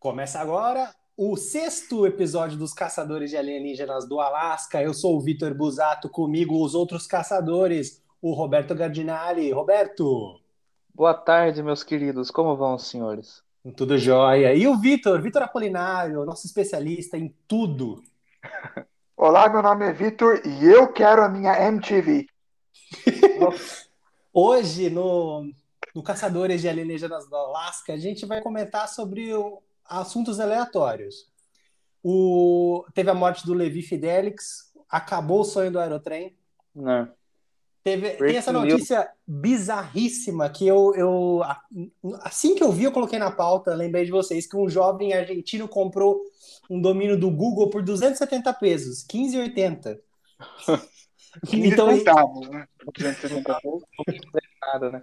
Começa agora o sexto episódio dos Caçadores de Alienígenas do Alasca. Eu sou o Vitor Busato, comigo os outros caçadores, o Roberto Gardinari. Roberto! Boa tarde, meus queridos. Como vão os senhores? Tudo jóia. E o Vitor, Vitor Apolinário, nosso especialista em tudo. Olá, meu nome é Vitor e eu quero a minha MTV. Hoje, no, no Caçadores de Alienígenas do Alasca, a gente vai comentar sobre o, assuntos aleatórios. O, teve a morte do Levi Fidelix, acabou o sonho do aerotrem. Não. Teve, tem essa notícia bizarríssima que eu, eu. Assim que eu vi, eu coloquei na pauta, lembrei de vocês, que um jovem argentino comprou um domínio do Google por 270 pesos, 15,80. então, centavos, né? 270 nada, né?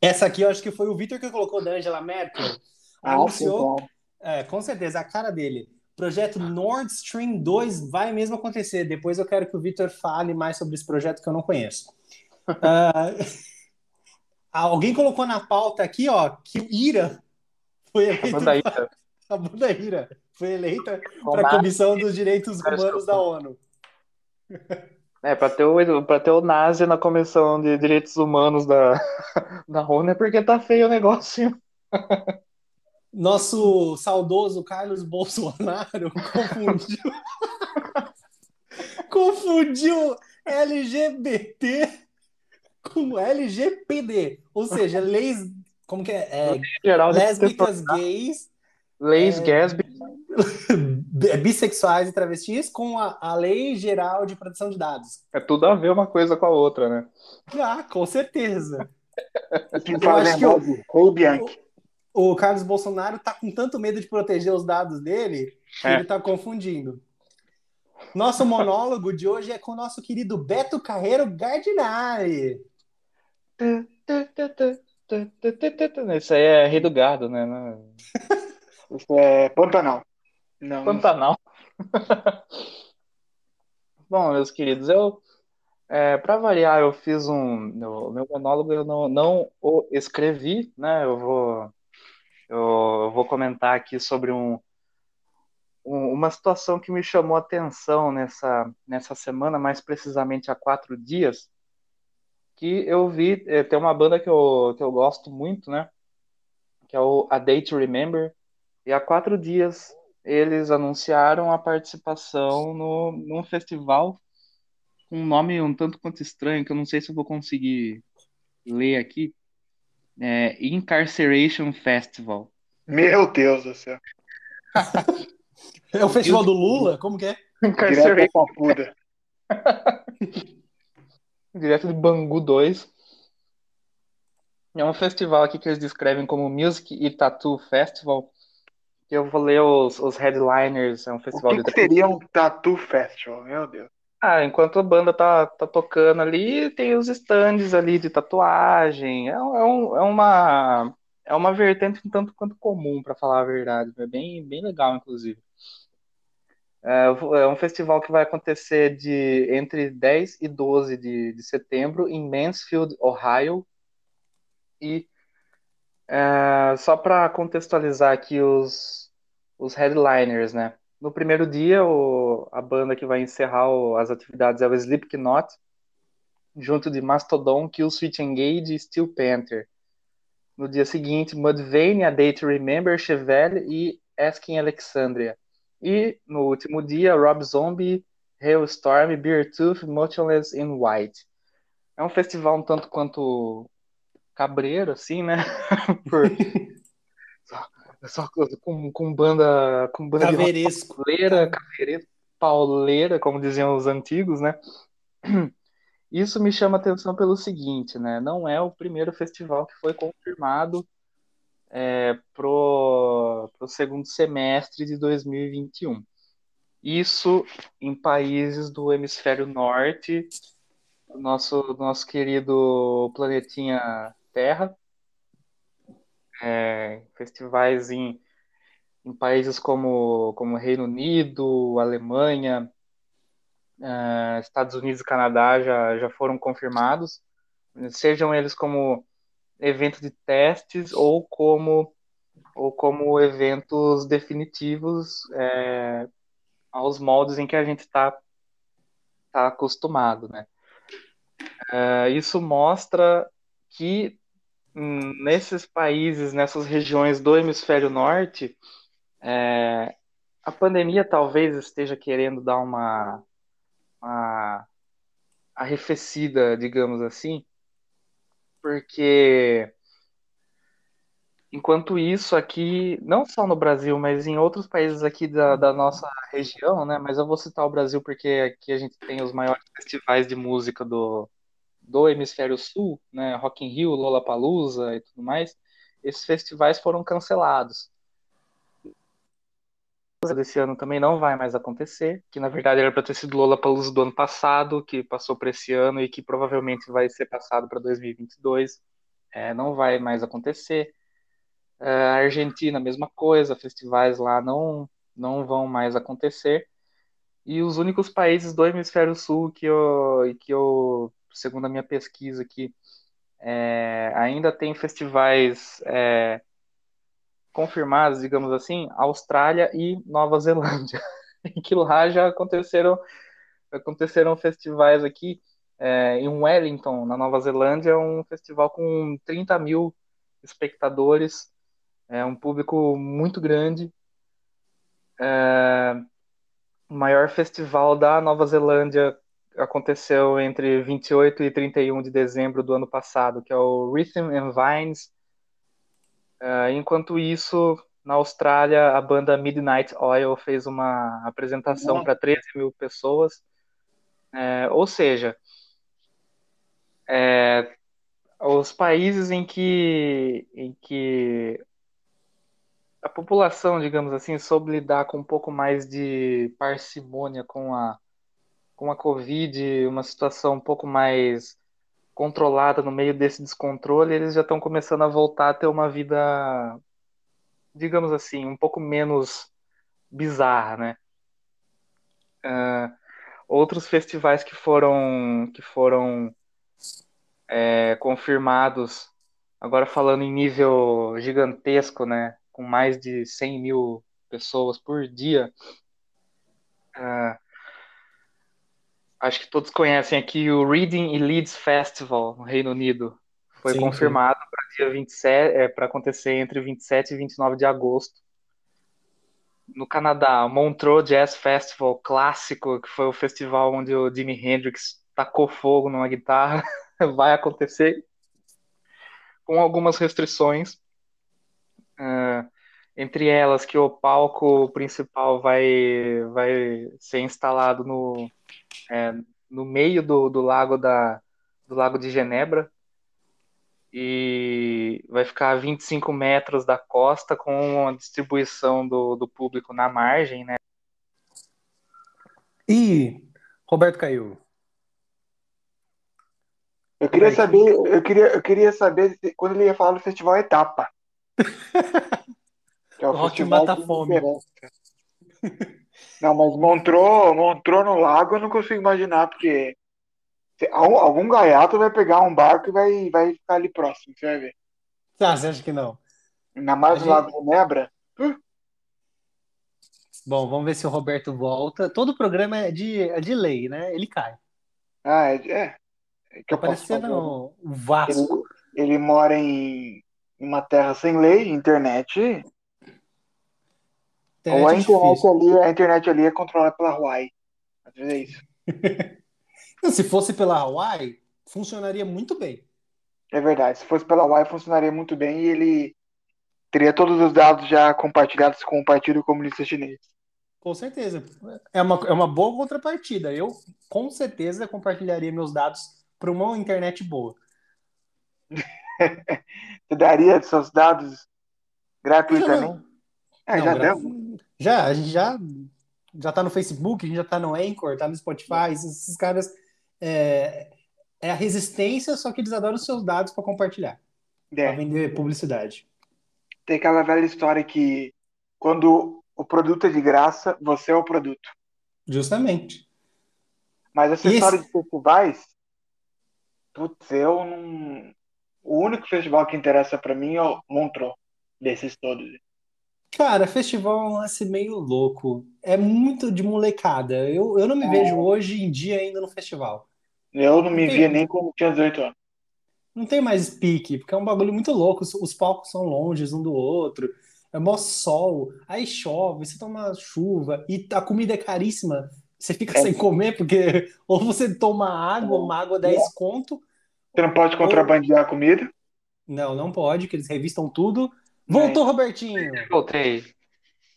Essa aqui eu acho que foi o Vitor que colocou da Angela Merkel. Ah, anunciou. Sim, é, com certeza, a cara dele. Projeto Nord Stream 2 vai mesmo acontecer. Depois eu quero que o Vitor fale mais sobre esse projeto que eu não conheço. uh, alguém colocou na pauta aqui, ó, que o Ira foi eleito. A Ira. A banda Ira foi eleita para a Comissão dos Direitos Humanos da ONU. É, para ter, o, pra ter o Nazi na Comissão de Direitos Humanos da, da ONU é porque tá feio o negócio. Nosso saudoso Carlos Bolsonaro confundiu. confundiu LGBT com LGPD, ou seja, leis. Como que é? é Geral lésbicas, gays. Leis é, gays, bissexuais e travestis com a, a Lei Geral de Proteção de Dados. É tudo a ver uma coisa com a outra, né? Ah, com certeza. Eu acho que o, o, o Carlos Bolsonaro tá com tanto medo de proteger os dados dele que é. ele tá confundindo. Nosso monólogo de hoje é com o nosso querido Beto Carreiro Gardinari. Isso aí é Rei do Gado, né? Isso é Pantanal. Não, Pantanal. Bom, meus queridos, eu é, para variar, eu fiz um. O meu monólogo eu não, não o escrevi, né? Eu vou eu vou comentar aqui sobre um, um, uma situação que me chamou atenção nessa, nessa semana, mais precisamente há quatro dias, que eu vi, é, tem uma banda que eu, que eu gosto muito, né, que é o A Day to Remember, e há quatro dias eles anunciaram a participação no, num festival com um nome um tanto quanto estranho, que eu não sei se eu vou conseguir ler aqui, é, Incarceration Festival. Meu Deus do céu. é o festival do Lula? Como que é? Incarceration. Direto Direto de Bangu 2. É um festival aqui que eles descrevem como Music e Tattoo Festival. Eu vou ler os, os headliners. É um festival o que de. Que seria um Tattoo Festival? Meu Deus. Ah, enquanto a banda tá, tá tocando ali, tem os stands ali de tatuagem. É, é, um, é uma é uma vertente um tanto quanto comum, para falar a verdade. É bem, bem legal, inclusive. É, é um festival que vai acontecer de entre 10 e 12 de, de setembro em Mansfield, Ohio. E é, só para contextualizar aqui os, os headliners, né? No primeiro dia, o, a banda que vai encerrar o, as atividades é o Slipknot, junto de Mastodon, Killswitch Engage e Steel Panther. No dia seguinte, Mudvayne, A Day to Remember, Chevelle e Asking Alexandria. E no último dia, Rob Zombie, Hailstorm, Beertooth, Motionless in White. É um festival um tanto quanto cabreiro, assim, né? Por... Só com, com banda com banda Caveresco. de pauleira, caveiresco, pauleira, como diziam os antigos, né? Isso me chama atenção pelo seguinte, né? Não é o primeiro festival que foi confirmado é, pro, pro segundo semestre de 2021. Isso em países do hemisfério norte, do nosso, do nosso querido planetinha Terra, é, festivais em, em países como, como Reino Unido, Alemanha, uh, Estados Unidos e Canadá já, já foram confirmados, sejam eles como evento de testes ou como ou como eventos definitivos é, aos moldes em que a gente está tá acostumado, né? É, isso mostra que nesses países, nessas regiões do hemisfério norte, é, a pandemia talvez esteja querendo dar uma, uma arrefecida, digamos assim, porque enquanto isso aqui, não só no Brasil, mas em outros países aqui da, da nossa região, né? Mas eu vou citar o Brasil porque aqui a gente tem os maiores festivais de música do, do hemisfério sul, né? Rock in Rio, Lollapalooza e tudo mais. Esses festivais foram cancelados. Desse ano também não vai mais acontecer, que na verdade era para ter sido Lollapalooza do ano passado, que passou para esse ano e que provavelmente vai ser passado para 2022. É, não vai mais acontecer. É, a Argentina, mesma coisa, festivais lá não, não vão mais acontecer. E os únicos países do hemisfério sul que eu, que eu segundo a minha pesquisa aqui, é, ainda tem festivais é, confirmados, digamos assim, Austrália e Nova Zelândia, em que lá já aconteceram, aconteceram festivais aqui, é, em Wellington, na Nova Zelândia, um festival com 30 mil espectadores, é um público muito grande, é, o maior festival da Nova Zelândia aconteceu entre 28 e 31 de dezembro do ano passado, que é o Rhythm and Vines. Uh, enquanto isso, na Austrália, a banda Midnight Oil fez uma apresentação para 13 mil pessoas. É, ou seja, é, os países em que, em que a população, digamos assim, soube lidar com um pouco mais de parcimônia com a com a Covid, uma situação um pouco mais controlada no meio desse descontrole, eles já estão começando a voltar a ter uma vida, digamos assim, um pouco menos bizarra, né? Uh, outros festivais que foram que foram é, confirmados, agora falando em nível gigantesco, né? Com mais de 100 mil pessoas por dia. Uh, acho que todos conhecem aqui o Reading e Leeds Festival no Reino Unido. Foi sim, confirmado para dia 27, é, para acontecer entre 27 e 29 de agosto. No Canadá, Montreux Jazz Festival clássico, que foi o festival onde o Jimi Hendrix tacou fogo numa guitarra, vai acontecer com algumas restrições. Uh, entre elas que o palco principal vai, vai ser instalado no, é, no meio do, do lago da do lago de Genebra e vai ficar a 25 metros da costa com a distribuição do, do público na margem, né? E Roberto caiu. Eu queria saber, eu queria, eu queria saber quando ele ia falar do festival Etapa. que é o, Rock mata fome. Não, mas Montrou, Montrou no lago eu não consigo imaginar, porque algum gaiato vai pegar um barco e vai, vai ficar ali próximo, você vai ver. Ah, você acha que não? Ainda mais no gente... Lago de Nebra. Uh. Bom, vamos ver se o Roberto volta. Todo programa é de, é de lei, né? Ele cai. Ah, é. é. é que eu Parecendo o Vasco. Ele, ele mora em, uma terra sem lei, Internet Ou a é internet, ali, a internet ali é controlada pela Huawei. Às vezes é isso. Se fosse pela Huawei, funcionaria muito bem. É verdade. Se fosse pela Huawei, funcionaria muito bem e ele teria todos os dados já compartilhados com o Partido Comunista Chinês. Com certeza. É uma, é uma boa contrapartida. Eu, com certeza, compartilharia meus dados para uma internet boa. Você daria seus dados gratuitamente? É, não, já deu. Já, a gente já, já tá no Facebook, a gente já tá no Anchor, tá no Spotify, esses caras. É, é a resistência, só que eles adoram os seus dados para compartilhar. É. Pra vender publicidade. Tem aquela velha história que quando o produto é de graça, você é o produto. Justamente. Mas essa história de festivais, putz, eu não. O único festival que interessa para mim é o Montreux. desses todos. Cara, festival é um lance meio louco. É muito de molecada. Eu, eu não me É. vejo hoje em dia ainda no festival. Eu não me via nem como tinha 18 anos. Não tem mais pique, porque é um bagulho muito louco. Os, os palcos são longes um do outro. É mó sol, aí chove, você toma chuva e a comida é caríssima. Você fica É. sem comer, porque ou você toma água, uma água 10 conto. Você não pode contrabandear a comida. Não, não pode, que eles revistam tudo. Voltou, Robertinho! Voltei.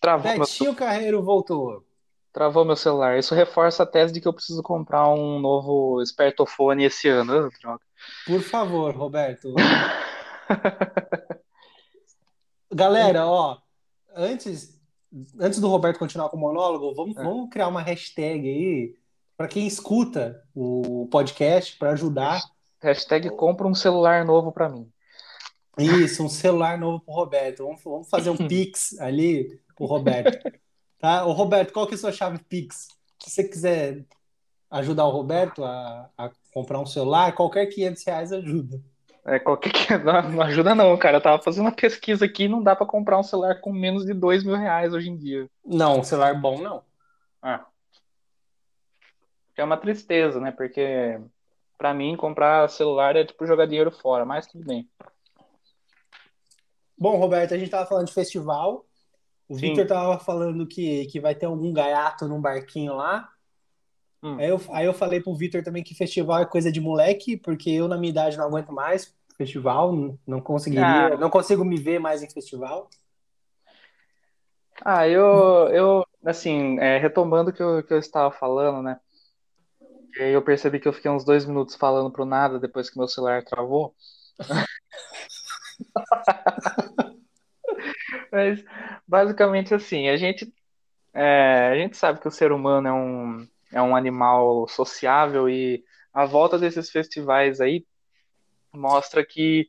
Travou meu, Betinho Carreiro voltou. travou meu celular. Isso reforça a tese de que eu preciso comprar um novo espertofone esse ano. Droga. Por favor, Roberto. Galera, ó, antes, antes do Roberto continuar com o monólogo, vamos, É. vamos criar uma hashtag aí para quem escuta o podcast para ajudar. Hashtag compra um celular novo pra mim. Isso, um celular novo pro Roberto. Vamos, vamos fazer um Pix ali pro Roberto. Tá? Ô, Roberto, qual que é a sua chave Pix? Se você quiser ajudar o Roberto a, a comprar um celular, qualquer 500 reais ajuda. É, qualquer que... não, não ajuda não, cara. Eu tava fazendo uma pesquisa aqui e não dá pra comprar um celular com menos de dois mil reais hoje em dia. Não, um celular bom não. Ah. É uma tristeza, né? Porque pra mim comprar celular é tipo jogar dinheiro fora, mas tudo bem. Bom, Roberto, a gente tava falando de festival. O Sim. Victor tava falando que, que vai ter algum gaiato num barquinho lá. Hum. Aí, eu, aí eu falei pro Victor também que festival é coisa de moleque, porque eu, na minha idade, não aguento mais festival, não- conseguiria, Ah. não consigo me ver mais em festival. Ah, eu, eu assim, é, retomando o que eu, que eu estava falando, né? Aí eu percebi que eu fiquei uns dois minutos falando pro nada depois que meu celular travou. Mas basicamente assim, a gente, é, a gente sabe que o ser humano é um, é um animal sociável e a volta desses festivais aí mostra que,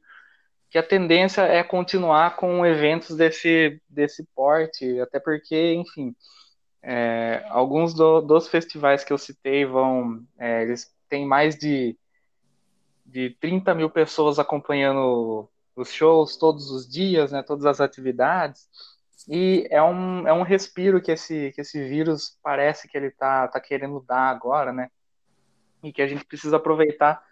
que a tendência é continuar com eventos desse, desse porte, até porque, enfim, é, alguns do- dos festivais que eu citei vão, é, eles têm mais de, de 30 mil pessoas acompanhando os shows todos os dias, né, todas as atividades, e é um, é um respiro que esse, que esse vírus parece que ele tá, tá querendo dar agora, né, e que a gente precisa aproveitar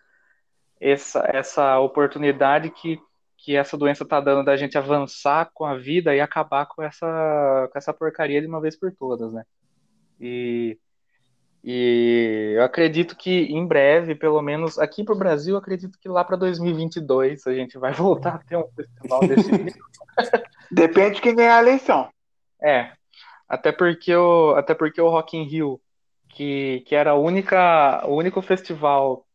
essa, essa oportunidade que, que essa doença tá dando da gente avançar com a vida e acabar com essa, com essa porcaria de uma vez por todas, né? E, e eu acredito que em breve, pelo menos aqui pro Brasil, eu acredito que lá para 2022 a gente vai voltar a ter um festival desse tipo. Depende de quem ganhar a eleição. É, até porque o, até porque o Rock in Rio, que, que era a única, o único festival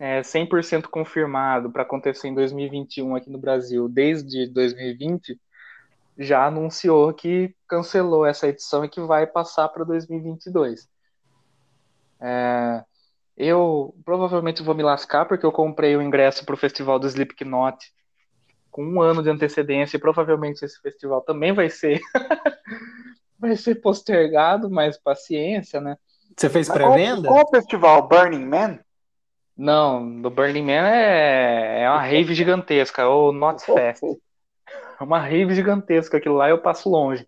é, 100% confirmado para acontecer em 2021 aqui no Brasil, desde 2020, já anunciou que cancelou essa edição e que vai passar para 2022. É, eu provavelmente vou me lascar porque eu comprei o ingresso para o festival do Slipknot com um ano de antecedência e provavelmente esse festival também vai ser vai ser postergado, mas paciência, né? Você fez qual, pré-venda? qual o festival? Burning Man? Não, do Burning Man é, é uma rave gigantesca, é o Not Fest. É uma rave gigantesca, aquilo lá eu passo longe.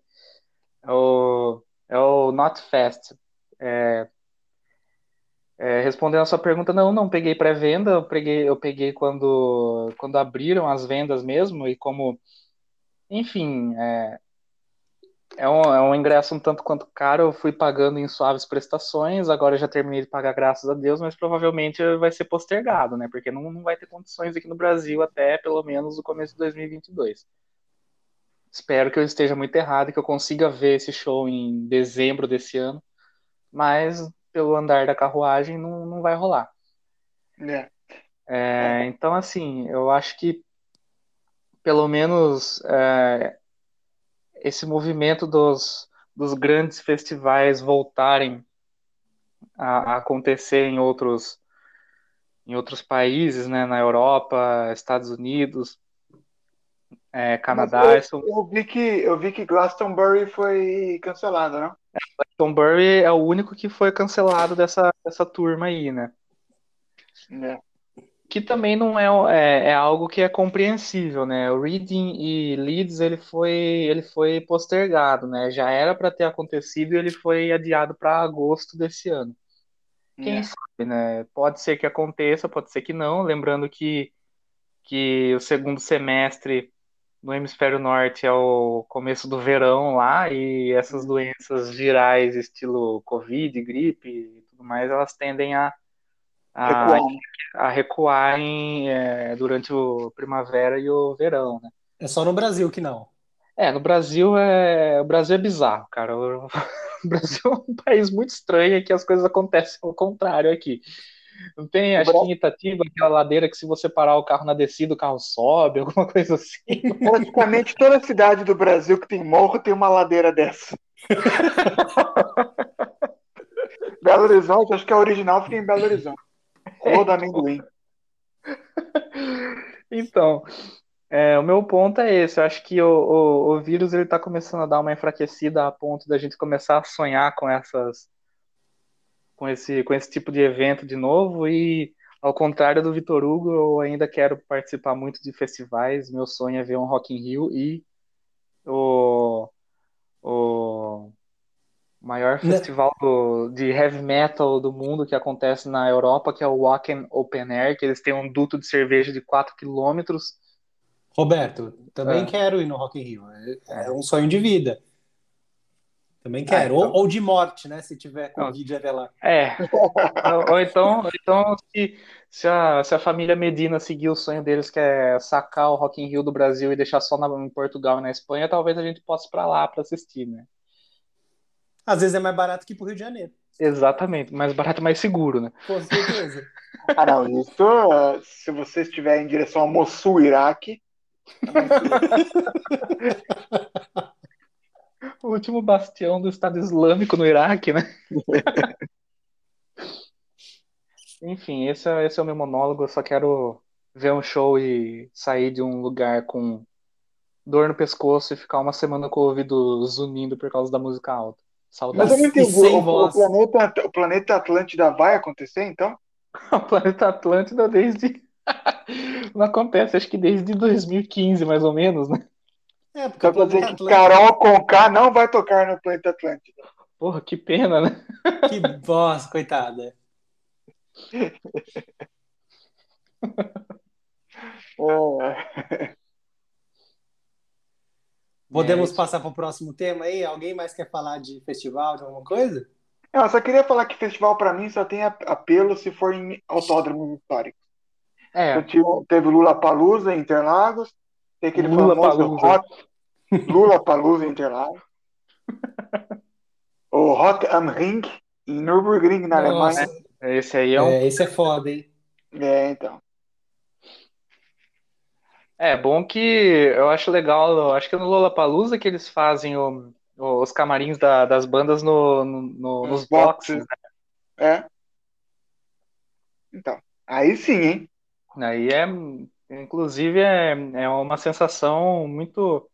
É o, é o Not Fest. É, é, respondendo a sua pergunta, não, não peguei pré-venda, eu peguei, eu peguei quando, quando abriram as vendas mesmo, e como, enfim, é, é, um, é um ingresso um tanto quanto caro, eu fui pagando em suaves prestações, agora já terminei de pagar, graças a Deus, mas provavelmente vai ser postergado, né, porque não, não vai ter condições aqui no Brasil até pelo menos o começo de 2022. Espero que eu esteja muito errado e que eu consiga ver esse show em dezembro desse ano, mas pelo andar da carruagem não, não vai rolar. É. É, então, assim, eu acho que pelo menos é, esse movimento dos, dos grandes festivais voltarem a, a acontecer em outros, em outros países, né, na Europa, Estados Unidos, é, Canadá, isso, Eu vi que eu vi que Glastonbury foi cancelado, né? Glastonbury é o único que foi cancelado dessa, dessa turma aí, né? É. que também não é, é, é, algo que é compreensível, né? O Reading e Leeds ele foi ele foi postergado, né? Já era para ter acontecido e ele foi adiado para agosto desse ano. Quem é. sabe, né? Pode ser que aconteça, pode ser que não. Lembrando que que o segundo semestre no hemisfério norte é o começo do verão lá e essas doenças virais estilo covid, gripe e tudo mais, elas tendem a a recuar, a recuar em, é, durante o primavera e o verão, né? É só no Brasil que não. É, no Brasil é o Brasil é bizarro, cara. O, o Brasil é um país muito estranho e que as coisas acontecem ao contrário aqui. Não tem, acho que em Itatiba, aquela ladeira que se você parar o carro na descida, o carro sobe, alguma coisa assim. Praticamente toda cidade do Brasil que tem morro tem uma ladeira dessa. Belo Horizonte, acho que a original fica em Belo Horizonte. Roda amendoim. Então, é, o meu ponto é esse. Eu acho que o, o, o vírus ele está começando a dar uma enfraquecida a ponto da gente começar a sonhar com essas, com esse, com esse tipo de evento de novo. E ao contrário do Vitor Hugo, eu ainda quero participar muito de festivais. Meu sonho é ver um Rock in Rio e o, o maior né? festival do, de heavy metal do mundo que acontece na Europa, que é o Wacken Open Air, que eles têm um duto de cerveja de 4 quilômetros. Roberto, também é. quero ir no Rock in Rio. É, é um sonho de vida. Também quero. então... ou, ou, de morte, né? Se tiver Covid lá. É. ou então, ou então se, se, a, se a família Medina seguir o sonho deles, que é sacar o Rock in Rio do Brasil e deixar só na, em Portugal e na Espanha, talvez a gente possa ir para lá para assistir, né? Às vezes é mais barato que ir pro Rio de Janeiro. Exatamente, mais barato, mais seguro, né? Com certeza. ah, não, isso se você estiver em direção a Mossul, Iraque. o último bastião do Estado Islâmico no Iraque, né? Enfim, esse é, esse é o meu monólogo. Eu só quero ver um show e sair de um lugar com dor no pescoço e ficar uma semana com o ouvido zunindo por causa da música alta. Saudades. Mas eu não entendi. O, o, planeta, o planeta Atlântida vai acontecer, então? o planeta Atlântida desde. não acontece, acho que desde 2015, mais ou menos, né? É, porque Só pra dizer que. Carol Conká não vai tocar no planeta Atlântida. Porra, que pena, né? Que bosta, coitada. é. Podemos é, passar para o próximo tema aí? Alguém mais quer falar de festival, de alguma coisa? Eu só queria falar que festival para mim só tem apelo se for em autódromos históricos. É. Tive, teve Lula Palusa em Interlagos, tem aquele Lula famoso Rock, Lula Palusa em Interlagos. o Rock am Ring em Nürburgring na Nossa. Alemanha. Esse aí é um... É, esse é foda, hein? É, então. É bom que eu acho legal, eu acho que é no Lollapalooza que eles fazem o, os camarins da, das bandas no, no, nos boxes, né? É. Então, aí sim, hein? Aí é, inclusive, é, é uma sensação muito,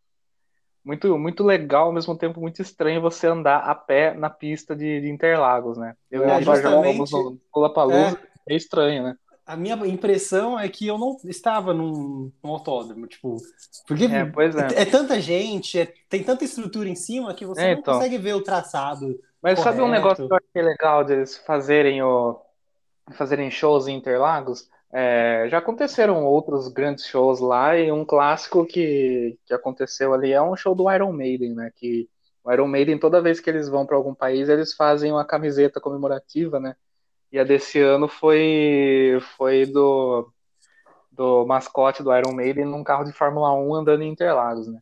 muito, muito legal, ao mesmo tempo muito estranho você andar a pé na pista de, de Interlagos, né? Eu é, o vamos no Lollapalooza, é. é estranho, né? a minha impressão é que eu não estava num, num autódromo, tipo, porque é, é. é tanta gente, é, tem tanta estrutura em cima que você é, não então. consegue ver o traçado. Mas correto. sabe um negócio que eu achei legal deles fazerem o fazerem shows em Interlagos? É, já aconteceram outros grandes shows lá e um clássico que, que aconteceu ali é um show do Iron Maiden, né? Que o Iron Maiden toda vez que eles vão para algum país eles fazem uma camiseta comemorativa, né? E a desse ano foi, foi do, do mascote do Iron Maiden num carro de Fórmula 1 andando em Interlagos, né?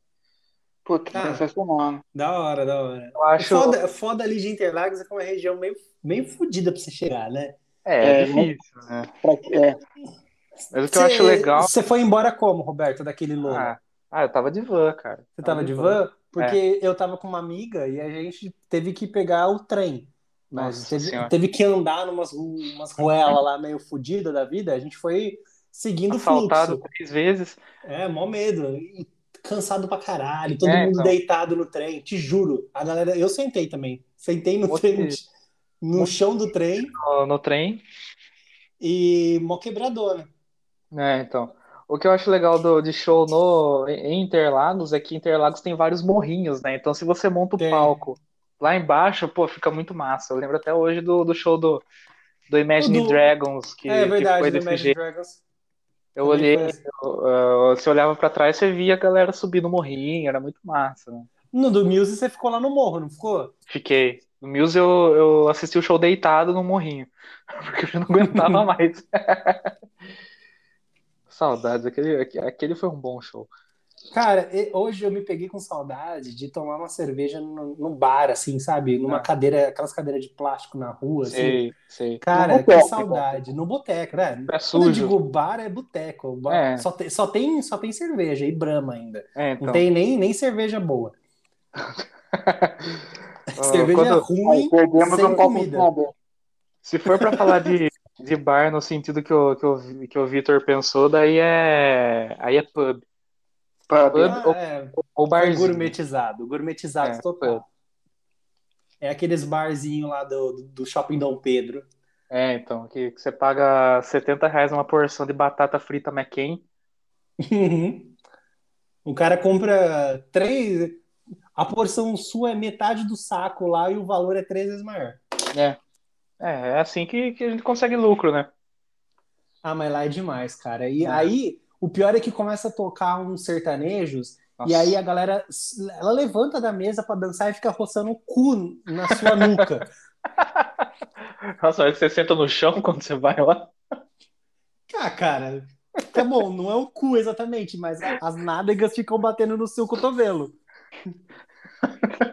Puta, ah, sensacional. Da hora, da hora. Eu acho... foda, foda ali de Interlagos é é uma região meio, meio fodida pra você chegar, né? É, é, é difícil, né? É. Mas o que cê, eu acho legal. Você foi embora como, Roberto, daquele logo? Ah, ah, eu tava de van, cara. Você tava, tava de van? van? Porque é. eu tava com uma amiga e a gente teve que pegar o trem. Mas teve, teve, que andar numas umas ruelas lá meio fodida da vida, a gente foi seguindo Assaltado o fluxo. três vezes. É, mó medo. E cansado pra caralho, todo é, mundo então... deitado no trem, te juro. A galera, eu sentei também. Sentei no trem, no chão do trem. No, no, trem. E mó quebradona. É, então. O que eu acho legal do, de show no, em Interlagos é que Interlagos tem vários morrinhos, né? Então se você monta o tem. palco lá embaixo, pô, fica muito massa. Eu lembro até hoje do, do show do, do Imagine do... Dragons, que, é, verdade, que foi desse Imagine jeito. Dragons. Eu olhei, eu, você olhava para trás, você via a galera subir no morrinho, era muito massa. Né? No do Muse você ficou lá no morro, não ficou? Fiquei. No Muse eu, eu assisti o show deitado no morrinho, porque eu não aguentava mais. Saudades, aquele, aquele foi um bom show. Cara, hoje eu me peguei com saudade de tomar uma cerveja no, no bar, assim, sabe? Numa ah. cadeira, aquelas cadeiras de plástico na rua, assim. Sei, sei. Cara, que saudade. No boteco, né? É sujo. Quando eu digo bar, é boteco. É. Só, tem, só, tem, só tem cerveja e brama ainda. É, então. Não tem nem, nem cerveja boa. cerveja Quando... ruim, Perdemos sem um comida. Se for para falar de, de bar no sentido que o, que o, que o Vitor pensou, daí é, aí é pub. Pub, ah, ou, é, ou barzinho. Gourmetizado, gourmetizado é, total. Pub. É aqueles barzinhos lá do, do Shopping Dom Pedro. É, então, que, que você paga 70 reais uma porção de batata frita McCain. o cara compra três. A porção sua é metade do saco lá e o valor é três vezes maior. É. É, é assim que, que a gente consegue lucro, né? Ah, mas lá é demais, cara. E é. aí, o pior é que começa a tocar uns sertanejos Nossa. e aí a galera ela levanta da mesa para dançar e fica roçando o cu na sua nuca. Nossa, você senta no chão quando você vai lá? Ah, cara, tá bom, não é o cu exatamente, mas as nádegas ficam batendo no seu cotovelo.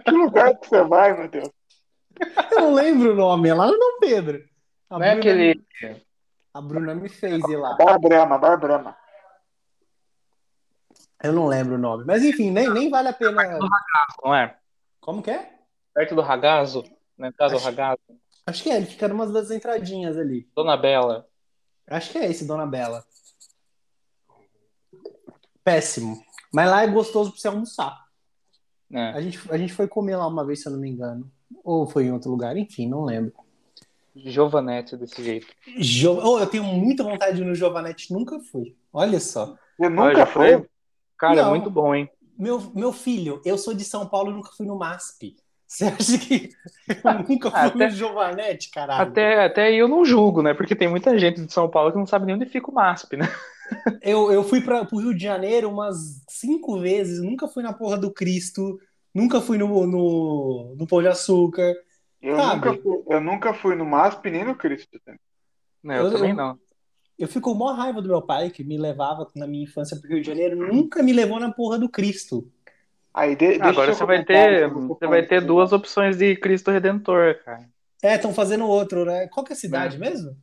Que lugar que você vai, meu Deus? Eu não lembro o nome, é lá no Dom Pedro. A não é Bruna, é aquele. A Bruna me fez ir lá. Bar Brama, Bar Brama. Eu não lembro o nome. Mas enfim, nem, nem vale a pena. Perto do ragazo, não é? Como que é? Perto do ragazo? Na entrada acho, do ragazo? Acho que é, ele fica numa das entradinhas ali. Dona Bela. Acho que é esse, Dona Bela. Péssimo. Mas lá é gostoso pra você almoçar. É. A, gente, a gente foi comer lá uma vez, se eu não me engano. Ou foi em outro lugar, enfim, não lembro. Giovanete desse jeito. Jo... Oh, eu tenho muita vontade de ir no Giovanete, nunca fui. Olha só. Eu nunca fui? Cara, é Não, é muito bom, hein? Meu, meu filho, eu sou de São Paulo e nunca fui no MASP. Você acha que eu nunca fui até, no Giovanetti, caralho? Até, até eu não julgo, né? Porque tem muita gente de São Paulo que não sabe nem onde fica o MASP, né? Eu, eu fui para o Rio de Janeiro umas cinco vezes, nunca fui na porra do Cristo, nunca fui no, no, no Pão de Açúcar. Eu nunca, fui, eu nunca fui no MASP nem no Cristo. Não, eu, eu também não eu fico com maior raiva do meu pai, que me levava na minha infância pro Rio de Janeiro, nunca me levou na porra do Cristo. Aí de, Agora você vai ter, você vai ter duas opções de Cristo Redentor, cara. É, estão fazendo outro, né? Qual que é a cidade é. mesmo?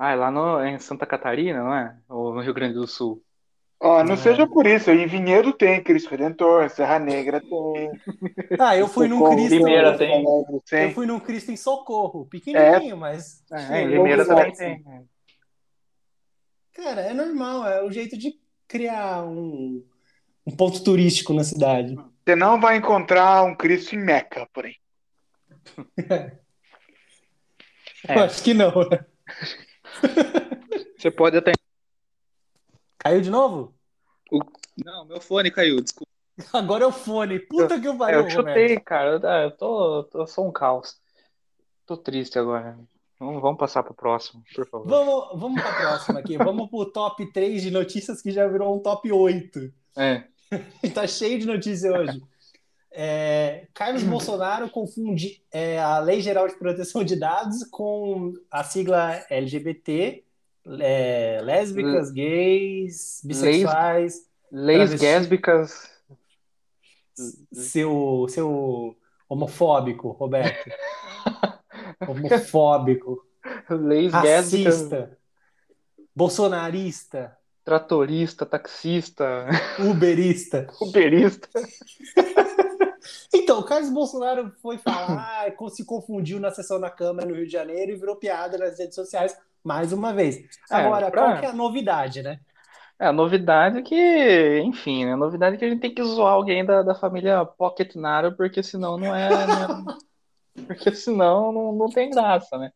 Ah, é lá no, em Santa Catarina, não é? Ou no Rio Grande do Sul? Ó, não é. seja por isso, em Vinhedo tem Cristo Redentor, Serra Negra tem. Ah, eu fui num Cristo. Limeira tem. Eu fui num Cristo em Socorro, pequenininho, é. mas. É, em Limeira também tem. Cara, é normal, é o jeito de criar um, um ponto turístico na cidade. Você não vai encontrar um Cristo em Meca, porém. É. Eu acho que não. Né? Você pode até. Caiu de novo? O... Não, meu fone caiu, desculpa. Agora é o fone. Puta que eu pariu. É, eu chutei, Roberto. cara. Eu tô, tô, sou um caos. Tô triste agora. Vamos, vamos passar para o próximo, por favor. Vamos, vamos para o próximo aqui. vamos para o top 3 de notícias que já virou um top 8. É. tá cheio de notícia hoje. É, Carlos Bolsonaro confunde é, a Lei Geral de Proteção de Dados com a sigla LGBT, é, lésbicas, gays, bissexuais. Leis, leis gésbicas. Seu, seu homofóbico, Roberto. homofóbico, leis racista, bolsonarista, tratorista, taxista, uberista. uberista. Então, o Carlos Bolsonaro foi falar, se confundiu na sessão da Câmara no Rio de Janeiro e virou piada nas redes sociais mais uma vez. É, Agora, é, pra... qual que é a novidade, né? É, a novidade é que, enfim, né? A novidade é que a gente tem que zoar alguém da, da família Pocket Naro, porque senão não é, não é, porque senão não, não tem graça, né?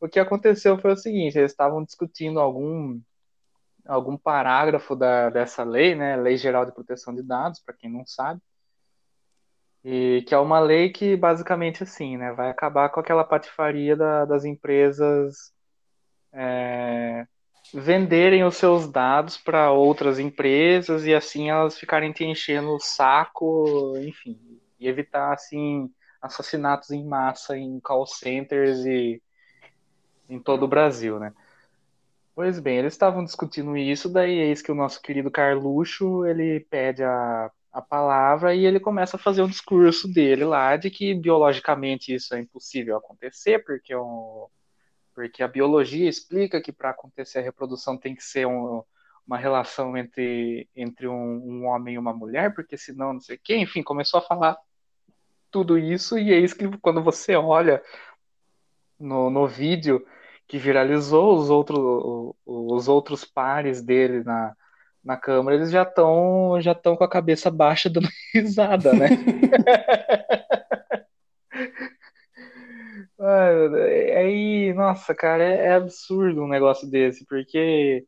O que aconteceu foi o seguinte, eles estavam discutindo algum algum parágrafo da, dessa lei, né, Lei Geral de Proteção de Dados, para quem não sabe, e que é uma lei que basicamente assim, né, vai acabar com aquela patifaria da, das empresas é, venderem os seus dados para outras empresas e assim elas ficarem te enchendo o saco, enfim, e evitar assim assassinatos em massa em call centers e em todo o Brasil, né? Pois bem, eles estavam discutindo isso, daí eis que o nosso querido Carluxo, ele pede a, a palavra e ele começa a fazer o discurso dele lá de que biologicamente isso é impossível acontecer, porque, é um, porque a biologia explica que para acontecer a reprodução tem que ser um, uma relação entre, entre um, um, homem e uma mulher, porque senão não sei o quê, enfim, começou a falar tudo isso e eis que quando você olha no, no vídeo que viralizou, os, outro, os outros pares dele na, na câmera, eles já estão já estão com a cabeça baixa dando risada, né? Aí, nossa, cara, é, é absurdo um negócio desse, porque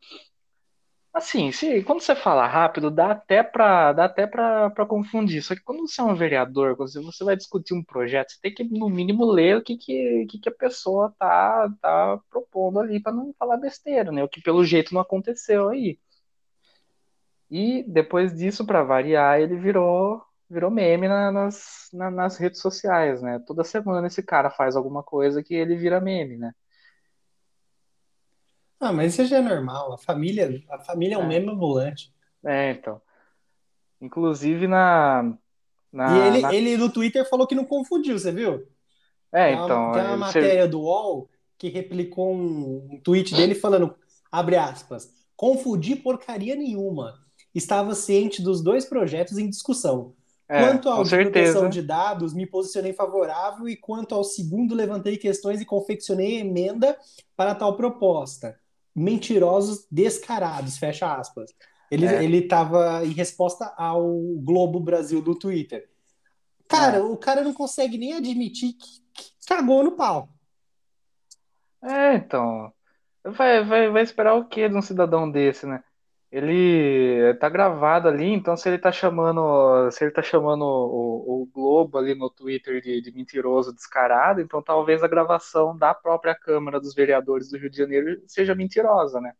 Assim, se, quando você fala rápido, dá até para dá até para confundir. Só que quando você é um vereador, quando você vai discutir um projeto, você tem que, no mínimo, ler o que, que, que a pessoa tá, tá propondo ali para não falar besteira, né? O que pelo jeito não aconteceu aí. E depois disso, para variar, ele virou virou meme na, nas, na, nas redes sociais, né? Toda semana esse cara faz alguma coisa que ele vira meme, né? Ah, mas isso já é normal. A família, a família é um é. meme ambulante. É, então. Inclusive na. na e ele, na... ele no Twitter falou que não confundiu, você viu? É, tem então. Uma, tem uma matéria do UOL que replicou um, um tweet dele falando, abre aspas, confundi porcaria nenhuma. Estava ciente dos dois projetos em discussão. É, quanto ao de proteção de dados, me posicionei favorável e quanto ao segundo, levantei questões e confeccionei emenda para tal proposta mentirosos descarados, fecha aspas. Ele é. ele estava em resposta ao Globo Brasil do Twitter. Cara, é. o cara não consegue nem admitir que, que cagou no pau. É, então. Vai, vai, vai esperar o quê de um cidadão desse, né? Ele tá gravado ali, então se ele tá chamando, se ele tá chamando o, o Globo ali no Twitter de, de, mentiroso descarado, então talvez a gravação da própria Câmara dos Vereadores do Rio de Janeiro seja mentirosa, né?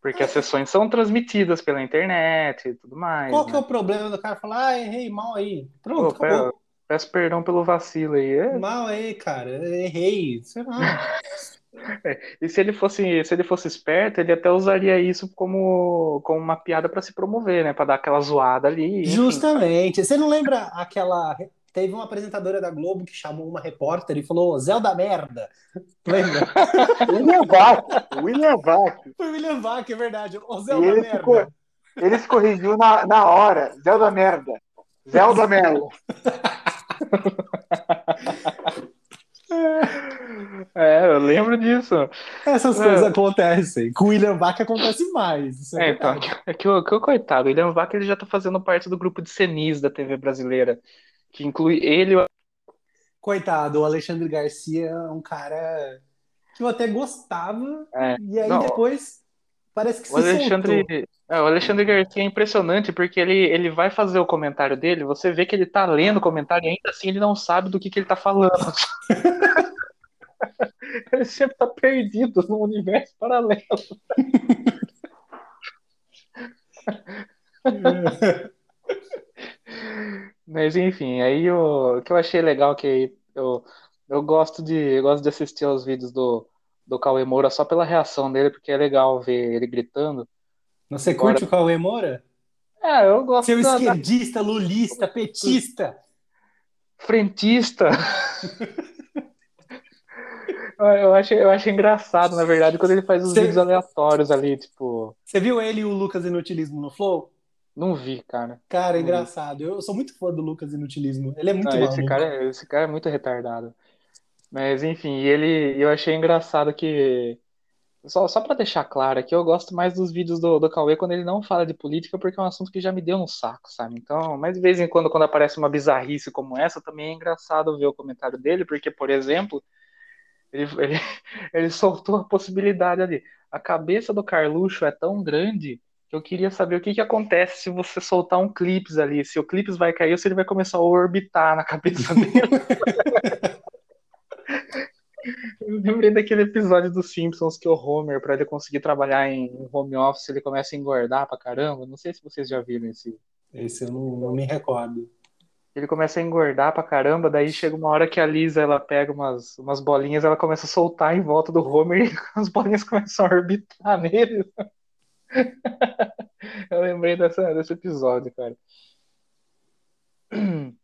Porque as sessões são transmitidas pela internet e tudo mais. Qual né? que é o problema do cara falar, ah, errei mal aí? Pronto, Pô, acabou. Peço perdão pelo vacilo aí. É... Mal aí, cara, errei, sei lá. É, e se ele fosse, se ele fosse esperto, ele até usaria isso como, como uma piada para se promover, né? Para dar aquela zoada ali. Enfim. Justamente. Você não lembra aquela teve uma apresentadora da Globo que chamou uma repórter e falou Zé da merda. Lembra? William Vac. William Vac. Foi William Vac, é verdade. O Zé da ele merda. Ficou, ele se corrigiu na, na hora. Zé da merda. Zé da merda. É, eu lembro disso. Essas é. coisas acontecem. Com o William Vac acontece mais. É, é então, é que o, que o coitado, o William Vac ele já tá fazendo parte do grupo de cenis da TV brasileira, que inclui ele Coitado, o Alexandre Garcia é um cara que eu até gostava, é. e aí Não, depois parece que o se Alexandre, é, o Alexandre Garcia é impressionante porque ele, ele vai fazer o comentário dele, você vê que ele tá lendo o comentário e ainda assim ele não sabe do que, que ele tá falando. ele sempre tá perdido no universo paralelo. Mas enfim, aí o, o que eu achei legal que eu, eu gosto de eu gosto de assistir aos vídeos do, do Cauê Moura só pela reação dele, porque é legal ver ele gritando. Você Agora... curte o Cauê Moura? É, eu gosto. Seu da... esquerdista, lulista, petista. Frentista. eu, acho, eu acho engraçado, na verdade, quando ele faz os Cê... vídeos aleatórios ali, tipo. Você viu ele e o Lucas Inutilismo no Flow? Não vi, cara. Cara, é engraçado. Eu sou muito fã do Lucas Inutilismo. Ele é muito Não, esse cara, é, esse cara é muito retardado. Mas, enfim, ele, eu achei engraçado que só, só para deixar claro aqui, eu gosto mais dos vídeos do, do Cauê quando ele não fala de política, porque é um assunto que já me deu um saco, sabe? Então, mas de vez em quando, quando aparece uma bizarrice como essa, também é engraçado ver o comentário dele, porque, por exemplo, ele, ele, ele soltou a possibilidade ali. a cabeça do Carluxo é tão grande que eu queria saber o que, que acontece se você soltar um clipes ali. Se o clipes vai cair ou se ele vai começar a orbitar na cabeça dele. eu lembrei daquele episódio dos Simpsons que o Homer, para ele conseguir trabalhar em home office, ele começa a engordar pra caramba. Não sei se vocês já viram esse. Esse eu não, não me recordo ele começa a engordar pra caramba, daí chega uma hora que a Lisa ela pega umas, umas bolinhas, ela começa a soltar em volta do Homer e as bolinhas começam a orbitar nele. Eu lembrei dessa, desse episódio, cara.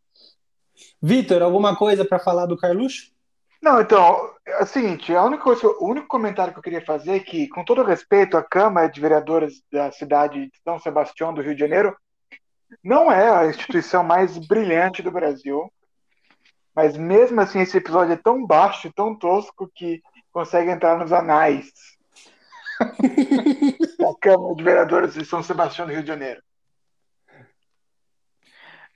Vitor, alguma coisa para falar do Carluxo? Não, então, é o seguinte, a única coisa, o único comentário que eu queria fazer é que, com todo respeito à Câmara de Vereadores da cidade de São Sebastião do Rio de Janeiro, não é a instituição mais brilhante do Brasil, mas mesmo assim esse episódio é tão baixo, tão tosco que consegue entrar nos anais da Câmara de Vereadores de São Sebastião do Rio de Janeiro.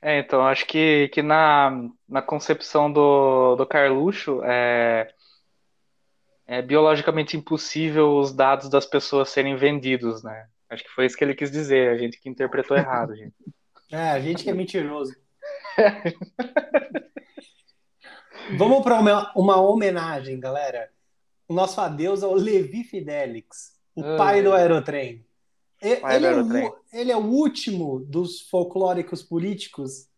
É, então, acho que, que na, na concepção do, do Carluxo é, é biologicamente impossível os dados das pessoas serem vendidos, né? Acho que foi isso que ele quis dizer, a gente que interpretou errado, gente. É, a gente que é mentiroso. Vamos para uma, uma homenagem, galera. O nosso adeus ao Levi Fidelix, o ah, pai do aerotrem. Ele, ele, é o, ele, é o, último dos folclóricos políticos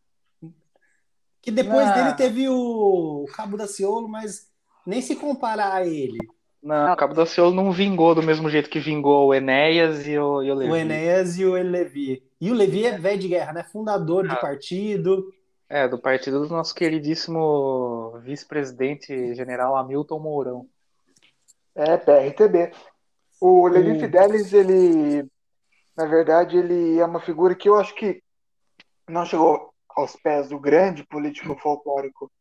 que depois ah. dele teve o Cabo da Ciolo, mas nem se comparar a ele. Não, o Cabo da Ciolo não vingou do mesmo jeito que vingou o Enéas e o, e o Levi. O Enéas e o Levi. E o Levi é velho de guerra, né? Fundador ah. do partido. É, do partido do nosso queridíssimo vice-presidente general Hamilton Mourão. É, PRTB. O Levi Fidelis, ele, na verdade, ele é uma figura que eu acho que não chegou aos pés do grande político folclórico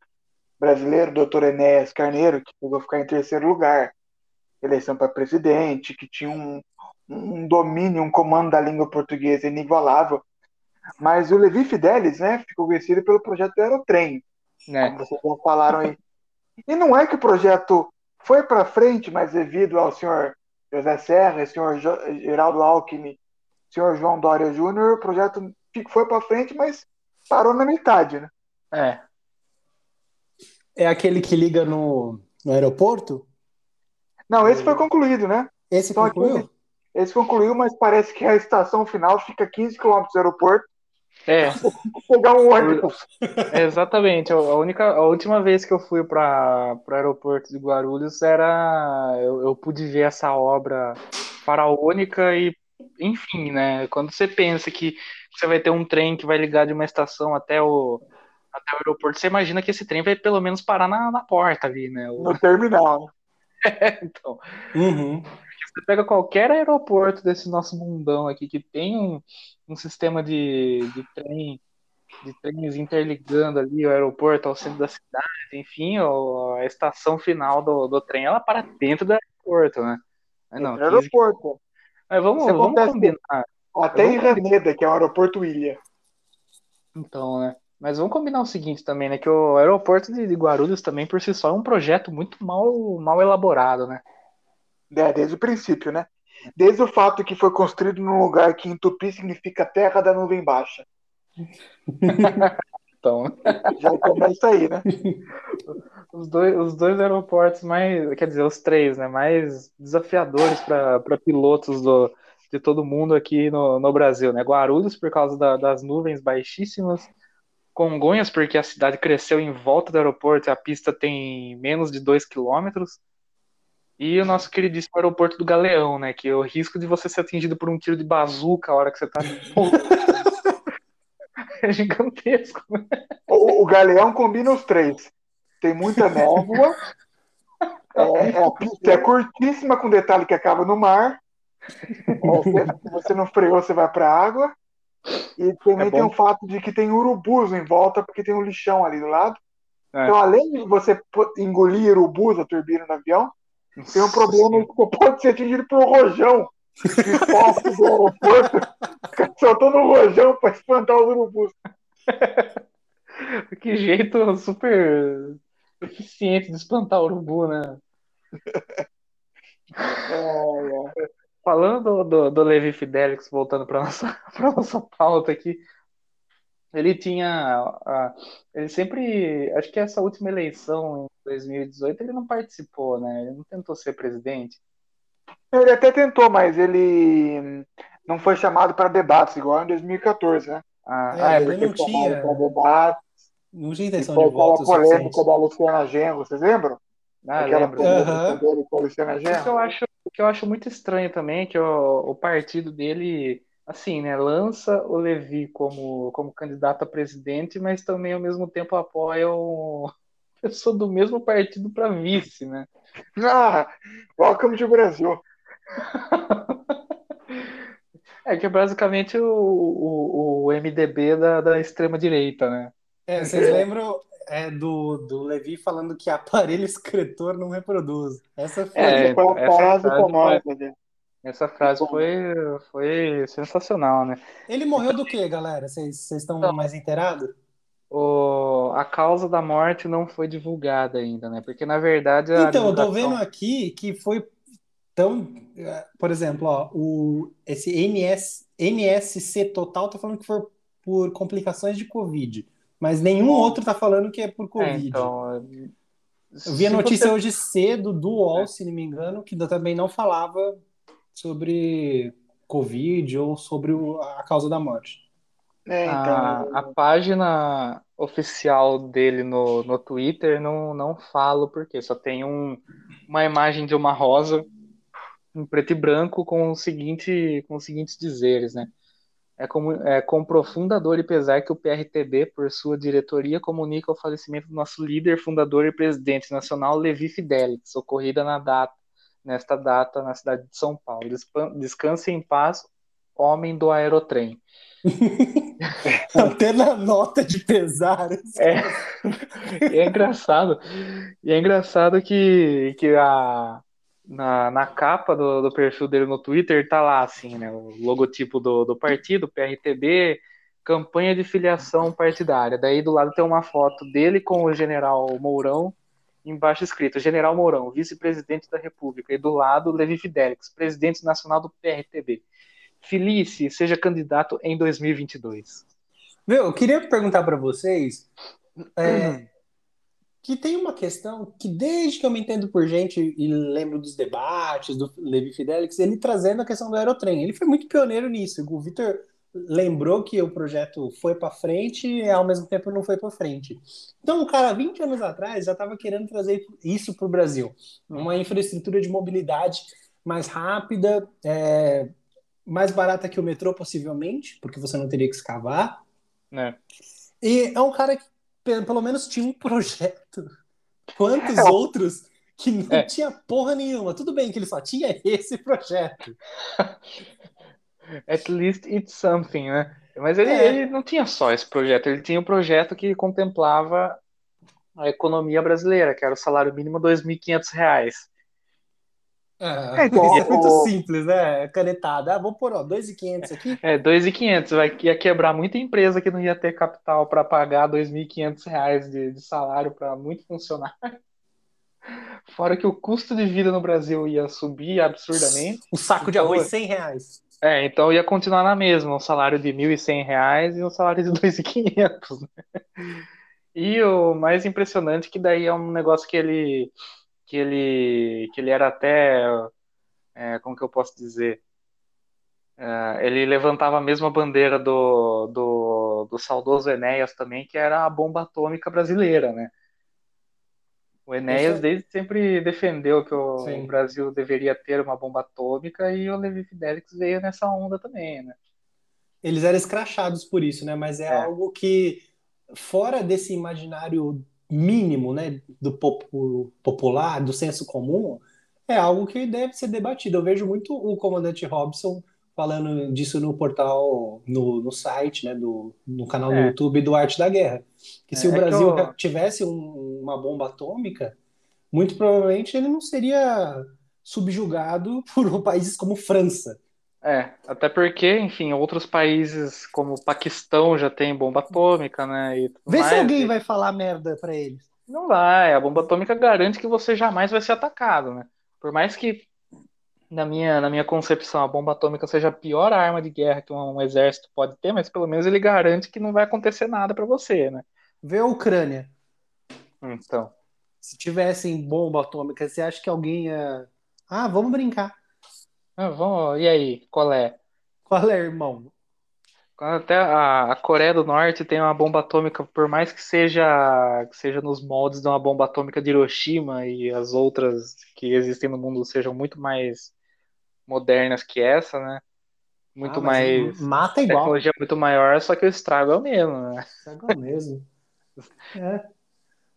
brasileiro, doutor Enéas Carneiro, que chegou a ficar em terceiro lugar, eleição para presidente, que tinha um, um domínio, um comando da língua portuguesa inigualável. Mas o Levi Fidelis, né, ficou conhecido pelo projeto Aerotrem, né? como vocês já falaram aí. E não é que o projeto foi para frente, mas devido ao senhor José Serra, senhor Geraldo Alckmin, senhor João Dória Júnior, o projeto foi para frente, mas parou na metade, né? É. É aquele que liga no, no aeroporto? Não, esse foi concluído, né? Esse então, concluiu? Aqui, esse concluiu, mas parece que a estação final fica 15 km do aeroporto. É. Pegar um ônibus. É, exatamente. A, única, a última vez que eu fui para o aeroporto de Guarulhos era. Eu, eu pude ver essa obra faraônica e, enfim, né? Quando você pensa que você vai ter um trem que vai ligar de uma estação até o, até o aeroporto, você imagina que esse trem vai pelo menos parar na, na porta ali, né? O... No terminal. É, então. Uhum. Você pega qualquer aeroporto desse nosso mundão aqui que tem um, um sistema de, de trem, de trens interligando ali o aeroporto ao centro da cidade, enfim, a estação final do, do trem, ela para dentro do aeroporto, né? Não, é aeroporto. Mas vamos, vamos combinar. Até em Reneda, que é o aeroporto Ilha. Então, né? Mas vamos combinar o seguinte também, né? Que o aeroporto de Guarulhos também, por si só, é um projeto muito mal, mal elaborado, né? É, desde o princípio, né? Desde o fato que foi construído num lugar que em tupi significa terra da nuvem baixa. então. Já começa aí, né? Os dois, os dois aeroportos mais, quer dizer, os três, né? Mais desafiadores para pilotos do, de todo mundo aqui no, no Brasil, né? Guarulhos, por causa da, das nuvens baixíssimas. Congonhas, porque a cidade cresceu em volta do aeroporto e a pista tem menos de 2 quilômetros. E o nosso queridíssimo aeroporto do Galeão, né? Que é o risco de você ser atingido por um tiro de bazuca a hora que você tá. é gigantesco. Né? O, o, Galeão combina os três. Tem muita névoa. É, é, a pista é curtíssima, com detalhe que acaba no mar. Se você não freou, você vai para água. E também é tem o fato de que tem urubus em volta, porque tem um lixão ali do lado. É. Então, além de você engolir urubus, a turbina do avião, tem um problema que pode ser atingido por um rojão de fósforo do aeroporto. Soltando um rojão para espantar os urubus. que jeito super eficiente de espantar o urubu, né? É, é. Falando do, do, do Levi Fidelix, voltando para nossa para nossa pauta aqui, ele tinha, uh, ele sempre, acho que essa última eleição 2018 ele não participou, né? Ele não tentou ser presidente. Ele até tentou, mas ele não foi chamado para debates igual em 2014, né? Ah, é, ah, é porque não tinha. Debates, não tinha intenção de voto. Aquela polêmica da Luciana Genro, vocês lembram? Ah, Aquela lembro. polêmica dele com a Luciana Genro. O que eu acho, o que eu acho muito estranho também é que o, o partido dele, assim, né, lança o Levi como, como candidato a presidente, mas também ao mesmo tempo apoia o pessoa do mesmo partido para vice, né? Ah, welcome to Brasil. É que é basicamente o, o, o MDB da, da extrema-direita, né? É, vocês lembram é, do, do Levi falando que aparelho escritor não reproduz? Essa foi, é, foi a frase famosa dele. Essa frase foi, foi sensacional, né? Ele morreu do que, galera? Vocês estão mais inteirados? O, a causa da morte não foi divulgada ainda, né? Porque, na verdade... Então, eu tô vendo aqui que foi então, por exemplo, ó, o, esse NS, NSC total tá falando que foi por complicações de Covid, mas nenhum outro tá falando que é por é, Covid. É, então, eu vi a notícia você... hoje cedo do UOL, é. se não me engano, que também não falava sobre Covid ou sobre a causa da morte. É, então... a, a, página oficial dele no, no Twitter não, não fala porque só tem um, uma imagem de uma rosa em preto e branco com o seguinte com os seguintes dizeres, né? É com, é com profunda dor e pesar que o PRTB, por sua diretoria, comunica o falecimento do nosso líder, fundador e presidente nacional, Levi Fidelix, ocorrida na data, nesta data na cidade de São Paulo. Descanse em paz, homem do aerotrem. Até na nota de pesar. É, é engraçado. E é engraçado que, que a, na, na capa do, do perfil dele no Twitter tá lá, assim, né? O logotipo do, do partido, PRTB, campanha de filiação partidária. Daí do lado tem uma foto dele com o general Mourão, embaixo escrito General Mourão, vice-presidente da República. E do lado, Levi Fidelix, presidente nacional do PRTB. Felice, seja candidato em 2022. Meu, eu queria perguntar para vocês. É, uhum que tem uma questão que, desde que eu me entendo por gente e lembro dos debates do Levi Fidelix, ele trazendo a questão do aerotrem. Ele foi muito pioneiro nisso. O Vitor lembrou que o projeto foi para frente e, ao mesmo tempo, não foi para frente. Então, o cara, 20 anos atrás, já estava querendo trazer isso para o Brasil. Uma infraestrutura de mobilidade mais rápida, é, mais barata que o metrô, possivelmente, porque você não teria que escavar. É. E é um cara que pelo menos tinha um projeto. Quantos é. outros que não é. tinha porra nenhuma? Tudo bem que ele só tinha esse projeto. At least it's something, né? Mas ele, é. ele não tinha só esse projeto, ele tinha um projeto que contemplava a economia brasileira, que era o salário mínimo R$ 2.500. É, então, é muito simples, né? Canetada. Ah, vou pôr, ó, 2.500 aqui. É, 2.500. Vai, ia quebrar muita empresa que não ia ter capital para pagar 2.500 reais de, de salário para muito funcionário. Fora que o custo de vida no Brasil ia subir absurdamente. O saco de então, arroz, 100 reais. É, então ia continuar na mesma, um salário de 1.100 reais e um salário de 2.500. Né? E o mais impressionante é que daí é um negócio que ele que ele, que ele era até, é, como que eu posso dizer, é, ele levantava a mesma bandeira do, do, do saudoso Enéas também, que era a bomba atômica brasileira, né? O Enéas Isso... desde sempre defendeu que o, o, Brasil deveria ter uma bomba atômica e o Levi Fidelix veio nessa onda também, né? Eles eram escrachados por isso, né? Mas é, é. algo que, fora desse imaginário mínimo né, do popular, do senso comum, é algo que deve ser debatido. Eu vejo muito o comandante Robson falando disso no portal, no, no site, né, do, no canal é. do YouTube do Arte da Guerra. Que se é, o Brasil é eu... tivesse um, uma bomba atômica, muito provavelmente ele não seria subjugado por países como França. É, até porque, enfim, outros países como o Paquistão já tem bomba atômica, né? E Vê mais, se alguém vai falar merda para eles. Não vai, a bomba atômica garante que você jamais vai ser atacado, né? Por mais que na minha, na minha concepção, a bomba atômica seja a pior arma de guerra que um, um exército pode ter, mas pelo menos ele garante que não vai acontecer nada para você, né? Vê a Ucrânia. Então. Se tivessem bomba atômica, você acha que alguém ia. Ah, vamos brincar. Ah, vamos... E aí, qual é? Qual é, irmão? Até a, a, Coreia do Norte tem uma bomba atômica, por mais que seja, que seja nos moldes de uma bomba atômica de Hiroshima e as outras que existem no mundo sejam muito mais modernas que essa, né? Muito ah, mais. Mata igual. Tecnologia muito maior, só que o estrago é o mesmo, né? O estrago é o mesmo. é.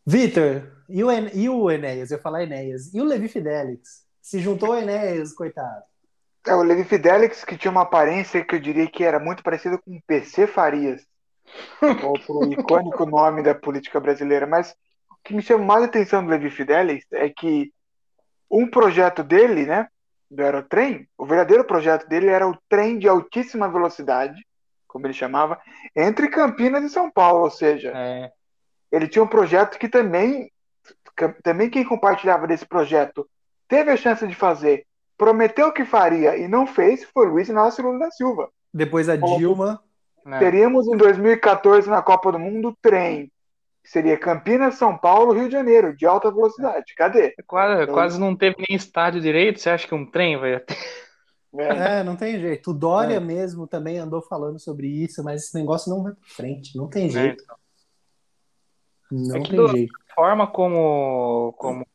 Vitor, e o, en e o Enéas? Eu ia falar Enéas. E o Levi Fidelix? Se juntou o Enéas, coitado. É, o Levi Fidelix, que tinha uma aparência que eu diria que era muito parecido com o PC Farias. o icônico nome da política brasileira. Mas o que me chama mais a atenção do Levi Fidelix é que um projeto dele, né, do Aerotrem, o verdadeiro projeto dele era o trem de altíssima velocidade, como ele chamava, entre Campinas e São Paulo, ou seja, é. ele tinha um projeto que também, também quem compartilhava desse projeto teve a chance de fazer prometeu que faria e não fez foi Luiz Inácio Lula da Silva. Depois a Dilma. Né? Teríamos em 2014 na Copa do Mundo trem. Seria Campinas, São Paulo, Rio de Janeiro, de alta velocidade. Cadê? É quase, então, quase não teve nem estádio direito. Você acha que um trem vai ter? É, não tem jeito. O Dória é. mesmo também andou falando sobre isso, mas esse negócio não vai para frente. Não tem é, jeito. É, então. Não é tem jeito. forma como, como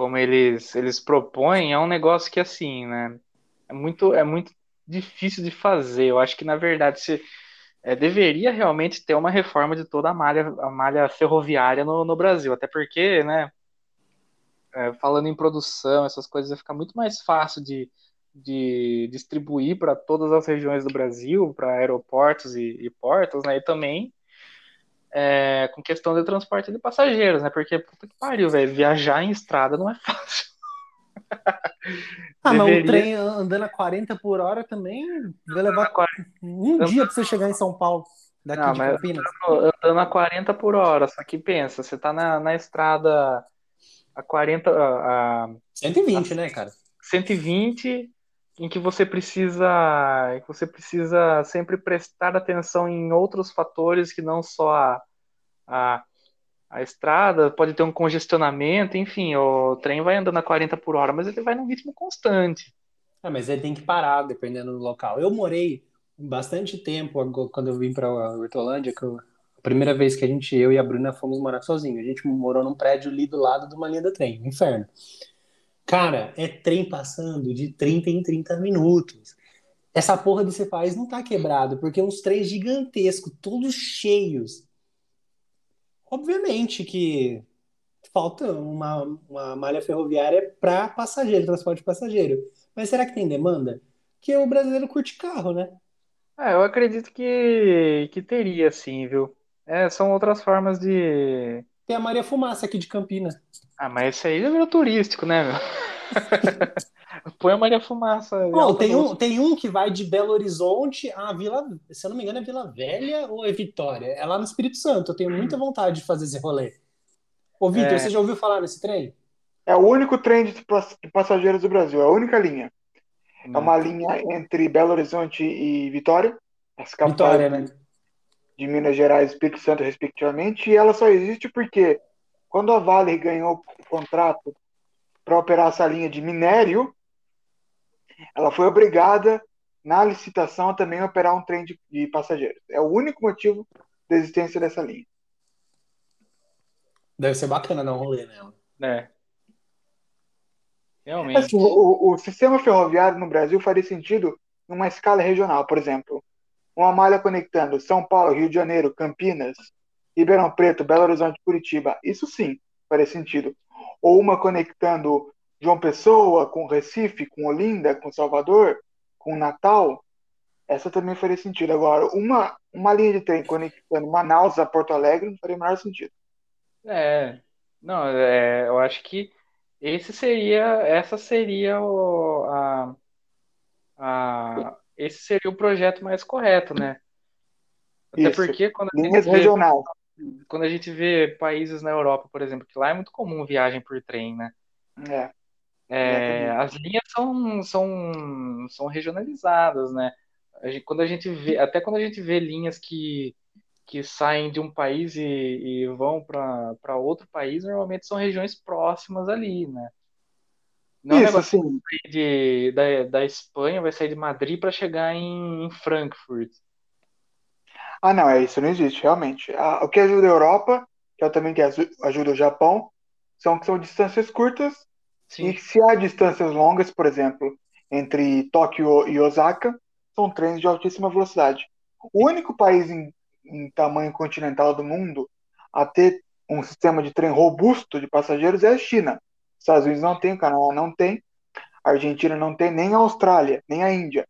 como eles, eles propõem, é um negócio que, assim, né, é muito, é muito difícil de fazer. Eu acho que, na verdade, se, é, deveria realmente ter uma reforma de toda a malha, a malha ferroviária no, no Brasil, até porque, né, é, falando em produção, essas coisas, vai ficar muito mais fácil de, de distribuir para todas as regiões do Brasil, para aeroportos e, e portos, né, e também é, com questão de transporte de passageiros, né? Porque, puta que pariu, velho, viajar em estrada não é fácil. ah, Deveria... mas o trem andando a 40 por hora também vai levar um dia para você chegar em São Paulo, daqui não, de Campinas. Andando, andando a 40 por hora, só que pensa, você tá na, na estrada a 40... A, a, 120, a, né, cara? 120 em que você precisa que você precisa sempre prestar atenção em outros fatores que não só a, a, a estrada, pode ter um congestionamento, enfim, o trem vai andando a 40 por hora, mas ele vai num ritmo constante. É, mas ele tem que parar dependendo do local. Eu morei bastante tempo quando eu vim para Hortolândia, que eu, a primeira vez que a gente, eu e a Bruna fomos morar sozinhos. A gente morou num prédio ali do lado de uma linha do trem, inferno. Cara, é trem passando de 30 em 30 minutos. Essa porra desse país não tá quebrado, porque é uns trens gigantescos, todos cheios. Obviamente que falta uma, uma malha ferroviária para passageiro, transporte passageiro. Mas será que tem demanda? Que o brasileiro curte carro, né? É, eu acredito que, que teria, sim, viu? É, são outras formas de. Tem a Maria Fumaça aqui de Campinas. Ah, mas esse aí é virou turístico, né, meu? Põe a Maria Fumaça. Oh, tem, um, tem um que vai de Belo Horizonte a Vila, se eu não me engano, é Vila Velha ou é Vitória? É lá no Espírito Santo. Eu tenho muita vontade de fazer esse rolê. Ô, Vitor, é... você já ouviu falar nesse trem? É o único trem de passageiros do Brasil, é a única linha. Hum. É uma linha entre Belo Horizonte e Vitória, as capitais Vitória, né? De Minas Gerais e Espírito Santo, respectivamente, e ela só existe porque quando a Vale ganhou o contrato para operar essa linha de minério, ela foi obrigada, na licitação, a também operar um trem de, de passageiros. É o único motivo da existência dessa linha. Deve ser bacana dar um rolê nela. É. Realmente. Assim, o, o, sistema ferroviário no Brasil faria sentido numa escala regional, por exemplo, uma malha conectando São Paulo, Rio de Janeiro, Campinas, Ribeirão Preto, Belo Horizonte, Curitiba, isso sim faria sentido. Ou uma conectando João Pessoa com Recife, com Olinda, com Salvador, com Natal, essa também faria sentido. Agora, uma, uma linha de trem conectando Manaus a Porto Alegre não faria o menor sentido. É, não, é, eu acho que esse seria, essa seria o, a, a, esse seria o projeto mais correto, né? Até Isso. porque quando a Linhas regionais quando a gente vê países na Europa, por exemplo, que lá é muito comum viagem por trem, né? É. É, as linhas são, são, são regionalizadas, né? A gente, quando a gente vê, até quando a gente vê linhas que, que saem de um país e, e vão para outro país, normalmente são regiões próximas ali, né? Não é Isso, é assim. De, da, da Espanha vai sair de Madrid para chegar em, em, Frankfurt. Ah, não, é isso não existe, realmente. Ah, o que ajuda a Europa, que é também que ajuda o Japão, são são distâncias curtas. Sim. E se há distâncias longas, por exemplo, entre Tóquio e Osaka, são trens de altíssima velocidade. O único país em, em tamanho continental do mundo a ter um sistema de trem robusto de passageiros é a China. Estados Unidos não tem, Canadá não tem, Argentina não tem, nem a Austrália, nem a Índia.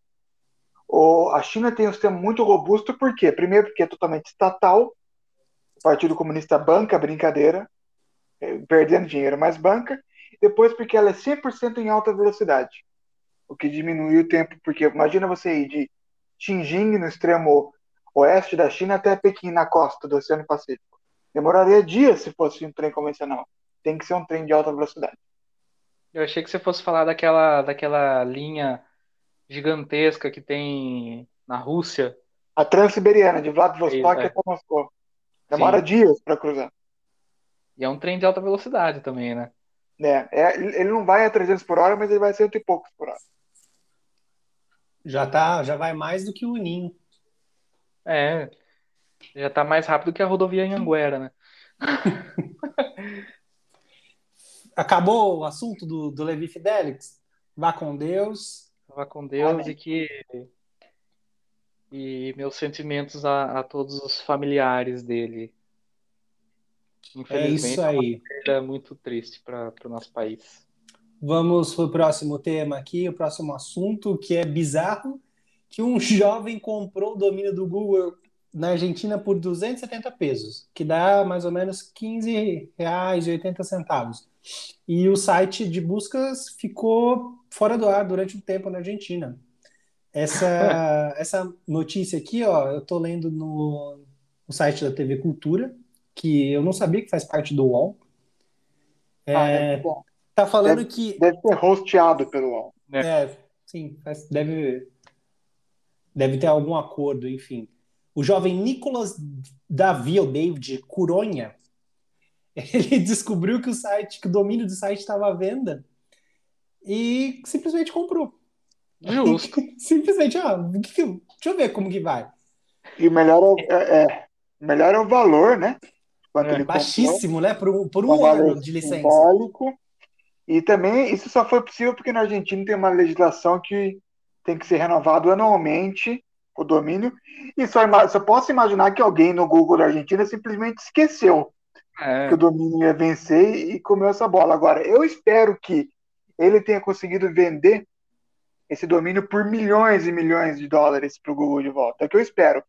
O, a China tem um sistema muito robusto, por quê? Primeiro, porque é totalmente estatal, o Partido Comunista banca brincadeira, é, perdendo dinheiro, mas banca. Depois, porque ela é 100% em alta velocidade, o que diminui o tempo, porque imagina você ir de Xinjiang, no extremo oeste da China, até Pequim, na costa do Oceano Pacífico. Demoraria dias se fosse um trem convencional tem que ser um trem de alta velocidade. Eu achei que você fosse falar daquela, daquela linha gigantesca que tem na Rússia. A Transiberiana, de Vladivostok é. até Moscou. Demora Sim. dias para cruzar. E é um trem de alta velocidade também, né? É, é, ele não vai a 300 por hora, mas ele vai a cento e poucos por hora. Já tá, já vai mais do que o Ninho. É, já tá mais rápido que a rodovia em Anguera, né? acabou o assunto do, do Levi Fidelix? Vá com Deus. Vá com Deus Amém. e que. E meus sentimentos a, a todos os familiares dele. É isso aí. É muito triste para o nosso país. Vamos para o próximo tema aqui, o próximo assunto, que é bizarro, que um jovem comprou o domínio do Google na Argentina por 270 pesos, que dá mais ou menos 15 reais e 80 centavos. E o site de buscas ficou fora do ar durante um tempo na Argentina. Essa, essa notícia aqui, ó, eu tô lendo no, no, site da TV Cultura, que eu não sabia que faz parte do UOL. É, ah, é tá falando deve, que. Deve ser hosteado pelo UOL. É, sim, deve, deve ter algum acordo, enfim. O jovem Nicolas Davi, ou David Curonha, ele descobriu que o site, que o domínio do site estava à venda e simplesmente comprou. Justo. simplesmente, ah, deixa eu ver como que vai. E o melhor é, é, é melhor é o valor, né? É, baixíssimo, comprou, né? Por um, por um, um ano de licença. Simbólico. E também isso só foi possível porque na Argentina tem uma legislação que tem que ser renovado anualmente o domínio. E só, só posso imaginar que alguém no Google da Argentina simplesmente esqueceu é. que o domínio ia vencer e comeu essa bola. Agora, eu espero que ele tenha conseguido vender esse domínio por milhões e milhões de dólares para o Google de volta. É o que eu espero.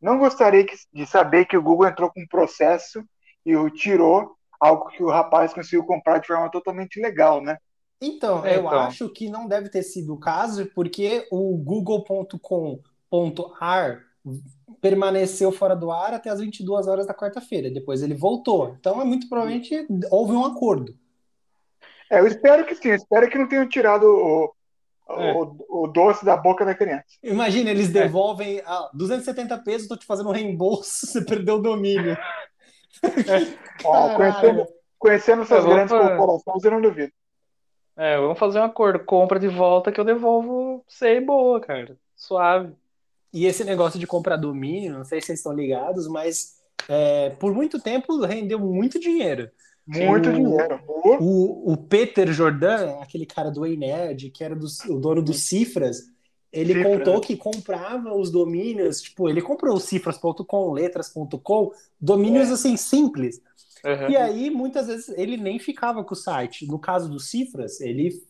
Não gostaria de saber que o Google entrou com um processo e o tirou algo que o rapaz conseguiu comprar de forma totalmente legal, né? Então, é, eu então. acho que não deve ter sido o caso, porque o google.com ar permaneceu fora do ar até as 22 horas da quarta-feira. Depois ele voltou. Então, é muito provavelmente houve um acordo. É, eu espero que sim. Eu espero que não tenham tirado o, é. o, o, doce da boca da criança. Imagina, eles é. devolvem é. ah, 270 pesos, estou te fazendo um reembolso, você perdeu o domínio. É. Ó, conhecendo, conhecendo essas grandes pra... corporações, eu não duvido. É, vamos fazer um acordo. Compra de volta que eu devolvo sei boa, cara. Suave. E esse negócio de comprar domínio, não sei se vocês estão ligados, mas é, por muito tempo rendeu muito dinheiro. Muito o, dinheiro. O, o Peter Jordan, aquele cara do Nerd, que era do, o dono dos Cifras, ele Cifra. contou que comprava os domínios, tipo, ele comprou cifras.com, letras.com, domínios é. assim simples. Uhum. E aí, muitas vezes, ele nem ficava com o site. No caso do Cifras, ele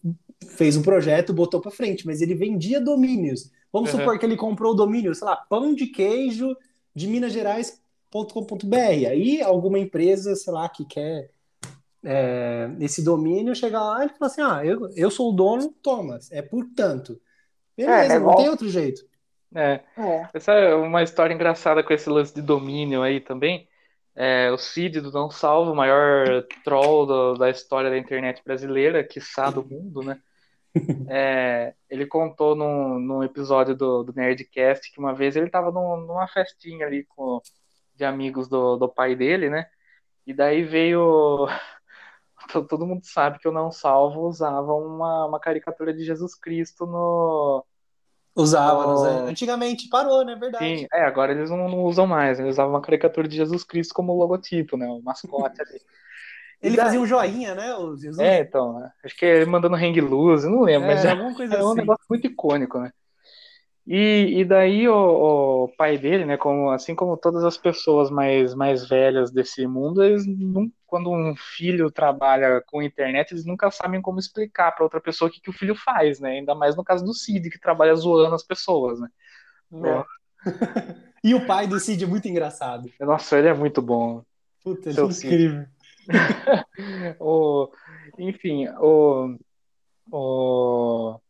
fez um projeto, botou para frente, mas ele vendia domínios. Vamos uhum. supor que ele comprou o domínio, sei lá, pão de queijo de Minas Gerais.com.br. Aí alguma empresa, sei lá, que quer é, esse domínio, chega lá e fala assim: ah, eu, eu sou o dono, Thomas, é por tanto. Beleza, é, é não tem outro jeito. É. é. Essa é uma história engraçada com esse lance de domínio aí também. é, o Cid do Não Salvo, o maior troll do, da história da internet brasileira, quiçá do mundo, né? É, ele contou num, num episódio do, do, Nerdcast que uma vez ele estava num, numa festinha ali com, de amigos do, do pai dele, né? E daí veio. Todo mundo sabe que o Não Salvo usava uma, uma caricatura de Jesus Cristo no, Usava, oh. antigamente parou, né? Verdade. Sim, é, agora eles não, não, usam mais. Eles usavam uma caricatura de Jesus Cristo como logotipo, né? O mascote ali. Ele fazia um joinha, né? O Jesus. É, então. Acho que ele mandando hang loose, não lembro, é, mas é, alguma coisa é um assim. negócio muito icônico, né? E, e daí o, o, pai dele, né, como, assim como todas as pessoas mais, mais velhas desse mundo, eles não, quando um filho trabalha com internet, eles nunca sabem como explicar para outra pessoa o que, que o filho faz, né? Ainda mais no caso do Cid, que trabalha zoando as pessoas, né? É. e o pai do Cid é muito engraçado. Nossa, ele é muito bom. Puta, ele é incrível. o, enfim, o, o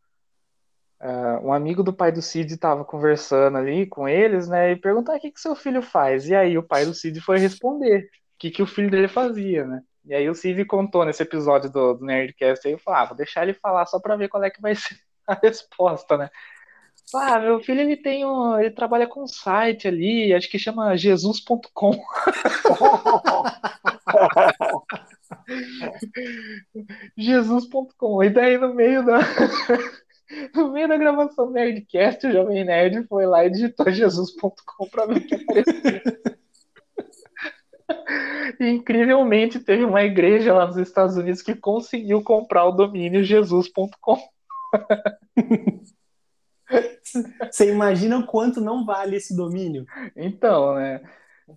Uh, um amigo do pai do Cid estava conversando ali com eles, né? E perguntar o que, que seu filho faz. E aí o pai do Cid foi responder o que, que o filho dele fazia, né? E aí o Cid contou nesse episódio do, do Nerdcast aí, eu falava, ah, vou deixar ele falar só para ver qual é que vai ser a resposta, né? Ah, meu filho ele tem um, ele trabalha com um site ali, acho que chama jesus.com. jesus.com. E daí no meio da no meio da gravação do Nerdcast, o Jovem Nerd foi lá e digitou jesus.com para ver o que aparecia. E, incrivelmente, teve uma igreja lá nos Estados Unidos que conseguiu comprar o domínio jesus.com. Você imagina quanto não vale esse domínio? Então, né?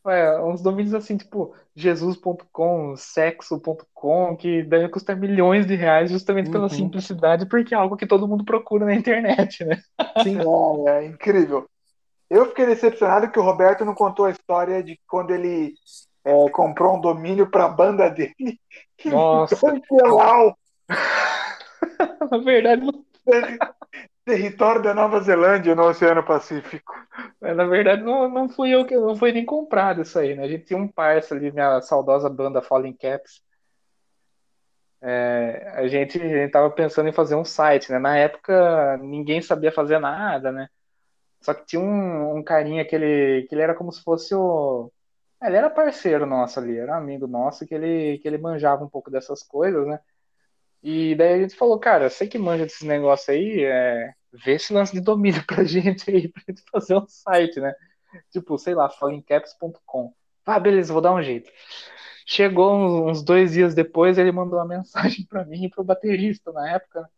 É, uns domínios assim, tipo jesus.com, sexo.com, que deve custar milhões de reais justamente pela uhum. simplicidade, porque é algo que todo mundo procura na internet, né? Sim, é, é incrível. Eu fiquei decepcionado que o Roberto não contou a história de quando ele é, comprou um domínio para a banda dele. Nossa! Na verdade, não território da Nova Zelândia no Oceano Pacífico. Mas, na verdade, não, não fui eu que não foi nem comprado isso aí, né? A gente tinha um parça ali, minha saudosa banda Falling Caps. É, a, gente, a gente tava pensando em fazer um site, né? Na época ninguém sabia fazer nada, né? Só que tinha um, um carinha que ele, que ele era como se fosse o. Ele era parceiro nosso ali, era amigo nosso, que ele, que ele manjava um pouco dessas coisas, né? E daí a gente falou, cara, sei que manja desses negócios aí, é, vê esse lance de domínio pra gente aí, pra gente fazer um site, né? Tipo, sei lá, fallingcaps.com. Ah, beleza, vou dar um jeito. Chegou uns, dois dias depois, ele mandou uma mensagem para mim e pro baterista na época, né?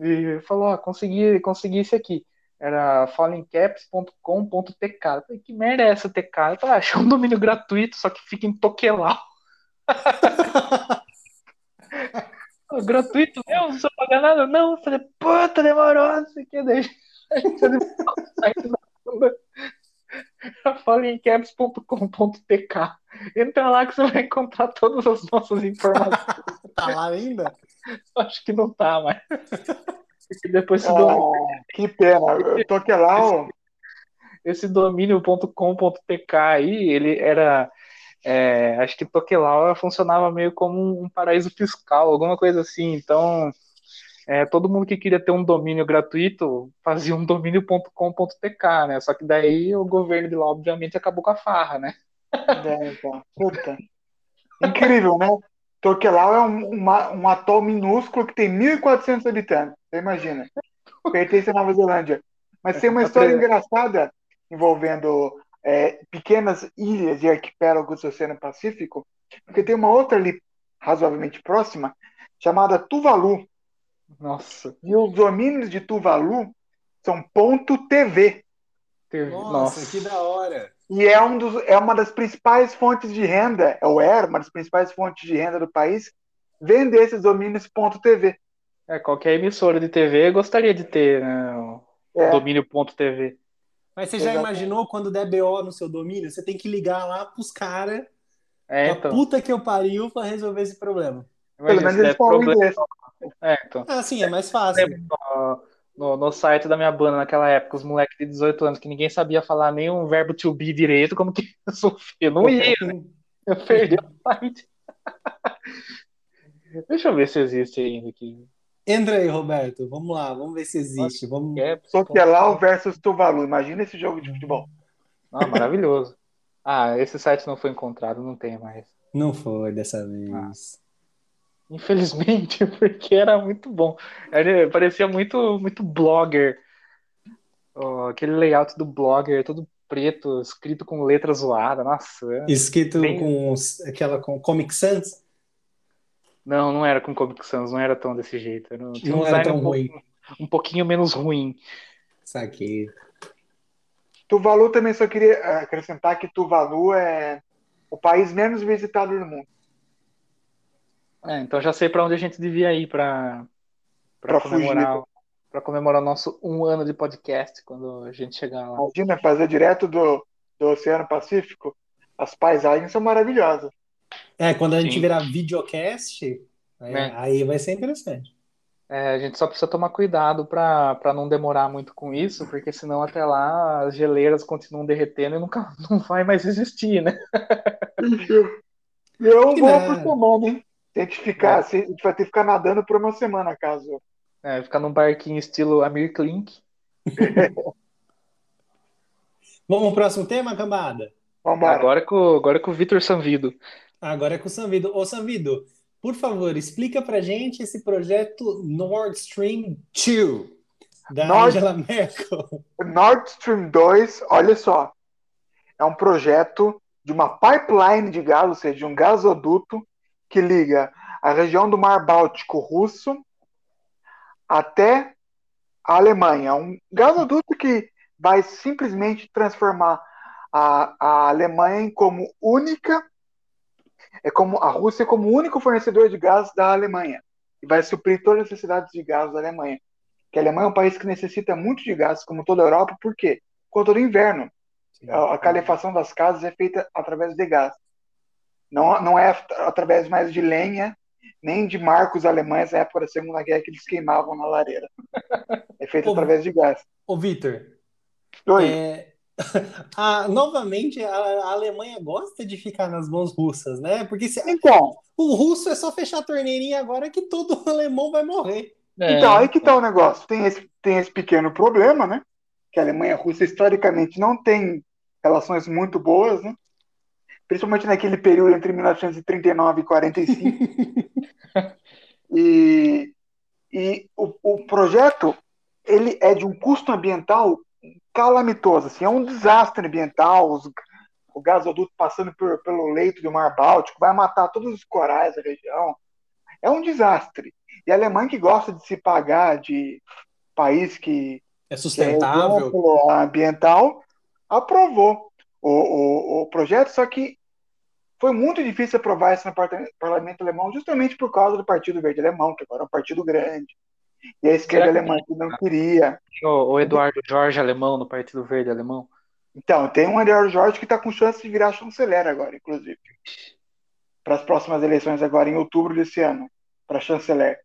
E falou, ó, oh, consegui, consegui isso aqui. Era fallingcaps.com.tk. Eu falei, que merda é essa TK? Eu falei, ah, achei um domínio gratuito, só que fica em Toquelau. gratuito mesmo, não precisa pagar nada. Não, eu falei, puta, demorou, não sei o que, deixa. Fallencaps.com.tk Entra lá que você vai encontrar todas as nossas informações. tá lá ainda? Acho que não tá, mas. depois se oh, Que pena, eu tô aqui lá. Esse, esse domínio.com.tk aí, ele era é, acho que Tokelau funcionava meio como um paraíso fiscal, alguma coisa assim. Então, é, todo mundo que queria ter um domínio gratuito fazia um domínio.com.tk, né? Só que daí o governo de lá, obviamente, acabou com a farra, né? É, então. Puta. Incrível, né? Tokelau é um, uma, um atol minúsculo que tem 1.400 habitantes. Você imagina. Pertence à Nova Zelândia. Mas tem uma história engraçada envolvendo é, pequenas ilhas e arquipélagos do Oceano Pacífico, porque tem uma outra ali razoavelmente próxima, chamada Tuvalu. Nossa. E os domínios de Tuvalu são ponto .tv. Nossa, Nossa, que da hora. E é, um dos, é uma das principais fontes de renda, ou era uma das principais fontes de renda do país, vender esses domínios ponto .tv. É, qualquer emissora de TV gostaria de ter né, o é. domínio ponto .tv. Mas você já imaginou quando der BO no seu domínio? Você tem que ligar lá pros caras. É, então. puta que eu pariu pra resolver esse problema. Pelo menos eles falam inglês. É, então. Ah, sim, é mais fácil. No, no, site da minha banda naquela época, os moleques de 18 anos que ninguém sabia falar nem um verbo to be direito, como que sofria? Não ia. Né? Perdeu o site. Deixa eu ver se existe ainda aqui. Entra aí, Roberto. Vamos lá, vamos ver se existe. Vamos... É, Soquelau versus Tuvalu. Imagina esse jogo de futebol. Ah, maravilhoso. ah, esse site não foi encontrado, não tem mais. Não foi dessa vez. Ah. Infelizmente, porque era muito bom. Era, parecia muito, muito blogger. Oh, aquele layout do blogger, todo preto, escrito com letra zoada. Nossa. Escrito bem... com aquela com Comic Sans? Não, não era com Comic Sans, não era tão desse jeito. Era, não era tão um ruim. um pouquinho menos ruim. Saquei. Tuvalu também só queria acrescentar que Tuvalu é o país menos visitado do mundo. É, então já sei para onde a gente devia ir para comemorar para comemorar nosso um ano de podcast quando a gente chegar lá. Imagina fazer direto do, do Oceano Pacífico. As paisagens são maravilhosas. É, quando a Sim. gente virar videocast, aí, é. aí vai ser interessante. É, a gente só precisa tomar cuidado para não demorar muito com isso, porque senão até lá as geleiras continuam derretendo e nunca não vai mais existir, né? Eu vou por semana, hein? Tem que ficar, é. a gente vai ter que ficar nadando por uma semana, caso. É, ficar num barquinho estilo Amir Klink. Vamos pro próximo tema, cambada? Vambora. Agora com, agora com o Vitor Sanvido. Agora é com o Sanvido. Ô, Sanvido, por favor, explica pra gente esse projeto Nord Stream 2 da Nord... Angela Merkel. Nord Stream 2, olha só, é um projeto de uma pipeline de gás, ou seja, de um gasoduto que liga a região do Mar Báltico russo até a Alemanha. Um gasoduto que vai simplesmente transformar a, a Alemanha em como única é como a Rússia como único fornecedor de gás da Alemanha e vai suprir todas as necessidades de gás da Alemanha. Que a Alemanha é um país que necessita muito de gás, como toda a Europa, por quê? Por conta do inverno. A, a calefação das casas é feita através de gás. Não, não é através mais de lenha, nem de marcos alemães na época da Segunda Guerra que eles queimavam na lareira. É feito através de gás. Ô, Vitor. Oi. É, a, novamente, a, a, Alemanha gosta de ficar nas mãos russas, né? Porque se, então, o russo é só fechar a torneirinha agora que todo alemão vai morrer. É. Então, aí que tá o negócio. Tem esse, tem esse pequeno problema, né? Que a Alemanha e a Rússia historicamente não tem relações muito boas, né? Principalmente naquele período entre 1939 e 45. e e o, o projeto ele é de um custo ambiental calamitoso, assim, é um desastre ambiental, os, o gasoduto passando por, pelo leito do Mar Báltico, vai matar todos os corais da região, é um desastre. E a Alemanha que gosta de se pagar de país que é sustentável, que é ambiental, aprovou o, o, o projeto, só que foi muito difícil aprovar isso no parlamento alemão, justamente por causa do Partido Verde Alemão, que agora é um partido grande. E a esquerda alemã que não queria. O, o Eduardo Jorge alemão no Partido Verde alemão? Então, tem um Eduardo Jorge que está com chance de virar chanceler agora, inclusive. Para as próximas eleições agora em outubro desse ano, para chanceler.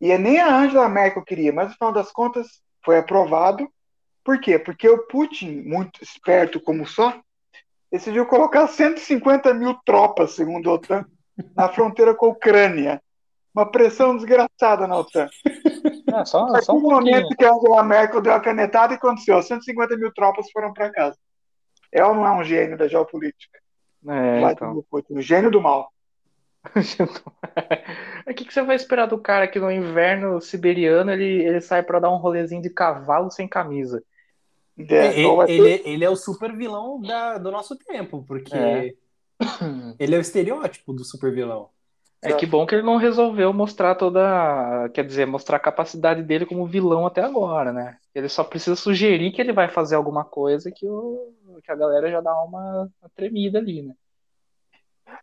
E é nem a Angela Merkel queria, mas no final das contas foi aprovado. Por quê? Porque o Putin, muito esperto como só, decidiu colocar 150 mil tropas, segundo a OTAN, na fronteira com a Ucrânia. Uma pressão desgraçada na OTAN. É, só, só um momento que a Angela Merkel deu a canetada e aconteceu. 150 mil tropas foram para casa. Ela não é um gênio da geopolítica. É, então. Um gênio do mal. O que, que você vai esperar do cara que no inverno siberiano ele, ele sai para dar um rolezinho de cavalo sem camisa? É, ele, ele, ele, é o super vilão da, do nosso tempo, porque é. ele é o estereótipo do super vilão. É que bom que ele não resolveu mostrar toda. Quer dizer, mostrar a capacidade dele como vilão até agora, né? Ele só precisa sugerir que ele vai fazer alguma coisa que, o, que a galera já dá uma, uma tremida ali, né?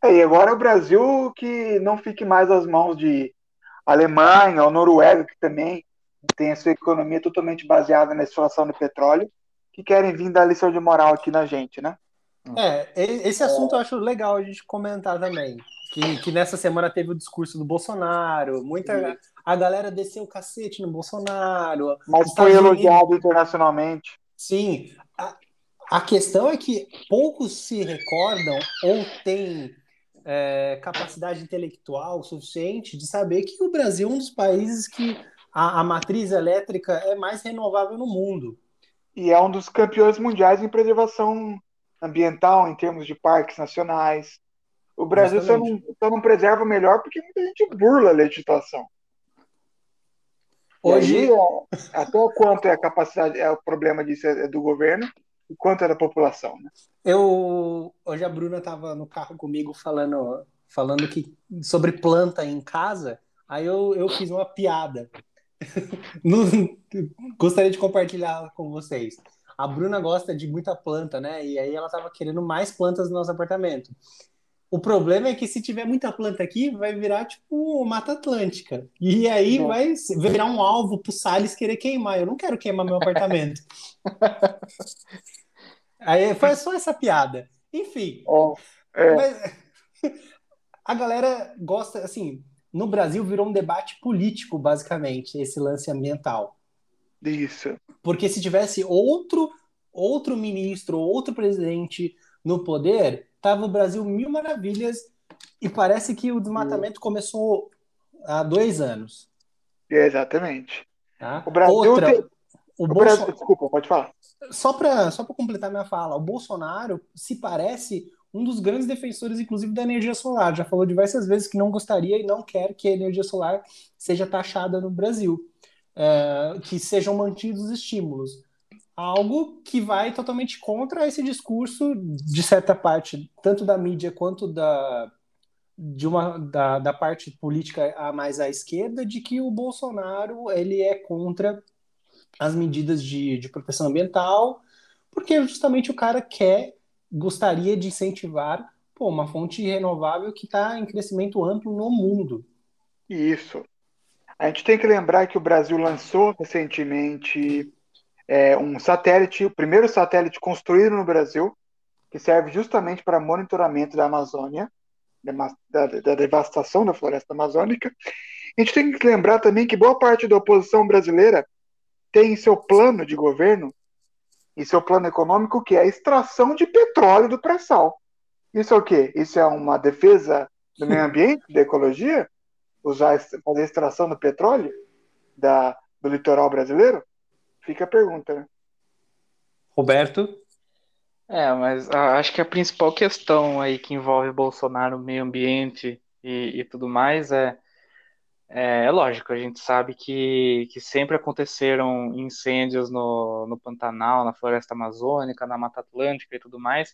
É, e agora o Brasil que não fique mais às mãos de Alemanha ou Noruega, que também tem a sua economia totalmente baseada na exploração do petróleo, que querem vir dar lição de moral aqui na gente, né? É, esse assunto eu acho legal a gente comentar também que, que nessa semana teve o discurso do Bolsonaro, muita a galera desceu o cacete no Bolsonaro. Mas foi elogiado Unidos... internacionalmente. Sim. A, a questão é que poucos se recordam ou têm é, capacidade intelectual suficiente de saber que o Brasil é um dos países que a, a matriz elétrica é mais renovável no mundo. E é um dos campeões mundiais em preservação ambiental, em termos de parques nacionais. O Brasil só não, só não, preserva melhor porque muita gente burla a legislação. Hoje, aí, é, até quanto é a capacidade, é o problema disso é do governo e quanto é da população, né? Eu hoje a Bruna estava no carro comigo falando, falando que sobre planta em casa. Aí eu, eu fiz uma piada. gostaria de compartilhar com vocês. A Bruna gosta de muita planta, né? E aí ela estava querendo mais plantas no nosso apartamento. O problema é que se tiver muita planta aqui, vai virar tipo Mata Atlântica. E aí vai, vai virar um alvo pro Salles querer queimar. Eu não quero queimar meu apartamento. aí foi só essa piada. Enfim. Oh, é. mas, a galera gosta, assim, no Brasil virou um debate político, basicamente, esse lance ambiental. Isso. Porque se tivesse outro outro ministro, outro presidente no poder, tava o Brasil mil maravilhas e parece que o desmatamento começou há dois anos. Exatamente. Tá? O Brasil Outra, tem... o, o Brasil... Desculpa, pode falar. Só para só completar minha fala, o Bolsonaro se parece um dos grandes defensores, inclusive, da energia solar. Já falou diversas vezes que não gostaria e não quer que a energia solar seja taxada no Brasil, é, que sejam mantidos estímulos. Algo que vai totalmente contra esse discurso, de certa parte, tanto da mídia quanto da, de uma, da, da parte política a mais à esquerda, de que o Bolsonaro ele é contra as medidas de, de proteção ambiental, porque justamente o cara quer gostaria de incentivar pô, uma fonte renovável que está em crescimento amplo no mundo. Isso. A gente tem que lembrar que o Brasil lançou recentemente é, um satélite, o primeiro satélite construído no Brasil, que serve justamente para monitoramento da Amazônia, da, da, devastação da floresta amazônica. A gente tem que lembrar também que boa parte da oposição brasileira tem seu plano de governo e seu plano econômico, que é a extração de petróleo do pré-sal. Isso é o quê? Isso é uma defesa do meio ambiente, da ecologia? Usar, fazer extração do petróleo da, do litoral brasileiro? Fica a pergunta, né? Roberto? É, mas acho que a principal questão aí que envolve Bolsonaro, meio ambiente e, e tudo mais é é, é, lógico, a gente sabe que, que sempre aconteceram incêndios no, no Pantanal, na floresta amazônica, na Mata Atlântica e tudo mais,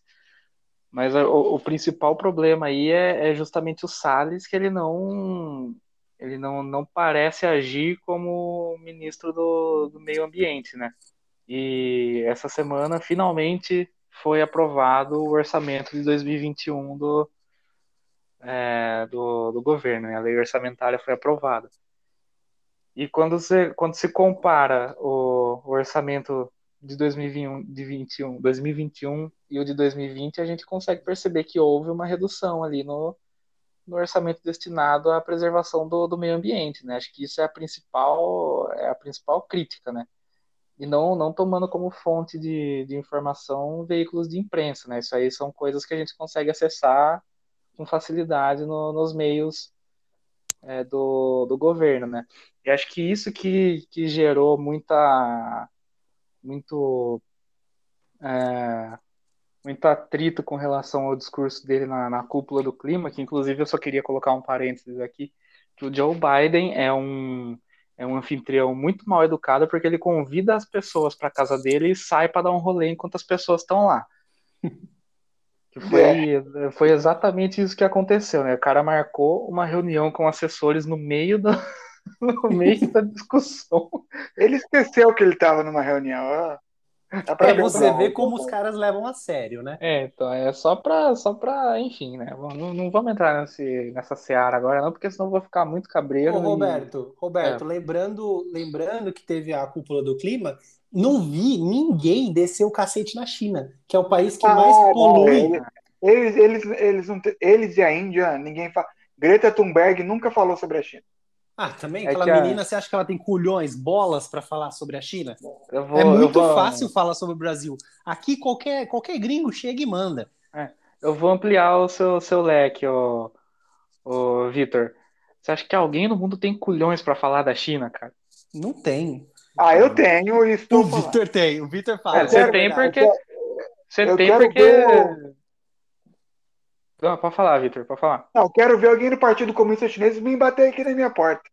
mas o, o principal problema aí é, é, justamente o Salles, que ele não ele não, não parece agir como ministro do, do meio ambiente, né? E essa semana finalmente foi aprovado o orçamento de 2021 do, é, do, do governo, né? a lei orçamentária foi aprovada. E quando, você, quando se compara o, o orçamento de 2021, de 21, 2021 e o de 2020, a gente consegue perceber que houve uma redução ali no, no orçamento destinado à preservação do, do meio ambiente, né? Acho que isso é a principal, é a principal crítica, né? E não, não tomando como fonte de, de informação veículos de imprensa, né? Isso aí são coisas que a gente consegue acessar com facilidade no, nos meios é, do, do governo, né? E acho que isso que, que gerou muita muito é, muito atrito com relação ao discurso dele na, na cúpula do clima, que inclusive eu só queria colocar um parênteses aqui, que o Joe Biden é um é um anfitrião muito mal educado porque ele convida as pessoas para casa dele e sai para dar um rolê enquanto as pessoas estão lá. Foi, é. foi exatamente isso que aconteceu, né? O cara marcou uma reunião com assessores no meio da, no meio da discussão. Ele esqueceu que ele estava numa reunião. É você ver como os caras levam a sério, né? É, então é só pra, só pra enfim, né? Não, não vamos entrar nesse, nessa seara agora, não, porque senão eu vou ficar muito cabreiro. Ô, Roberto, e... Roberto, é. lembrando, lembrando que teve a cúpula do clima, não vi ninguém descer o cacete na China, que é o país que ah, mais polui. Não, eles, eles, eles, não, eles e a Índia, ninguém fala. Greta Thunberg nunca falou sobre a China. Ah, também? É aquela menina, a... você acha que ela tem culhões, bolas para falar sobre a China? Vou, é muito vou... fácil falar sobre o Brasil. Aqui qualquer, qualquer gringo chega e manda. É. eu vou ampliar o seu, seu leque, ô, ô Vitor. Você acha que alguém no mundo tem culhões para falar da China, cara? Não tem. Ah, eu tenho estou. O Vitor tem, o Vitor fala. É, você tem porque. Você tem porque. Ver... Não, pode falar, Vitor, pode falar. Não, quero ver alguém do Partido Comunista Chinês me bater aqui na minha porta.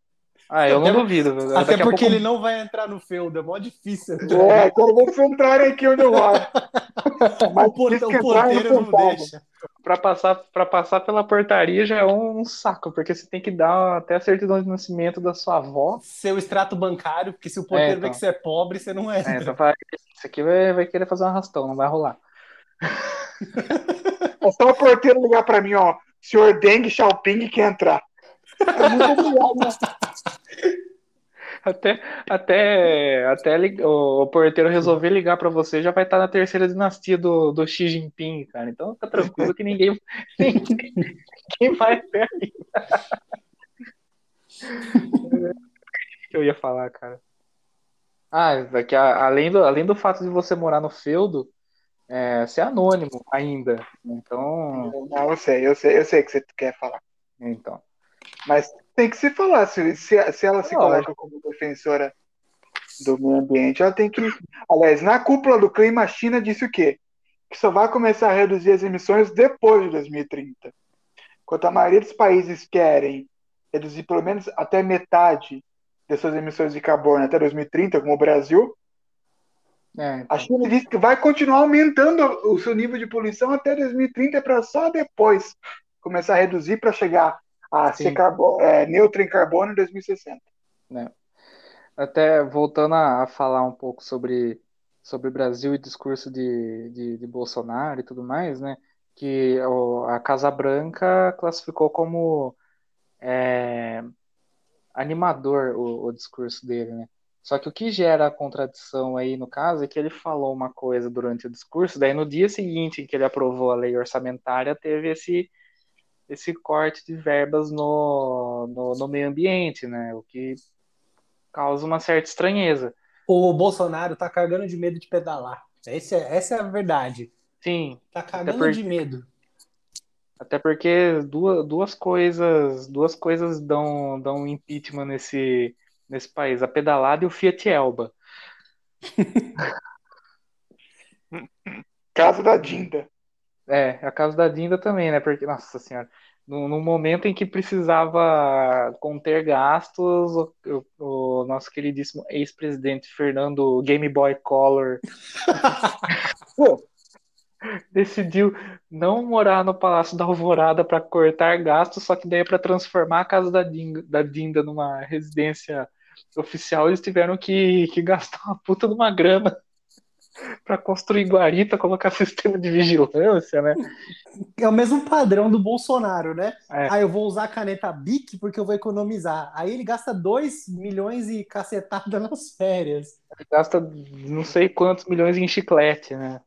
Ah, eu até, não duvido. Até porque pouco... ele não vai entrar no feudo, é mó difícil. É, quero ver se entrarem aqui onde eu moro. Mas o, porta, o porteiro não deixa. Para passar, pra passar pela portaria já é um saco, porque você tem que dar até a certidão de nascimento da sua avó. Seu extrato bancário, porque se o porteiro é, então. vê que você é pobre, você não é. é então vai, isso aqui vai, vai querer fazer um arrastão, não vai rolar. É só o porteiro ligar para mim, ó. Senhor Deng Xiaoping quer entrar. É muito obrigado, né? Até, até, até o porteiro resolver ligar para você, já vai estar na terceira dinastia do, do Xi Jinping, cara. Então tá tranquilo que ninguém, ninguém vai ter aí. eu ia falar, cara? Ah, é que além do, além do fato de você morar no feudo, é, ser anônimo ainda. Então. Não, eu sei, eu sei, eu sei que você quer falar. Então. Mas tem que se falar, se, se, se ela se coloca como defensora do meio ambiente, ela tem que. Aliás, na cúpula do clima, a China disse o quê? Que só vai começar a reduzir as emissões depois de 2030. Enquanto a maioria dos países querem reduzir pelo menos até metade de suas emissões de carbono até 2030, como o Brasil, é, então. a China disse que vai continuar aumentando o seu nível de poluição até 2030 para só depois começar a reduzir para chegar a Sim. ser carbono, é, neutro em carbono em 2060. É. Até voltando a, falar um pouco sobre sobre Brasil e discurso de, de, de Bolsonaro e tudo mais, né? Que o, a Casa Branca classificou como é, animador o, o, discurso dele, né? Só que o que gera a contradição aí no caso é que ele falou uma coisa durante o discurso, daí no dia seguinte em que ele aprovou a lei orçamentária teve esse esse corte de verbas no, no, no, meio ambiente, né? O que causa uma certa estranheza. O Bolsonaro tá cagando de medo de pedalar. Esse é, essa é a verdade. Sim. Tá cagando de medo. Até porque duas, duas coisas duas coisas dão, dão impeachment nesse, nesse país. A pedalada e o Fiat Elba. Caso da Dinda. É, a casa da Dinda também, né? Porque, nossa senhora, no, no momento em que precisava conter gastos, o, o, o nosso queridíssimo ex-presidente Fernando Game Boy Color decidiu não morar no Palácio da Alvorada para cortar gastos, só que daí é para transformar a casa da Dinda, da Dinda numa residência oficial, eles tiveram que, que gastar uma puta de uma grana para construir guarita, colocar sistema de vigilância, né? É o mesmo padrão do Bolsonaro, né? É. Ah, eu vou usar a caneta BIC porque eu vou economizar. Aí ele gasta 2 milhões e cacetada nas férias. Ele gasta não sei quantos milhões em chiclete, né?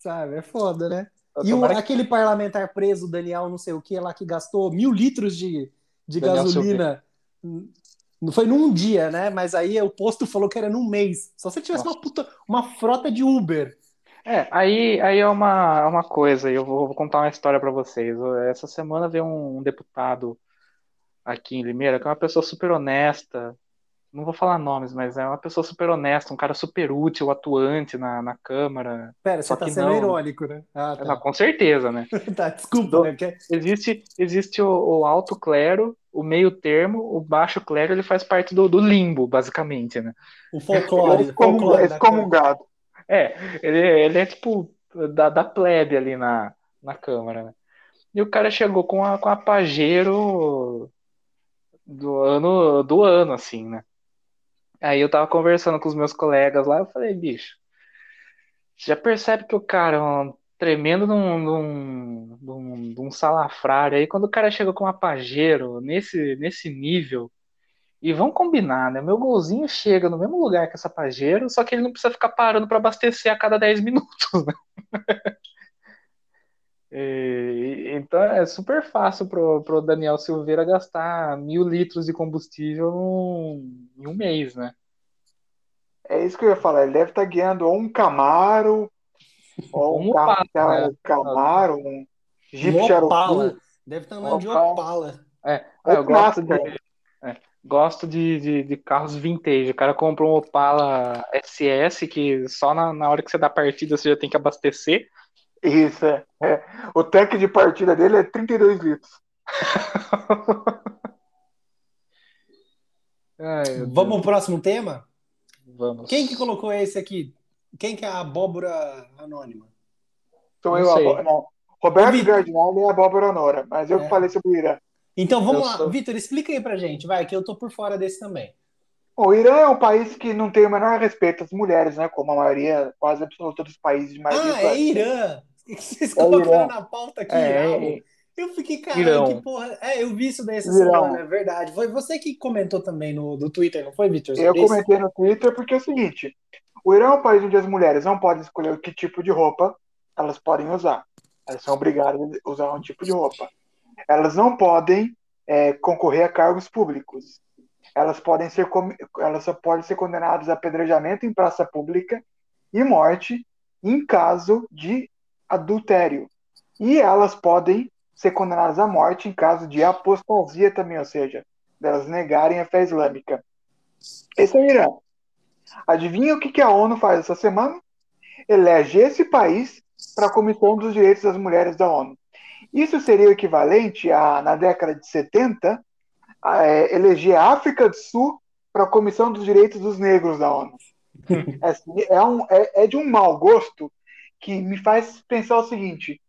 Sabe, é foda, né? e o, aquele parlamentar preso, Daniel, não sei o que, lá que gastou mil litros de, de gasolina não foi num dia, né? Mas aí o posto falou que era num mês. Só se tivesse uma puta, uma frota de Uber. É, aí, aí é uma, uma coisa, eu vou, vou contar uma história para vocês. Essa semana veio um deputado aqui em Limeira, que é uma pessoa super honesta, não vou falar nomes, mas é uma pessoa super honesta, um cara super útil, atuante na, na Câmara. Pera, você tá sendo não, irônico, né? Ah, tá. não, com certeza, né? tá, desculpa, né? Existe, existe o, o, alto clero, o meio termo, o baixo clero, ele faz parte do, do limbo, basicamente, né? O folclore. o folclore excomungado. É, ele, ele é tipo da, da plebe ali na, na Câmara, né? E o cara chegou com a, com a Pajero do ano, do ano, assim, né? Aí eu tava conversando com os meus colegas lá, eu falei, bicho, você já percebe que o cara é um tremendo num, num, num salafrário. Aí quando o cara chega com uma Pajero nesse, nesse nível, e vão combinar, né? Meu golzinho chega no mesmo lugar que essa Pajero, só que ele não precisa ficar parando para abastecer a cada 10 minutos, né? E, então é super fácil pro, pro Daniel Silveira gastar mil litros de combustível num, em um mês, né? É isso que eu ia falar. Ele deve estar tá guiando ou um Camaro Ou um, um carro Opala, né? Camaro, um Jeep um Cherokee. Deve estar andando de Opala. É, é eu gosto de, é, gosto de, de, de, carros vintage. O cara comprou um Opala SS que só na, na hora que você dá partida você já tem que abastecer. Isso, é. é. O tanque de partida dele é 32 litros. Ai, Vamos ao próximo tema? Vamos. Quem que colocou esse aqui? Quem que é a abóbora anônima? Sou eu, a, não. Roberto Gardinelli é a abóbora Honora, mas eu é. que falei sobre o Irã. Então vamos eu lá, sou... Vitor, explica aí pra gente, vai, que eu tô por fora desse também. O Irã é um país que não tem o menor respeito às mulheres, né? Como a maioria, quase absoluta dos países de maioria. Ah, é Irã! Vocês é colocaram na pauta aqui, é, é, eu fiquei, caralho, que porra. É, eu vi isso daí essa Irão. semana, é verdade. Foi você que comentou também no do Twitter, não foi, Vitor? Eu comentei no Twitter porque é o seguinte: o Irã é um país onde as mulheres não podem escolher que tipo de roupa elas podem usar. Elas são obrigadas a usar um tipo de roupa. Elas não podem é, concorrer a cargos públicos. Elas podem ser elas só podem ser condenadas a apedrejamento em praça pública e morte em caso de adultério. E elas podem ser condenadas à morte em caso de apostasia também, ou seja, delas negarem a fé islâmica. Esse é o Irã. Adivinha o que a ONU faz essa semana? Elege esse país para a Comissão dos Direitos das Mulheres da ONU. Isso seria o equivalente a, na década de 70, a, é, eleger a África do Sul para a Comissão dos Direitos dos Negros da ONU. É, assim, é, um, é, é de um mau gosto que me faz pensar o seguinte: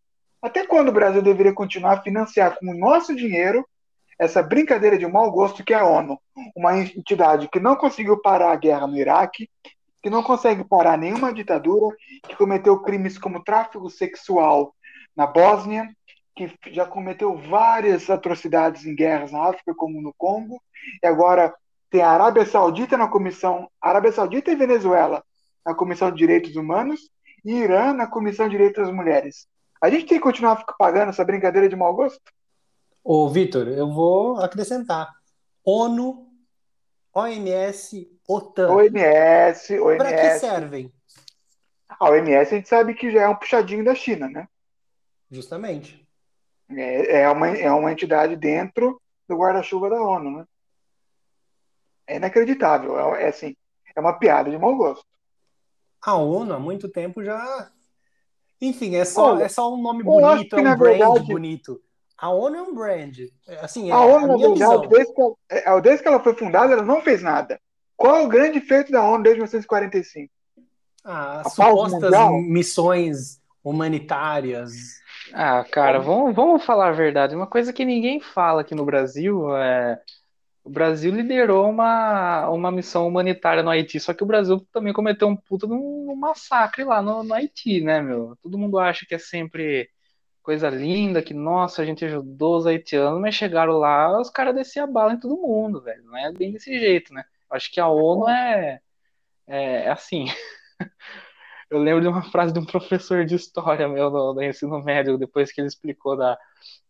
até quando o Brasil deveria continuar a financiar com o nosso dinheiro essa brincadeira de mau gosto que é a ONU, uma entidade que não conseguiu parar a guerra no Iraque, que não consegue parar nenhuma ditadura, que cometeu crimes como tráfico sexual na Bósnia, que já cometeu várias atrocidades em guerras na África, como no Congo, e agora tem a Arábia Saudita na comissão, Arábia Saudita e Venezuela na Comissão de Direitos Humanos Irã na Comissão de Direitos das Mulheres. A gente tem que continuar pagando essa brincadeira de mau gosto? Ô, Vitor, eu vou acrescentar. ONU, OMS, OTAN. OMS, OMS. Para que servem? A OMS a gente sabe que já é um puxadinho da China, né? Justamente. É, é, uma, é uma entidade dentro do guarda-chuva da ONU, né? É inacreditável. É, é, assim, é uma piada de mau gosto. A ONU há muito tempo já. Enfim, é só, Olha, é só um nome bonito, é um brand verdade, bonito. A ONU é um brand. É, assim, é a ONU, a minha verdade, desde que, ela, é, desde que ela foi fundada, ela não fez nada. Qual é o grande feito da ONU desde 1945? Ah, as supostas missões humanitárias. Ah, cara, vamos, vamos falar a verdade. Uma coisa que ninguém fala aqui no Brasil é. O Brasil liderou uma, uma missão humanitária no Haiti, só que o Brasil também cometeu um puta de um massacre lá no, no Haiti, né, meu? Todo mundo acha que é sempre coisa linda, que nossa, a gente ajudou os haitianos, mas chegaram lá, os caras desciam a bala em todo mundo, velho. Não é bem desse jeito, né? Acho que a ONU é, é, é assim. Eu lembro de uma frase de um professor de história meu do, ensino médio, depois que ele explicou da,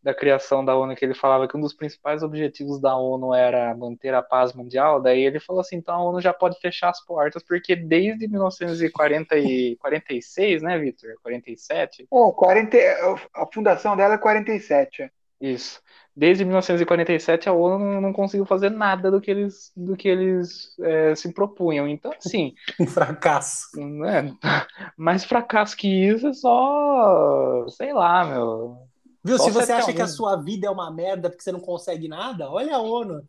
da criação da ONU, que ele falava que um dos principais objetivos da ONU era manter a paz mundial. Daí ele falou assim: então a ONU já pode fechar as portas, porque desde 1946, né, Vitor? 47? Oh, 40, a fundação dela é 47. Isso desde 1947 a ONU não, não, conseguiu fazer nada do que eles, do que eles é, se propunham. Então, assim. Um fracasso. Né? Mais fracasso que isso é só. Sei lá, meu. Viu? Só se você acha que a sua vida é uma merda porque você não consegue nada, olha a ONU.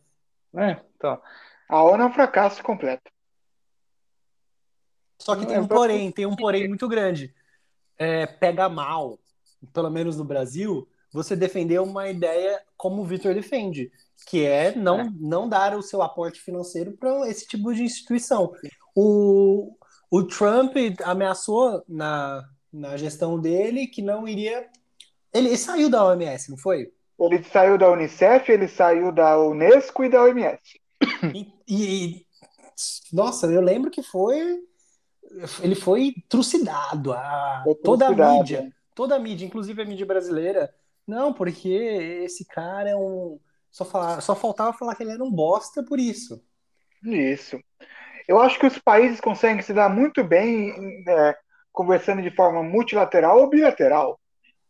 É, então. A ONU é um fracasso completo. Só que tem um porém, tem um porém muito grande. É, pega mal, pelo menos no Brasil, você defendeu uma ideia como o Vitor defende, que é não, é. não dar o seu aporte financeiro para esse tipo de instituição. O, o Trump ameaçou na, na gestão dele que não iria. Ele, ele saiu da OMS, não foi? Ele saiu da Unicef, ele saiu da Unesco e da OMS. E, e, nossa, eu lembro que foi. Ele foi trucidado. A, foi trucidado. Toda a mídia, toda a mídia, inclusive a mídia brasileira, não, porque esse cara é um. Só, falar, só faltava falar que ele era um bosta por isso. Isso. Eu acho que os países conseguem se dar muito bem é, conversando de forma multilateral ou bilateral.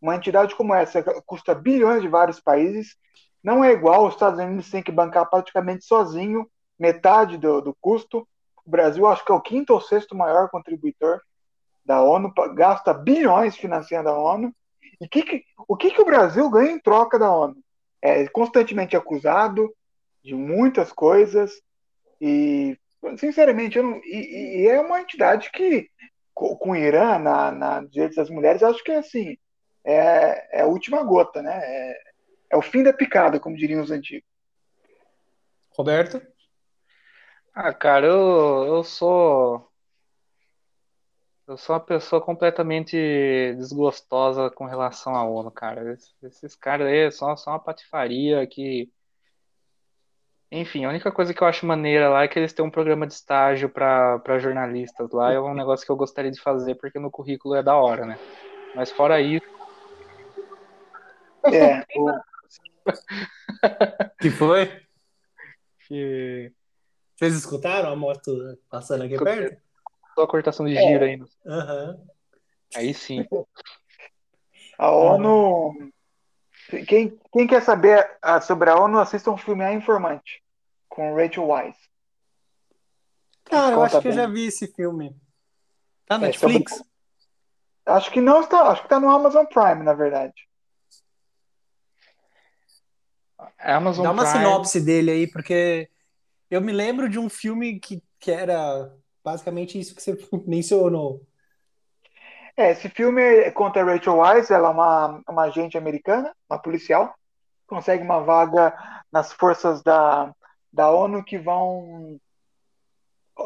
Uma entidade como essa custa bilhões de vários países, não é igual os Estados Unidos tem que bancar praticamente sozinho metade do, do custo. O Brasil acho que é o quinto ou sexto maior contribuidor da ONU, gasta bilhões financiando a ONU. E que que, o que, que o Brasil ganha em troca da ONU? É constantemente acusado de muitas coisas e, sinceramente, eu não, e, e é uma entidade que, com, com o Irã na, na direitos das mulheres, acho que é assim, é, é a última gota, né? É, é o fim da picada, como diriam os antigos. Roberto? Ah, cara, eu, eu sou eu sou uma pessoa completamente desgostosa com relação à ONU, cara. Esses, esses caras aí são só uma patifaria que. Enfim, a única coisa que eu acho maneira lá é que eles têm um programa de estágio para jornalistas lá. É um negócio que eu gostaria de fazer porque no currículo é da hora, né? Mas fora isso. É. que foi? Que... Vocês escutaram a moto passando aqui perto? Só a cortação de giro é. aí. Uhum. Aí sim. A ONU. Quem, quem quer saber ah, sobre a ONU, assista um filme A Informante, com Rachel Weisz. Cara, eu acho que bem. eu já vi esse filme. Tá na é, Netflix? Sobre... Acho que não está. Acho que tá no Amazon Prime, na verdade. Amazon Dá uma Prime... sinopse dele aí, porque eu me lembro de um filme que, que era basicamente isso que você mencionou. É, esse filme conta a Rachel Weisz, ela é uma, uma agente americana, uma policial, consegue uma vaga nas forças da, da ONU que vão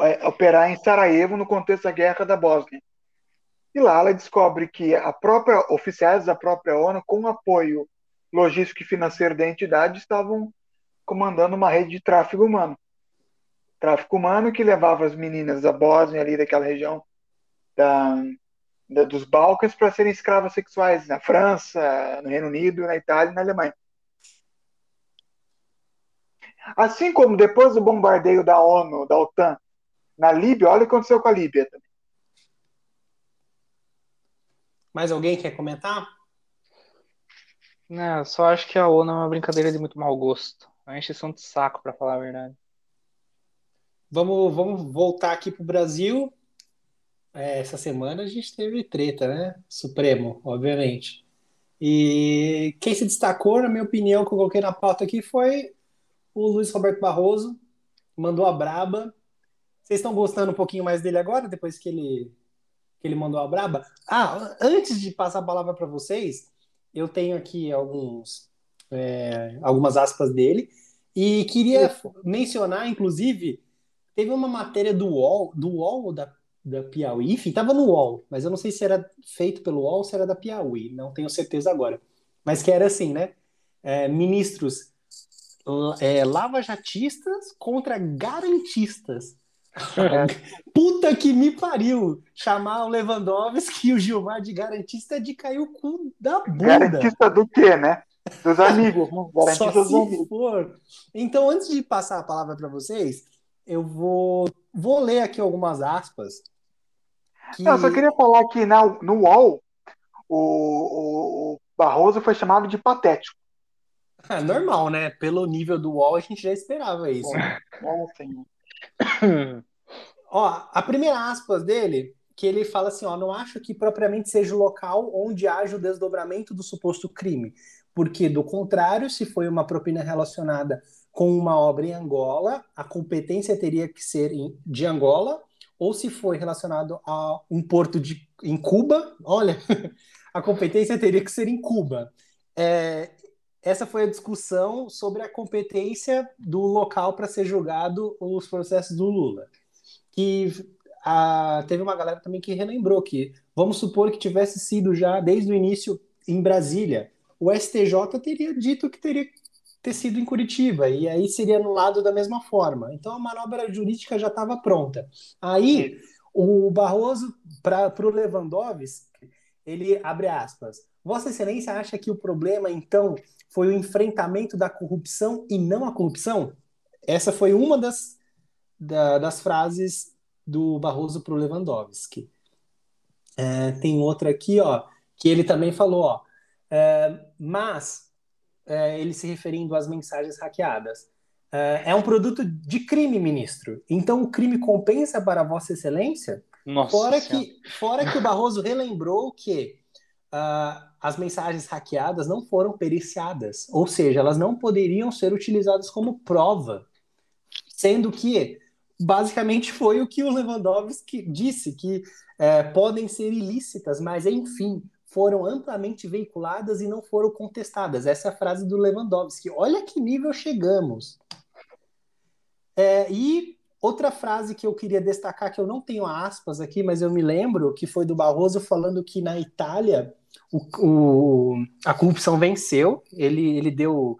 é, operar em Sarajevo no contexto da guerra da Bósnia. E lá ela descobre que a própria oficiais da própria ONU, com apoio logístico e financeiro da entidade, estavam comandando uma rede de tráfego humano tráfico humano que levava as meninas da Bósnia, ali daquela região da, da dos Balcãs, para serem escravas sexuais na França, no Reino Unido, na Itália e na Alemanha. Assim como depois do bombardeio da ONU, da OTAN, na Líbia, olha o que aconteceu com a Líbia também. Mais alguém quer comentar? Não, só acho que a ONU é uma brincadeira de muito mau gosto. É uma encheção de saco, para falar a verdade. Vamos, vamos voltar aqui para o Brasil. É, essa semana a gente teve treta, né? Supremo, obviamente. E quem se destacou, na minha opinião, que eu coloquei na pauta aqui, foi o Luiz Roberto Barroso. Mandou a braba. Vocês estão gostando um pouquinho mais dele agora, depois que ele, que ele mandou a braba? Ah, antes de passar a palavra para vocês, eu tenho aqui alguns, é, algumas aspas dele. E queria mencionar, inclusive, Teve uma matéria do UOL, do UOL da, da Piauí, enfim, estava no UOL, mas eu não sei se era feito pelo UOL ou se era da Piauí, não tenho certeza agora. Mas que era assim, né? É, ministros é, lavajatistas contra garantistas. É. Puta que me pariu! Chamar o Lewandowski e o Gilmar de garantista de cair o cu da bunda. Garantista do quê, né? Dos amigos, né? Garantista Só dos amigos. For. Então, antes de passar a palavra para vocês, eu vou, vou ler aqui algumas aspas. Que... Não, eu só queria falar que na, no UOL o, o Barroso foi chamado de patético. É normal, né? Pelo nível do UOL, a gente já esperava isso. ó, a primeira aspas dele, que ele fala assim, ó, não acho que propriamente seja o local onde haja o desdobramento do suposto crime, porque do contrário, se foi uma propina relacionada com uma obra em Angola, a competência teria que ser de Angola, ou se foi relacionado a um porto de, em Cuba, olha, a competência teria que ser em Cuba. É, essa foi a discussão sobre a competência do local para ser julgado os processos do Lula. Que a, teve uma galera também que relembrou que, vamos supor que tivesse sido já desde o início em Brasília, o STJ teria dito que teria ter sido em Curitiba, e aí seria anulado da mesma forma. Então a manobra jurídica já estava pronta. Aí o Barroso, para o Lewandowski, ele abre aspas. Vossa Excelência acha que o problema, então, foi o enfrentamento da corrupção e não a corrupção? Essa foi uma das, da, das frases do Barroso para o Lewandowski. É, tem outra aqui, ó, que ele também falou, ó, é, mas é, ele se referindo às mensagens hackeadas. É, é um produto de crime, ministro. Então o crime compensa para Vossa Excelência? Nossa fora que, fora que o Barroso relembrou que uh, as mensagens hackeadas não foram periciadas, ou seja, elas não poderiam ser utilizadas como prova, sendo que basicamente foi o que o Lewandowski disse, que é, podem ser ilícitas, mas enfim, foram amplamente veiculadas e não foram contestadas. Essa é a frase do Lewandowski. Olha que nível chegamos. É, e outra frase que eu queria destacar, que eu não tenho aspas aqui, mas eu me lembro, que foi do Barroso falando que na Itália o, o a corrupção venceu, ele, ele deu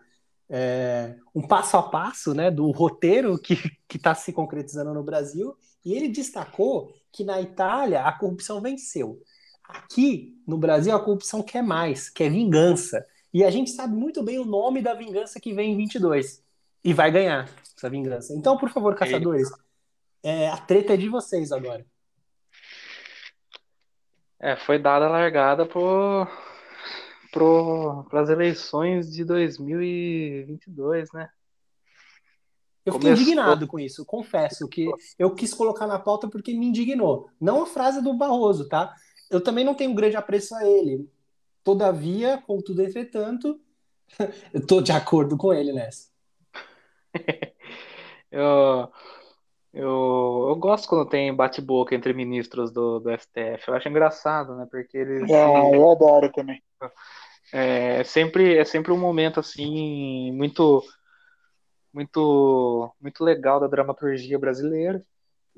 é, um passo a passo né, do roteiro que está se concretizando no Brasil, e ele destacou que na Itália a corrupção venceu. Aqui no Brasil a corrupção quer mais, quer vingança. E a gente sabe muito bem o nome da vingança que vem em 22. E vai ganhar essa vingança. Então, por favor, caçadores, é, a treta é de vocês agora. É, foi dada a largada para as eleições de 2022, né? Eu fiquei Começou... indignado com isso, confesso que eu quis colocar na pauta porque me indignou. Não a frase do Barroso, tá? Eu também não tenho grande apreço a ele. Todavia, contudo, entretanto, eu tô de acordo com ele nessa. eu, eu, eu gosto quando tem bate-boca entre ministros do, do STF. Eu acho engraçado, né? Porque eles. Ah, eu adoro também. É sempre, é sempre um momento assim muito muito muito legal da dramaturgia brasileira.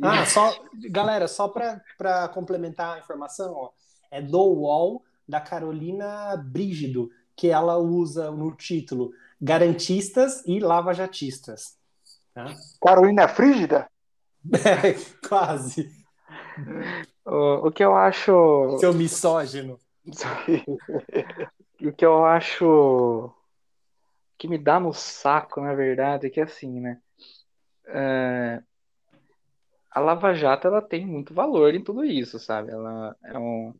Ah, só galera, só para complementar a informação, ó, é do UOL da Carolina Brígido, que ela usa no título Garantistas e Lavajatistas. Tá? Carolina Frígida? É, quase. O, o que eu acho. Seu misógino. o que eu acho que me dá no saco, na verdade, é que assim, né? É... A Lava Jato ela tem muito valor em tudo isso, sabe? Ela é um.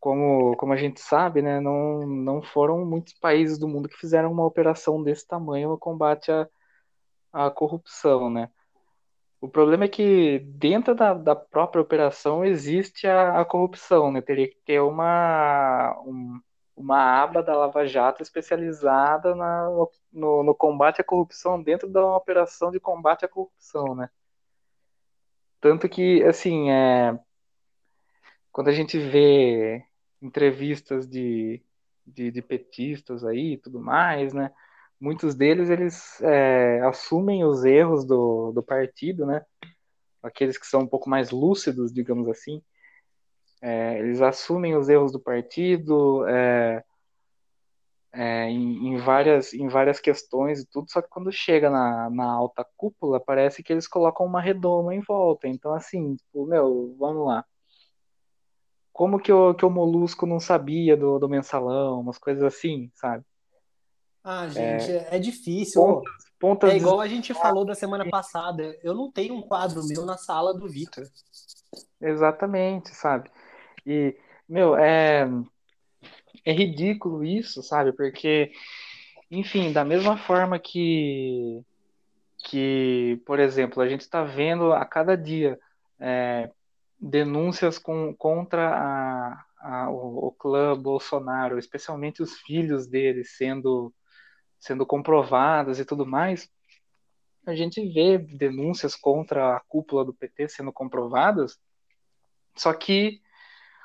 Como, como a gente sabe, né, não, não foram muitos países do mundo que fizeram uma operação desse tamanho no combate à, à corrupção, né? O problema é que dentro da, da própria operação existe a, a corrupção, né? Teria que ter uma, um, uma aba da Lava Jato especializada na, no, no, combate à corrupção dentro da operação de combate à corrupção, né? Tanto que, assim, é, quando a gente vê entrevistas de, de, de petistas aí e tudo mais, né? muitos deles eles é, assumem os erros do, do partido, né? Aqueles que são um pouco mais lúcidos, digamos assim, é, eles assumem os erros do partido é, é, em, em, várias, em várias questões e tudo, só que quando chega na, na alta cúpula, parece que eles colocam uma redoma em volta. Então, assim, tipo, meu, vamos lá. Como que o, que o Molusco não sabia do, do mensalão, umas coisas assim, sabe? Ah, gente, é, é difícil. Pontas, pontas é igual a gente falou da semana passada. Eu não tenho um quadro meu na sala do Vitor. Exatamente, sabe? E, meu, é, é ridículo isso, sabe? Porque, enfim, da mesma forma que, que por exemplo, a gente está vendo a cada dia é, denúncias com, contra a, a, o, o clã Bolsonaro, especialmente os filhos dele sendo sendo comprovadas e tudo mais, a gente vê denúncias contra a cúpula do PT sendo comprovadas, só que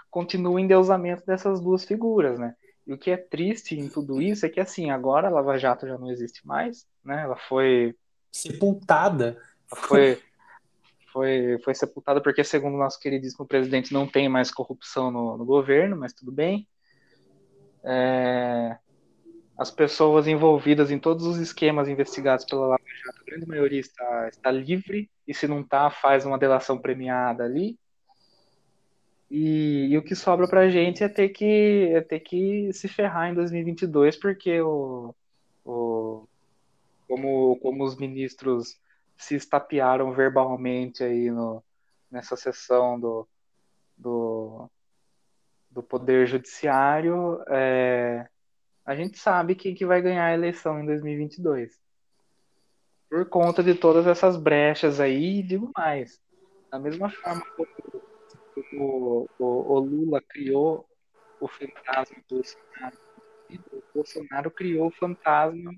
continua o endeusamento dessas duas figuras, né? E o que é triste em tudo isso é que, assim, agora a Lava Jato já não existe mais, né? Ela foi... Sepultada. Foi, foi, foi sepultada porque, segundo o nosso queridíssimo presidente, não tem mais corrupção no, no governo, mas tudo bem. É, as pessoas envolvidas em todos os esquemas investigados pela Lava Jato, a grande maioria está, está livre, e se não está, faz uma delação premiada ali. E, e o que sobra para a gente é ter, que, é ter que se ferrar em 2022, porque o, o, como, como os ministros se estapearam verbalmente aí no, nessa sessão do, do, do Poder Judiciário, é, a gente sabe quem que vai ganhar a eleição em 2022. Por conta de todas essas brechas aí, digo mais. Da mesma forma que o, o, o Lula criou o fantasma do Bolsonaro, o Bolsonaro criou o fantasma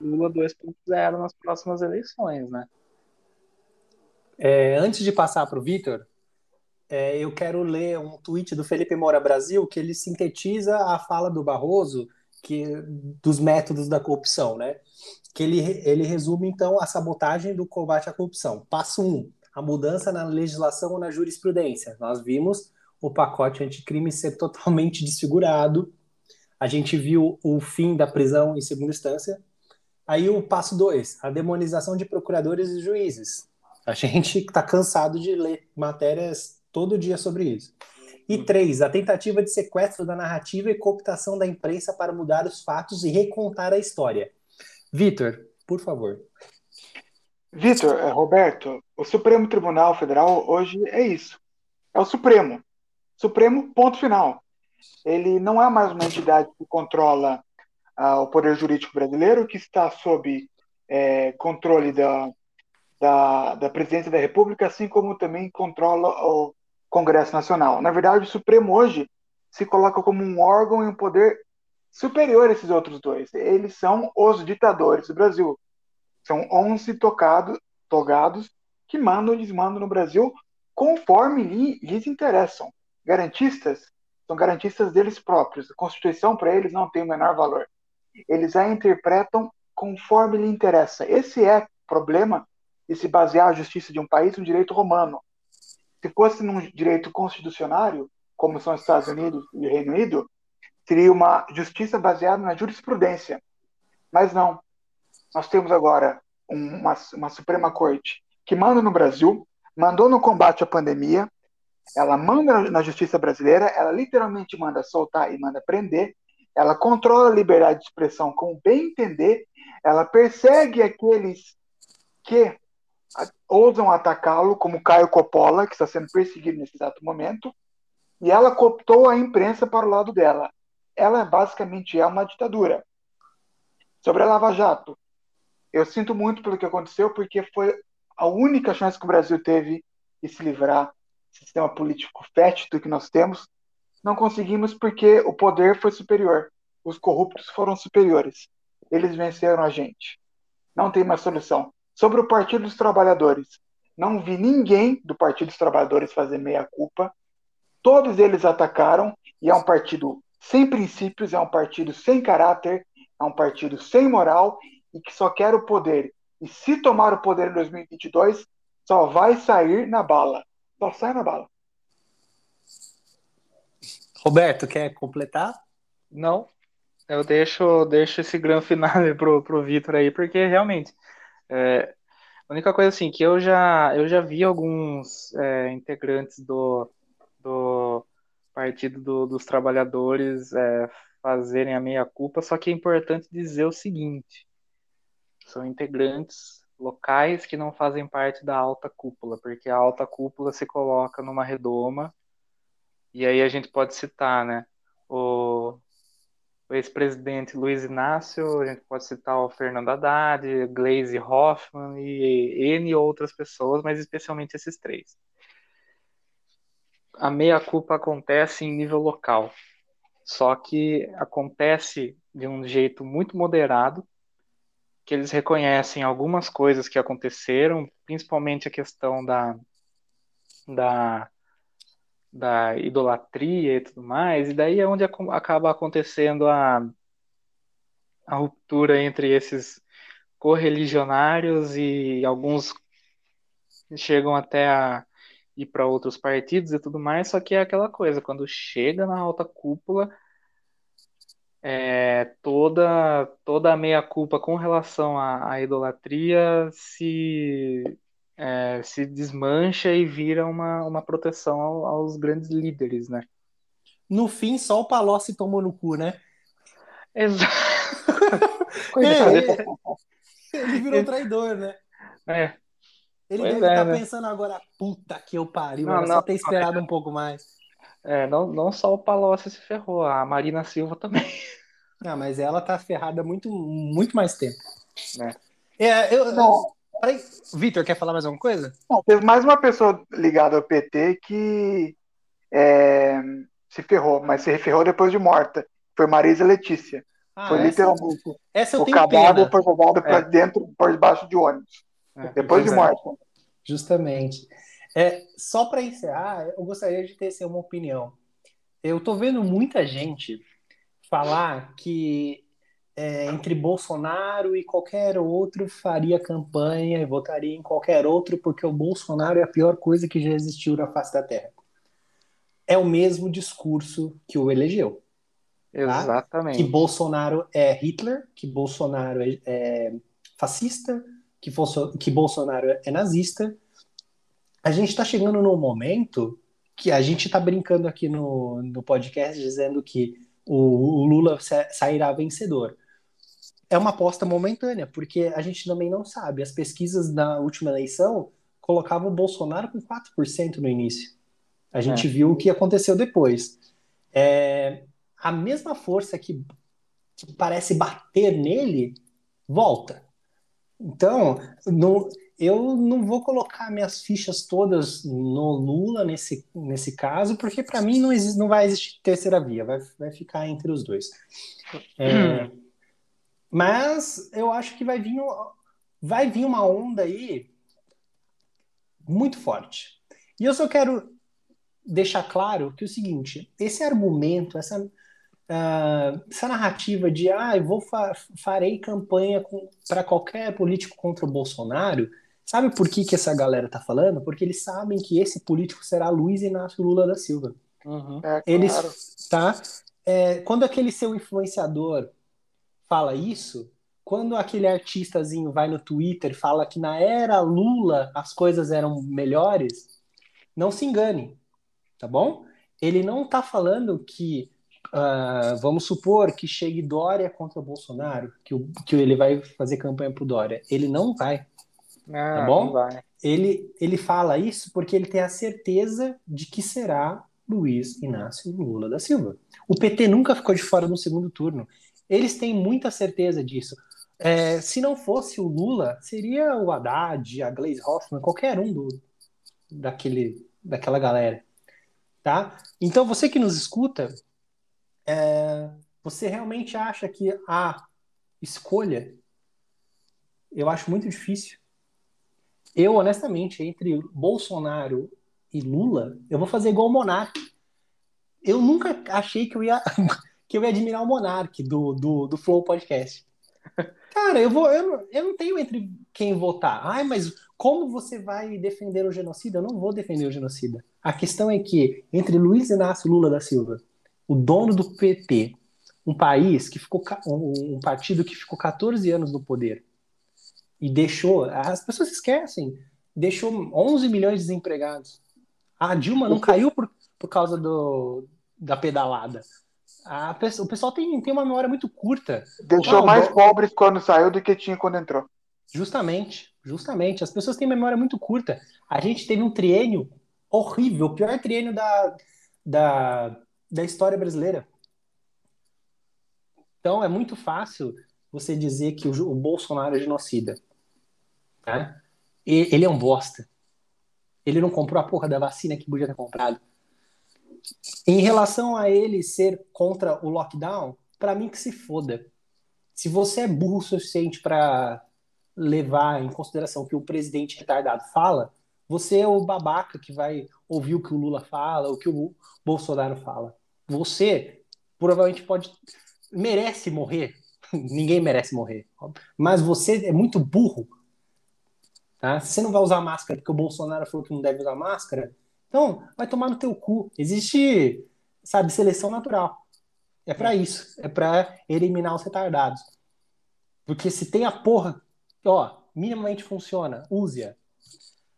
Lula 2.0 nas próximas eleições, né? É, antes de passar para o Vitor, é, eu quero ler um tweet do Felipe Moura Brasil que ele sintetiza a fala do Barroso que dos métodos da corrupção, né? Que ele, ele resume então a sabotagem do combate à corrupção. Passo 1, um, a mudança na legislação ou na jurisprudência. Nós vimos o pacote anticrime ser totalmente desfigurado. A gente viu o fim da prisão em segunda instância. Aí o passo 2, a demonização de procuradores e juízes. A gente está cansado de ler matérias todo dia sobre isso. E três, a tentativa de sequestro da narrativa e cooptação da imprensa para mudar os fatos e recontar a história. Vitor, por favor. Vitor, é, Roberto, o Supremo Tribunal Federal hoje é isso. É o Supremo. Supremo, ponto final. Ele não é mais uma entidade que controla uh, o poder jurídico brasileiro, que está sob é, controle da, da, da presidência da República, assim como também controla o Congresso Nacional. Na verdade, o Supremo hoje se coloca como um órgão e um poder superior a esses outros dois. Eles são os ditadores do Brasil. São 11 tocado, togados que mandam e desmandam no Brasil conforme lhes interessam. Garantistas são garantistas deles próprios. A Constituição para eles não tem o menor valor. Eles a interpretam conforme lhe interessa. Esse é o problema de se basear a justiça de um país no direito romano. Se fosse num direito constitucionário, como são os Estados Unidos e o Reino Unido, seria uma justiça baseada na jurisprudência. Mas não. Nós temos agora uma, uma Suprema Corte que manda no Brasil, mandou no combate à pandemia, ela manda na justiça brasileira, ela literalmente manda soltar e manda prender, ela controla a liberdade de expressão com bem entender, ela persegue aqueles que ousam atacá-lo, como Caio Coppola, que está sendo perseguido nesse exato momento, e ela cooptou a imprensa para o lado dela. Ela basicamente é uma ditadura. Sobre a Lava Jato, eu sinto muito pelo que aconteceu, porque foi a única chance que o Brasil teve de se livrar do sistema político fétido que nós temos. Não conseguimos porque o poder foi superior. Os corruptos foram superiores. Eles venceram a gente. Não tem mais solução. Sobre o Partido dos Trabalhadores, não vi ninguém do Partido dos Trabalhadores fazer meia-culpa. Todos eles atacaram e é um partido sem princípios, é um partido sem caráter, é um partido sem moral e que só quer o poder. E se tomar o poder em 2022, só vai sair na bala. Só sai na bala. Roberto, quer completar? Não. Eu deixo, deixo esse grande finale pro, pro Vitor aí, porque realmente é, a única coisa assim que eu já eu já vi alguns é, integrantes do, do Partido do, dos Trabalhadores é, fazerem a meia culpa, só que é importante dizer o seguinte: são integrantes locais que não fazem parte da alta cúpula, porque a alta cúpula se coloca numa redoma e aí a gente pode citar, né? O o ex-presidente Luiz Inácio, a gente pode citar o Fernando Haddad, Glaze Hoffman e N outras pessoas, mas especialmente esses três. A meia-culpa acontece em nível local, só que acontece de um jeito muito moderado, que eles reconhecem algumas coisas que aconteceram, principalmente a questão da, da da idolatria e tudo mais, e daí é onde acaba acontecendo a, a ruptura entre esses correligionários e alguns chegam até a ir para outros partidos e tudo mais, só que é aquela coisa, quando chega na alta cúpula, é, toda toda a meia culpa com relação à, à idolatria se é, se desmancha e vira uma, uma proteção ao, aos grandes líderes, né? No fim, só o Palocci tomou no cu, né? Exato. ele, ele virou traidor, né? É. Ele pois deve estar é, tá né? pensando agora, puta que eu pariu, não, não, só ter esperado um pouco mais. É, não, não só o Palocci se ferrou, a Marina Silva também. Ah, mas ela tá ferrada muito, muito mais tempo. Né? É, eu, não. Vitor, quer falar mais alguma coisa? Não, teve mais uma pessoa ligada ao PT que é, se ferrou, mas se ferrou depois de morta. Foi Marisa Letícia. Ah, foi essa, literalmente. Essa eu o cadáver foi para é. dentro, por debaixo de ônibus. É, depois de morta. Justamente. É, só para encerrar, eu gostaria de ter assim, uma opinião. Eu estou vendo muita gente falar que é, entre Bolsonaro e qualquer outro faria campanha e votaria em qualquer outro porque o Bolsonaro é a pior coisa que já existiu na face da Terra. É o mesmo discurso que o elegeu. Tá? Exatamente. Que Bolsonaro é Hitler, que Bolsonaro é, é fascista, que, que Bolsonaro é nazista, a gente está chegando num momento que a gente está brincando aqui no, no podcast dizendo que o, o Lula sairá vencedor. É uma aposta momentânea, porque a gente também não sabe. As pesquisas da última eleição colocavam o Bolsonaro com 4% no início. A gente é. viu o que aconteceu depois. É, a mesma força que, que parece bater nele volta. Então, no, eu não vou colocar minhas fichas todas no Lula nesse, nesse caso, porque para mim não, existe, não vai existir terceira via, vai, vai ficar entre os dois. É, mas eu acho que vai vir, vai vir uma onda aí muito forte. E eu só quero deixar claro que é o seguinte: esse argumento, essa, uh, essa narrativa de ah, eu vou fa farei campanha para qualquer político contra o Bolsonaro Sabe por que, que essa galera tá falando? Porque eles sabem que esse político será Luiz Inácio Lula da Silva. Uhum. É, eles, claro. tá? É, quando aquele seu influenciador fala isso, quando aquele artistazinho vai no Twitter e fala que na era Lula as coisas eram melhores, não se engane, tá bom? Ele não tá falando que, uh, vamos supor que chegue Dória contra o Bolsonaro, que, o, que ele vai fazer campanha pro Dória. Ele não vai. Ah, tá bom? Ele, ele fala isso porque ele tem a certeza de que será Luiz Inácio Lula da Silva. O PT nunca ficou de fora no segundo turno. Eles têm muita certeza disso. É, se não fosse o Lula, seria o Haddad, a Glaze Hoffman, qualquer um do, daquele, daquela galera. Tá? Então, você que nos escuta, é, você realmente acha que a escolha, eu acho muito difícil, eu, honestamente, entre Bolsonaro e Lula, eu vou fazer igual o Monark. Eu nunca achei que eu ia, que eu ia admirar o Monark do, do, do Flow Podcast. Cara, eu, vou, eu, eu não tenho entre quem votar. Ai, mas como você vai defender o genocida? Eu não vou defender o genocida. A questão é que, entre Luiz Inácio Lula da Silva, o dono do PT, um país que ficou um partido que ficou 14 anos no poder, e deixou, as pessoas esquecem, deixou 11 milhões de desempregados. A Dilma não caiu por, por causa do, da pedalada. A, o pessoal tem, tem uma memória muito curta. Deixou mais do... pobres quando saiu do que tinha quando entrou. Justamente, justamente. As pessoas têm memória muito curta. A gente teve um triênio horrível, o pior triênio da, da, da história brasileira. Então é muito fácil você dizer que o, o Bolsonaro é genocida. Tá? E, ele é um bosta. Ele não comprou a porra da vacina que podia ter comprado. Em relação a ele ser contra o lockdown, para mim que se foda. Se você é burro o suficiente para levar em consideração que o presidente retardado fala, você é o babaca que vai ouvir o que o Lula fala, o que o Bolsonaro fala. Você provavelmente pode merece morrer. Ninguém merece morrer, mas você é muito burro Tá? Se você não vai usar máscara porque o Bolsonaro falou que não deve usar máscara, então vai tomar no teu cu. Existe, sabe, seleção natural. É para isso. É para eliminar os retardados. Porque se tem a porra, ó, minimamente funciona, use-a.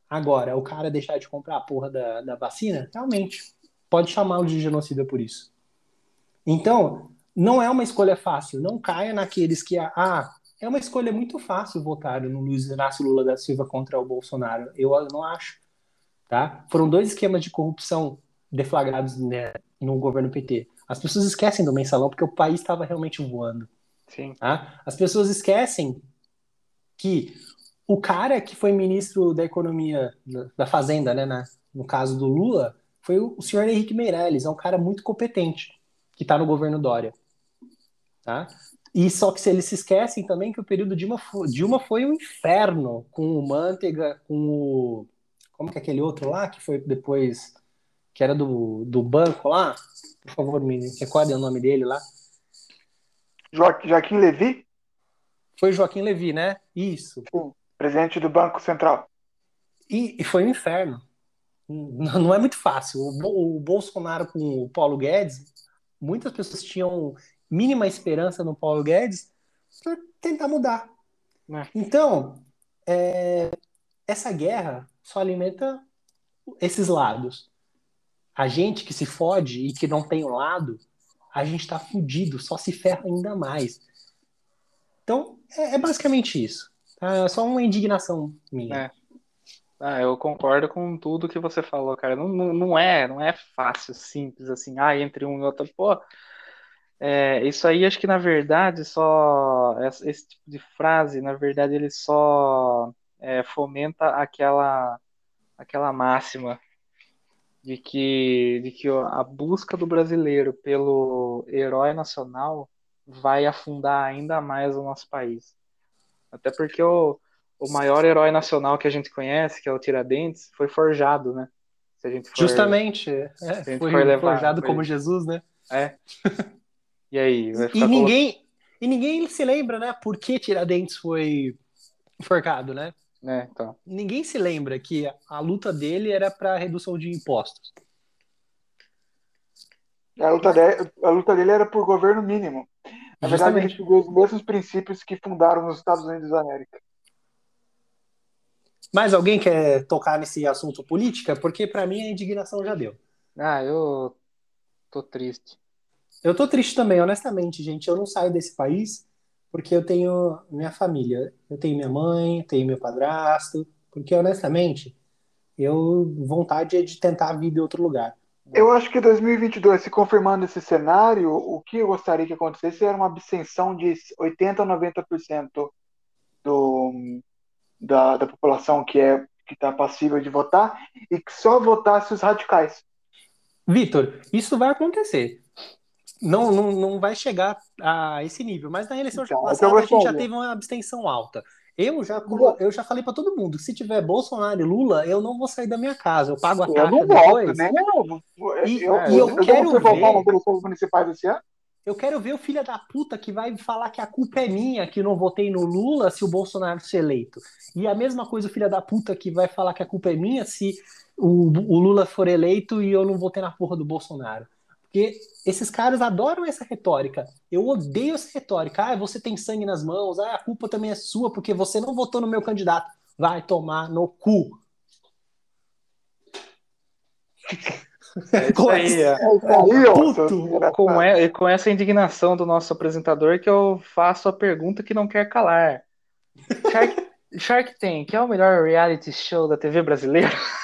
Agora, o cara deixar de comprar a porra da, da vacina, realmente, pode chamá-lo de genocida por isso. Então, não é uma escolha fácil. Não caia naqueles que, ah, é uma escolha muito fácil votar no Luiz Inácio Lula da Silva contra o Bolsonaro. Eu não acho. Tá? Foram dois esquemas de corrupção deflagrados né, no governo PT. As pessoas esquecem do mensalão porque o país estava realmente voando. Sim. Tá? As pessoas esquecem que o cara que foi ministro da economia, da fazenda, né, na, no caso do Lula, foi o, o senhor Henrique Meirelles, é um cara muito competente que está no governo Dória. Tá? E só que se eles se esquecem também que o período Dilma foi, Dilma foi um inferno com o Manteiga, com o. Como que é aquele outro lá que foi depois. que era do, do banco lá? Por favor, me recordem o nome dele lá. Joaquim Levi? Foi Joaquim Levi, né? Isso. Sim, presidente do Banco Central. E, e foi um inferno. Não, não é muito fácil. O, o Bolsonaro com o Paulo Guedes, muitas pessoas tinham mínima esperança no Paulo Guedes para tentar mudar. É. Então, é, essa guerra só alimenta esses lados. A gente que se fode e que não tem um lado, a gente está fudido, só se ferra ainda mais. Então, é, é basicamente isso. Tá? É só uma indignação minha. É. Ah, eu concordo com tudo que você falou, cara. Não, não, não é, não é fácil, simples assim. Ah, entre um e outro, pô, é, isso aí acho que na verdade só esse tipo de frase, na verdade ele só é, fomenta aquela aquela máxima de que de que a busca do brasileiro pelo herói nacional vai afundar ainda mais o nosso país. Até porque o, o maior herói nacional que a gente conhece, que é o Tiradentes, foi forjado, né? Se a gente for, Justamente, é, foi forjado foi... como Jesus, né? É. E aí? E ninguém, e ninguém se lembra, né? Por que Tiradentes foi enforcado, né? É, então. Ninguém se lembra que a luta dele era para redução de impostos. A luta, dele, a luta dele era por governo mínimo. Na verdade, ele seguiu os mesmos princípios que fundaram os Estados Unidos da América. Mais alguém quer tocar nesse assunto política? Porque para mim a indignação já deu. Ah, eu tô triste. Eu tô triste também, honestamente, gente. Eu não saio desse país porque eu tenho minha família. Eu tenho minha mãe, tenho meu padrasto. Porque, honestamente, eu vontade é de tentar a vida em outro lugar. Eu acho que 2022, se confirmando esse cenário, o que eu gostaria que acontecesse era uma abstenção de 80% a 90% do, da, da população que é que está passível de votar e que só votasse os radicais. Vitor, isso vai acontecer não, não, não vai chegar a esse nível. Mas na eleição então, passada a gente já teve uma abstenção alta. Eu já, eu já falei para todo mundo, se tiver Bolsonaro e Lula, eu não vou sair da minha casa, eu pago a taxa eu não depois. Voto, né? E, eu, e eu, eu quero ver... municipais esse ano? Eu quero ver o filho da puta que vai falar que a culpa é minha que não votei no Lula se o Bolsonaro ser eleito. E a mesma coisa o filho da puta que vai falar que a culpa é minha se o, o Lula for eleito e eu não votei na porra do Bolsonaro. Porque esses caras adoram essa retórica. Eu odeio essa retórica. Ah, você tem sangue nas mãos. Ah, a culpa também é sua porque você não votou no meu candidato. Vai tomar no cu. É isso aí, é. é com, é, com essa indignação do nosso apresentador que eu faço a pergunta que não quer calar. Shark, Shark Tank é o melhor reality show da TV brasileira?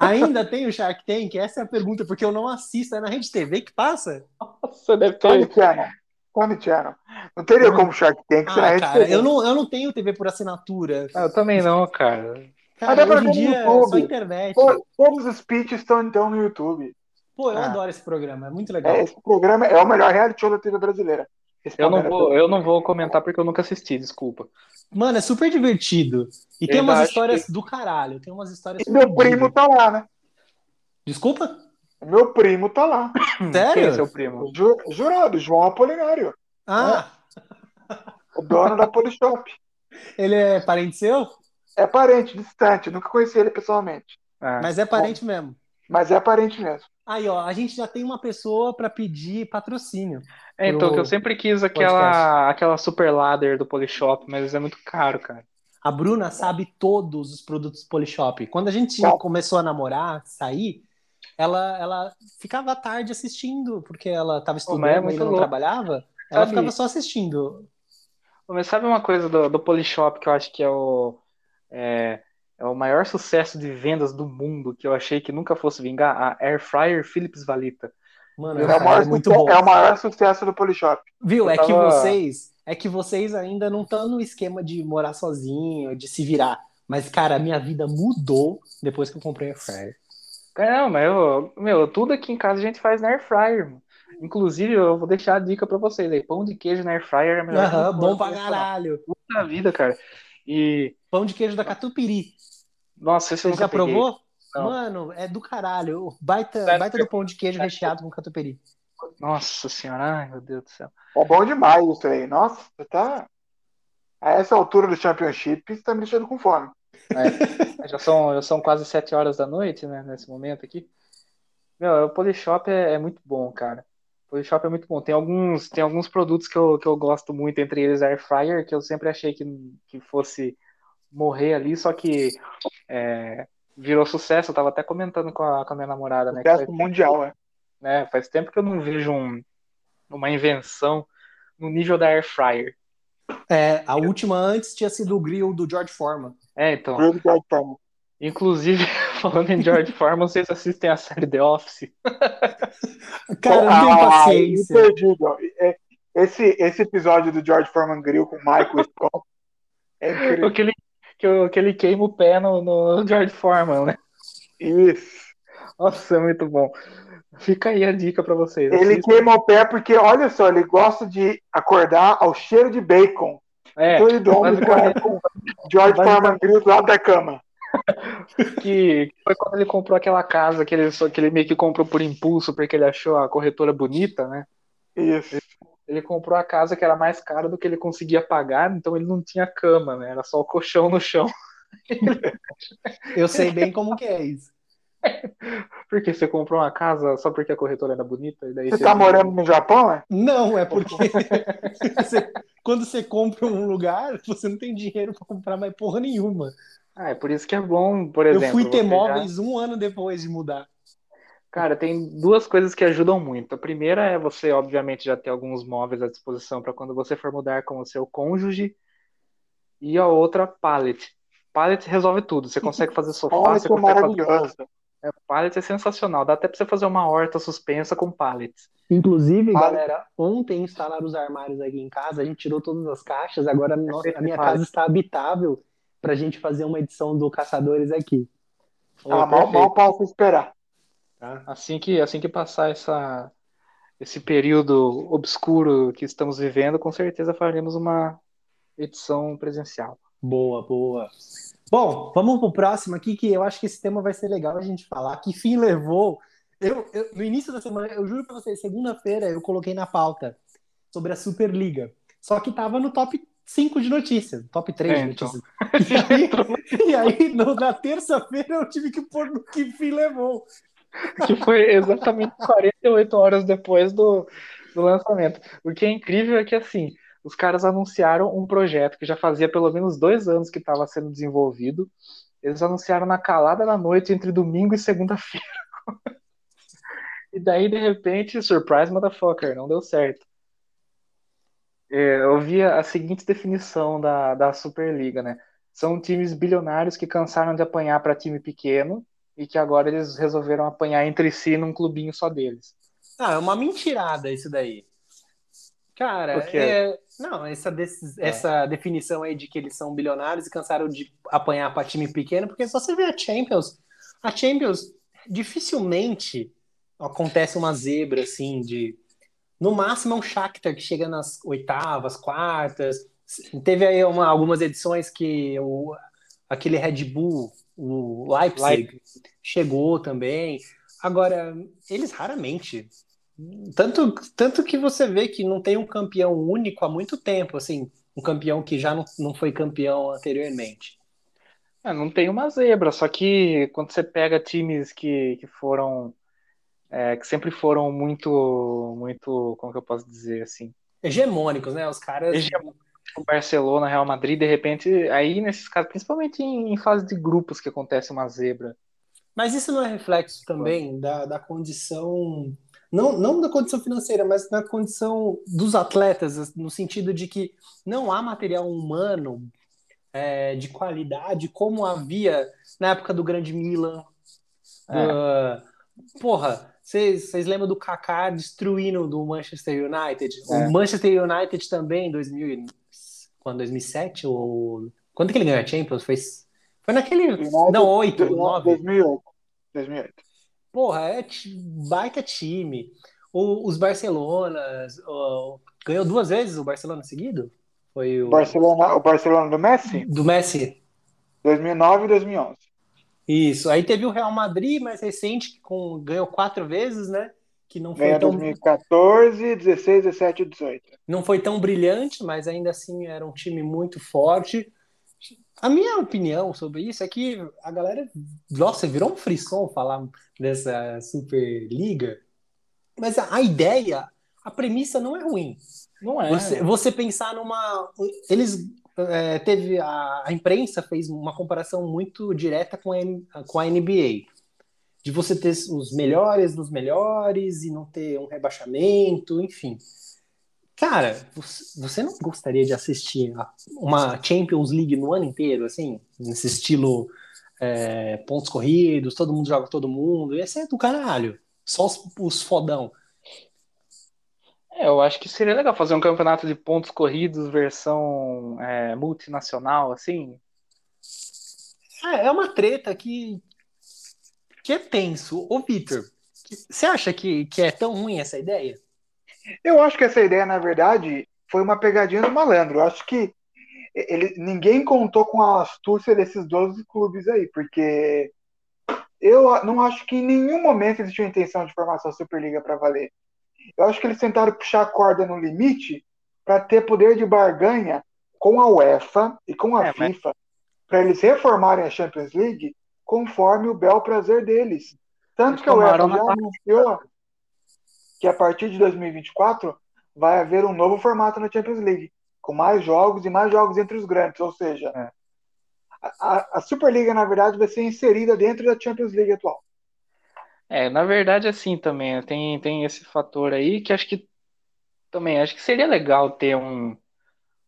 Ainda tem o Shark Tank? Essa é a pergunta, porque eu não assisto. É na Rede TV que passa? Nossa, deve ter. Comedy Channel. Não teria como Shark Tank ah, ser na Rede cara, TV. Eu não, eu não tenho TV por assinatura. Ah, eu também não, cara. Cara, hoje em dia é só internet. todos os speeches estão então no YouTube. Pô, eu ah. adoro esse programa, é muito legal. É, esse programa é o melhor reality show da TV brasileira. Eu não, vou, eu não vou comentar porque eu nunca assisti, desculpa. Mano, é super divertido. E tem umas histórias que... do caralho. Tem umas histórias. E meu primo tá lá, né? Desculpa? Meu primo tá lá. Sério? Quem é seu primo? Ju, jurado, João Apolinário. Ah! É. O dono da Polishop. Ele é parente seu? É parente, distante. Nunca conheci ele pessoalmente. É. Mas é parente Bom, mesmo. Mas é parente mesmo. Aí, ó, a gente já tem uma pessoa para pedir patrocínio. É, então, que eu sempre quis aquela, aquela super ladder do Polishop, mas é muito caro, cara. A Bruna sabe todos os produtos Polishop. Quando a gente começou a namorar, sair, ela, ela ficava à tarde assistindo, porque ela estava é estudando é e não louco. trabalhava. Ela sabe, ficava só assistindo. Mas sabe uma coisa do, do Polishop que eu acho que é o, é, é o maior sucesso de vendas do mundo que eu achei que nunca fosse vingar, a Air Fryer Philips Valita. Mano, é, o maior, é muito bom. É o maior sucesso do Polishop. Viu? Eu é tava... que vocês, é que vocês ainda não estão no esquema de morar sozinho, de se virar. Mas, cara, a minha vida mudou depois que eu comprei a Air Fryer. Não, mas eu, meu, tudo aqui em casa a gente faz na Air Fryer, mano. Inclusive, eu vou deixar a dica pra vocês aí. Pão de queijo na Air Fryer é melhor. Aham, bom pra caralho. Puta vida, cara. E. Pão de queijo da Catupiry. Nossa, esse Você já peguei. provou? Não. Mano, é do caralho. Baita, baita do pão de queijo recheado com catupiry. Nossa senhora, ai meu Deus do céu. É bom demais isso aí. Nossa, você tá. A essa altura do Championship, você tá me deixando com fome. É, já, são, já são quase sete horas da noite, né? Nesse momento aqui. Meu, o Polishop é, é muito bom, cara. O Polishop é muito bom. Tem alguns, tem alguns produtos que eu, que eu gosto muito, entre eles a Air Fryer, que eu sempre achei que, que fosse morrer ali, só que é, virou sucesso. Eu tava até comentando com a, com a minha namorada, né? Sucesso mundial, é. Né, faz tempo que eu não vejo um, uma invenção no nível da Air Fryer. É, a última antes tinha sido o grill do George Foreman. É, então. Grill do George Foreman. Inclusive, falando em George Foreman, vocês assistem a série The Office? Cara, não tenho ah, paciência. Perdido. É, esse, esse episódio do George Foreman Grill com o Michael Scott é incrível. Que ele, que, ele queima o pé no, no George Foreman, né? Isso. Nossa, é muito bom. Fica aí a dica para vocês. Ele Assista. queima o pé porque, olha só, ele gosta de acordar ao cheiro de bacon. É, então ele dorme com George Foreman Grill do lado da cama. que foi quando ele comprou aquela casa que ele, que ele meio que comprou por impulso, porque ele achou a corretora bonita, né? Isso. Ele, ele comprou a casa que era mais cara do que ele conseguia pagar, então ele não tinha cama, né? Era só o colchão no chão. Eu sei bem como que é isso. Porque você comprou uma casa só porque a corretora era bonita? E daí você, você tá morando no Japão, é? Não, é porque você, quando você compra um lugar, você não tem dinheiro para comprar mais porra nenhuma. Ah, é por isso que é bom, por exemplo. Eu fui ter móveis já... um ano depois de mudar. Cara, tem duas coisas que ajudam muito. A primeira é você, obviamente, já ter alguns móveis à disposição para quando você for mudar com o seu cônjuge. E a outra, pallet. Pallet resolve tudo. Você consegue fazer sofá, você é consegue fazer. É, pallet é sensacional. Dá até para você fazer uma horta suspensa com pallets. Inclusive, pallet. galera, ontem instalaram os armários aqui em casa, a gente tirou todas as caixas, agora a, a minha casa está habitável para a gente fazer uma edição do Caçadores aqui. Ah, mal, mal posso esperar. Tá? Assim, que, assim que passar essa, esse período obscuro que estamos vivendo, com certeza faremos uma edição presencial. Boa, boa. Bom, vamos pro próximo aqui, que eu acho que esse tema vai ser legal a gente falar. Que fim levou? Eu, eu no início da semana, eu juro para vocês, segunda-feira eu coloquei na pauta sobre a Superliga. Só que tava no top 5 de notícias, top 3 é, de então. notícias. Então. E aí, e aí no, na terça-feira eu tive que pôr no que fim levou. Que foi exatamente 48 horas depois do, do lançamento. O que é incrível é que, assim, os caras anunciaram um projeto que já fazia pelo menos dois anos que estava sendo desenvolvido. Eles anunciaram na calada da noite entre domingo e segunda-feira. e daí, de repente, surprise motherfucker, não deu certo. É, eu vi a seguinte definição da, da Superliga, né? São times bilionários que cansaram de apanhar para time pequeno e que agora eles resolveram apanhar entre si num clubinho só deles. Ah, é uma mentirada isso daí. Cara, é, não, essa, é. essa definição aí de que eles são bilionários e cansaram de apanhar para time pequeno, porque só você vê a Champions. A Champions dificilmente acontece uma zebra assim de no máximo é um Shakhtar que chega nas oitavas, quartas. Teve aí uma, algumas edições que o, aquele Red Bull, o Leipzig, Leipzig, chegou também. Agora, eles raramente. Tanto, tanto que você vê que não tem um campeão único há muito tempo, assim, um campeão que já não, não foi campeão anteriormente. É, não tem uma zebra, só que quando você pega times que, que foram é, que sempre foram muito, muito, como que eu posso dizer assim? Hegemônicos, né? Os caras. Hegemônicos. O Barcelona, Real Madrid, de repente, aí nesses casos, principalmente em, em fase de grupos que acontece uma zebra. Mas isso não é reflexo também da, da condição, não, não da condição financeira, mas da condição dos atletas, no sentido de que não há material humano é, de qualidade, como havia na época do grande Milan. É. Porra, vocês lembram do Kaká destruindo do Manchester United? É. O Manchester United também, em 2000, quando 2007 ou quando que ele ganhou a Champions? Foi foi naquele não 8, 9. 2008. 2008. Porra, é baita time. O, os Barcelonas o, ganhou duas vezes o Barcelona seguido? Foi o Barcelona, o Barcelona do Messi? Do Messi. 2009 e 2011. Isso. Aí teve o Real Madrid mais recente que com, ganhou quatro vezes, né? Que não foi Ganha tão 2014, 16, 17 e 18. Não foi tão brilhante, mas ainda assim era um time muito forte. A minha opinião sobre isso é que a galera, nossa, virou um frisson falar dessa Superliga, mas a, a ideia, a premissa não é ruim. Não é. Você, você pensar numa. Eles. É, teve a, a, imprensa fez uma comparação muito direta com a, com a NBA. De você ter os melhores dos melhores e não ter um rebaixamento, enfim. Cara, você não gostaria de assistir uma Champions League no ano inteiro, assim? Nesse estilo é, pontos corridos, todo mundo joga todo mundo. Ia ser do caralho. Só os, os fodão. É, eu acho que seria legal fazer um campeonato de pontos corridos versão é, multinacional, assim. É, é uma treta que, que é tenso. Ô, Victor, você acha que, que é tão ruim essa ideia? Eu acho que essa ideia, na verdade, foi uma pegadinha do malandro. Eu acho que ele, ninguém contou com a astúcia desses 12 clubes aí, porque eu não acho que em nenhum momento existiu a intenção de formar essa Superliga para valer. Eu acho que eles tentaram puxar a corda no limite para ter poder de barganha com a UEFA e com a é, FIFA, mas... para eles reformarem a Champions League conforme o bel prazer deles. Tanto que a UEFA já anunciou que a partir de 2024 vai haver um novo formato na Champions League, com mais jogos e mais jogos entre os grandes, ou seja, é. a, a Superliga, na verdade, vai ser inserida dentro da Champions League atual. É, na verdade, assim também, tem, tem esse fator aí que acho que também acho que seria legal ter um,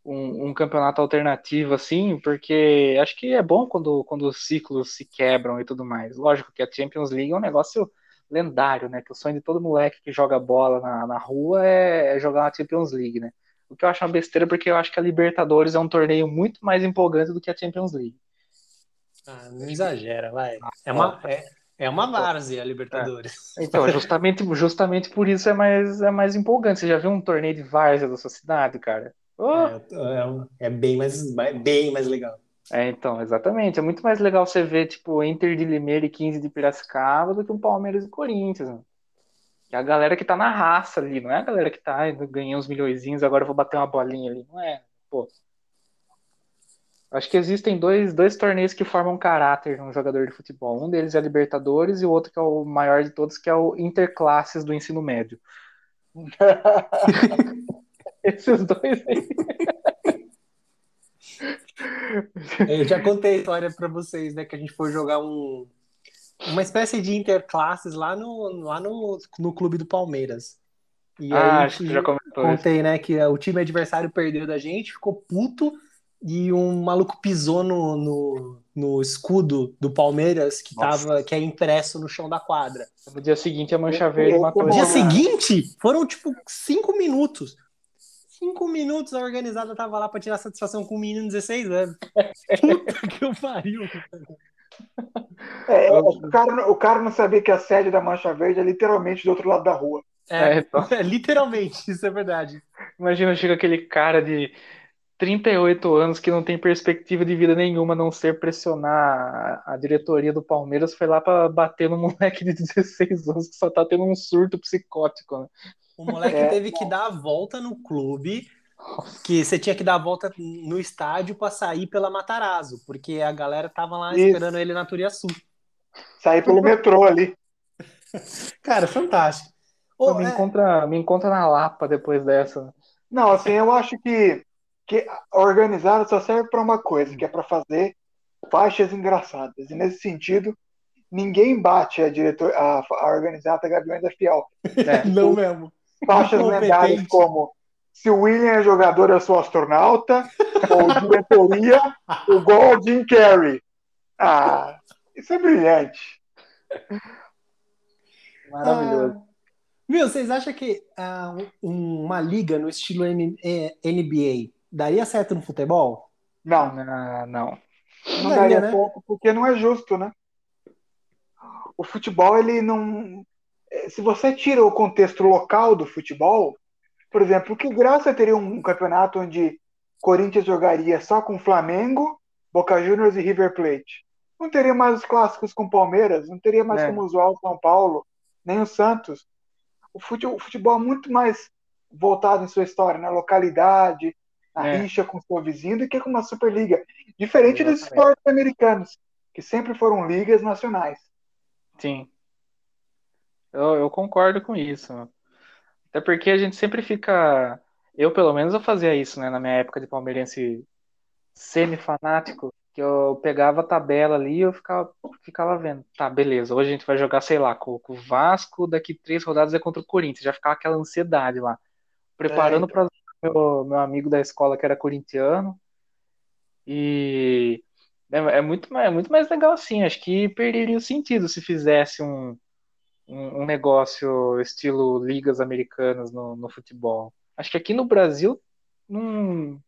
um, um, campeonato alternativo, assim, porque acho que é bom quando, quando os ciclos se quebram e tudo mais. Lógico que a Champions League é um negócio lendário, né? Que o sonho de todo moleque que joga bola na, na rua é, é jogar na Champions League, né? O que eu acho uma besteira porque eu acho que a Libertadores é um torneio muito mais empolgante do que a Champions League. Ah, não exagera, vai. É uma, é, é uma várzea a Libertadores. É. Então, justamente, justamente por isso é mais, é mais empolgante. Você já viu um torneio de várzea da sua cidade, cara? Oh! É, é, bem, mais, bem mais legal. É, então, exatamente. É muito mais legal você ver, tipo, Inter de Limeira e 15 de Piracicaba do que um Palmeiras e Corinthians. Né? Que é a galera que tá na raça ali, não é a galera que tá, ganhando uns milhões, agora eu vou bater uma bolinha ali. Não é, pô. Acho que existem dois, dois torneios que formam caráter no jogador de futebol. Um deles é a Libertadores e o outro que é o maior de todos, que é o Interclasses do ensino médio. Esses dois aí. Eu já contei a história para vocês, né? Que a gente foi jogar um, uma espécie de interclasses lá no, lá no, no clube do Palmeiras. E ah, acho que já comentou contei, isso. né? Que o time adversário perdeu da gente, ficou puto e um maluco pisou no, no, no escudo do Palmeiras que, tava, que é impresso no chão da quadra. No dia seguinte, a Mancha Verde matou No dia seguinte, foram tipo cinco minutos cinco minutos a organizada tava lá pra tirar satisfação com um menino de 16 anos. Puta que eu pariu. É, o, cara, o cara não sabia que a sede da Mancha Verde é literalmente do outro lado da rua. É, é, então. é literalmente, isso é verdade. Imagina, chega aquele cara de 38 anos que não tem perspectiva de vida nenhuma, a não ser pressionar a diretoria do Palmeiras, foi lá para bater no moleque de 16 anos que só tá tendo um surto psicótico. Né? O moleque é. teve que dar a volta no clube, que você tinha que dar a volta no estádio para sair pela Matarazzo, porque a galera tava lá Isso. esperando ele na Turiaçu. Sair pelo metrô ali. Cara, fantástico. Oh, me, é... encontra, me encontra na Lapa depois dessa. Não, assim, eu acho que, que organizada só serve para uma coisa, que é para fazer faixas engraçadas. E nesse sentido, ninguém bate a, diretor, a, a organizada Gaviões da Fiel. É, não mesmo faixas lendárias como se o William é jogador, eu sou astronauta, ou diretoria, igual o Jim Carrey. Ah, isso é brilhante. Maravilhoso. Ah, viu, vocês acham que ah, uma liga no estilo NBA é, daria certo no futebol? Não. Não, não. Não daria, né? certo porque não é justo, né? O futebol, ele não. Se você tira o contexto local do futebol, por exemplo, que graça teria um campeonato onde Corinthians jogaria só com Flamengo, Boca Juniors e River Plate? Não teria mais os clássicos com Palmeiras, não teria mais é. como usual São Paulo, nem o Santos. O futebol, o futebol é muito mais voltado em sua história, na localidade, na é. rixa com o seu vizinho, do que com uma Superliga. Diferente Exatamente. dos esportes americanos, que sempre foram ligas nacionais. Sim. Eu, eu concordo com isso. Até porque a gente sempre fica. Eu, pelo menos, eu fazia isso, né, na minha época de palmeirense semi-fanático, que eu pegava a tabela ali e eu ficava, ficava vendo. Tá, beleza, hoje a gente vai jogar, sei lá, com, com o Vasco, daqui três rodadas é contra o Corinthians. Já ficava aquela ansiedade lá. Preparando é, então. para meu, meu amigo da escola que era corintiano. E é, é, muito, é muito mais legal assim. Acho que perderia o sentido se fizesse um, um, um negócio estilo ligas americanas no, no futebol. Acho que aqui no Brasil não,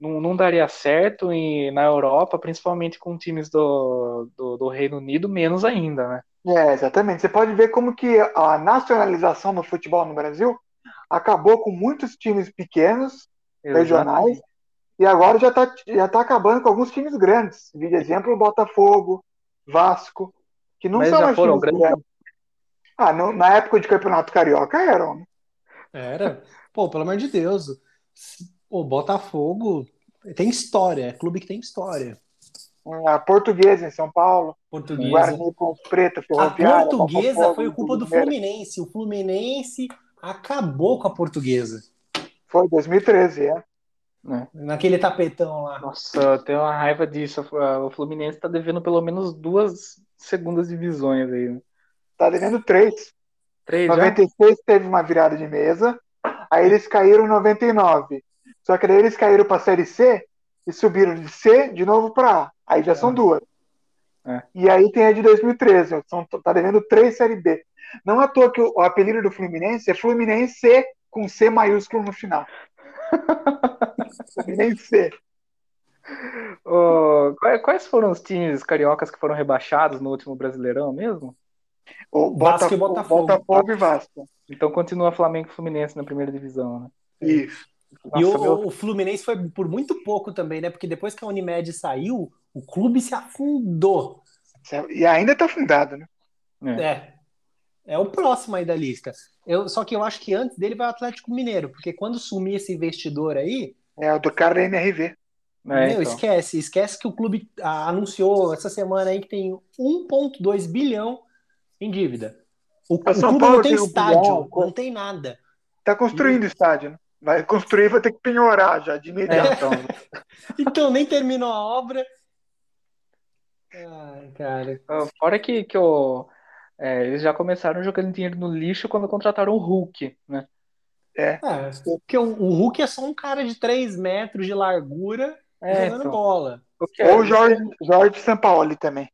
não, não, daria certo e na Europa, principalmente com times do, do, do, Reino Unido, menos ainda, né? É, exatamente. Você pode ver como que a nacionalização no futebol no Brasil acabou com muitos times pequenos, exatamente. regionais, e agora já está já tá acabando com alguns times grandes. De exemplo, Botafogo, Vasco, que não Mas são mais times grandes. grandes. Ah, no, na época de Campeonato Carioca eram. Né? Era. Pô, pelo amor de Deus. O Botafogo tem história, é clube que tem história. A Portuguesa em São Paulo. Portuguesa. Guarani com Preta, Ferroviária. A Portuguesa foi culpa do Fluminense. O Fluminense acabou com a Portuguesa. Foi 2013, é. É. Naquele tapetão lá. Nossa, eu tenho uma raiva disso. O Fluminense tá devendo pelo menos duas segundas divisões aí. Tá devendo três. Três 96 já? teve uma virada de mesa, aí eles caíram em 99. Só que daí eles caíram para Série C e subiram de C de novo para A. Aí já é. são duas. É. E aí tem a de 2013. São, tá devendo três Série B. Não é à toa que o, o apelido do Fluminense é Fluminense C com C maiúsculo no final. Fluminense. Oh, quais foram os times cariocas que foram rebaixados no último Brasileirão mesmo? O Vasco e Botafogo. Botafogo e Vasco. Então continua Flamengo e Fluminense na primeira divisão, né? Isso. Nossa, e o, meu... o, Fluminense foi por muito pouco também, né? Porque depois que a Unimed saiu, o clube se afundou. E ainda tá afundado, né? É. é. é. o próximo aí da lista. Eu, só que eu acho que antes dele vai o Atlético Mineiro, porque quando sumir esse investidor aí. É, o do cara da MRV. É, meu, então. esquece, esquece que o clube ah, anunciou essa semana aí que tem 1,2 bilhão em dívida. O, o São clube Paulo não tem, tem estádio, um não tem nada. Tá construindo e... estádio, né? Vai construir, vai ter que penhorar já de imediato. É. então, nem terminou a obra. Ai, cara. Ah, fora que, que eu, é, eles já começaram jogando dinheiro no lixo quando contrataram o Hulk, né? É. é porque o, o, Hulk é só um cara de 3 metros de largura é, jogando então. bola. Ou o Jorge, Jorge Sampaoli também.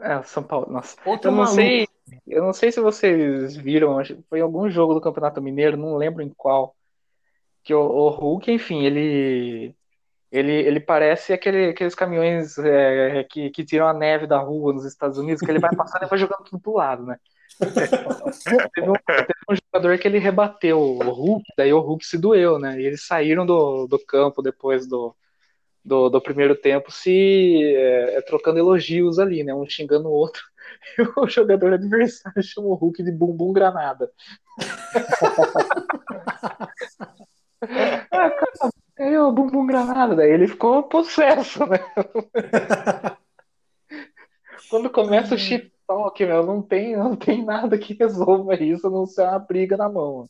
É, o São Paulo, nossa. Outro eu não maluco. sei, eu não sei se vocês viram, foi em algum jogo do Campeonato Mineiro, não lembro em qual, que o, o Hulk, enfim, ele ele, ele parece aquele, aqueles caminhões é, que, que tiram a neve da rua nos Estados Unidos, que ele vai passando e vai jogando tudo pro lado, né? teve, um, teve, um, jogador que ele rebateu o Hulk, daí o Hulk se doeu, né? E eles saíram do, do campo depois do, do, do primeiro tempo se é, é, trocando elogios ali, né? Um xingando o outro. O jogador adversário chama o Hulk de bumbum granada. ah, cara, é o bumbum granada. Daí ele ficou possesso, né? Quando começa o shit talk, meu, não tem, não tem nada que resolva isso, a não ser uma briga na mão.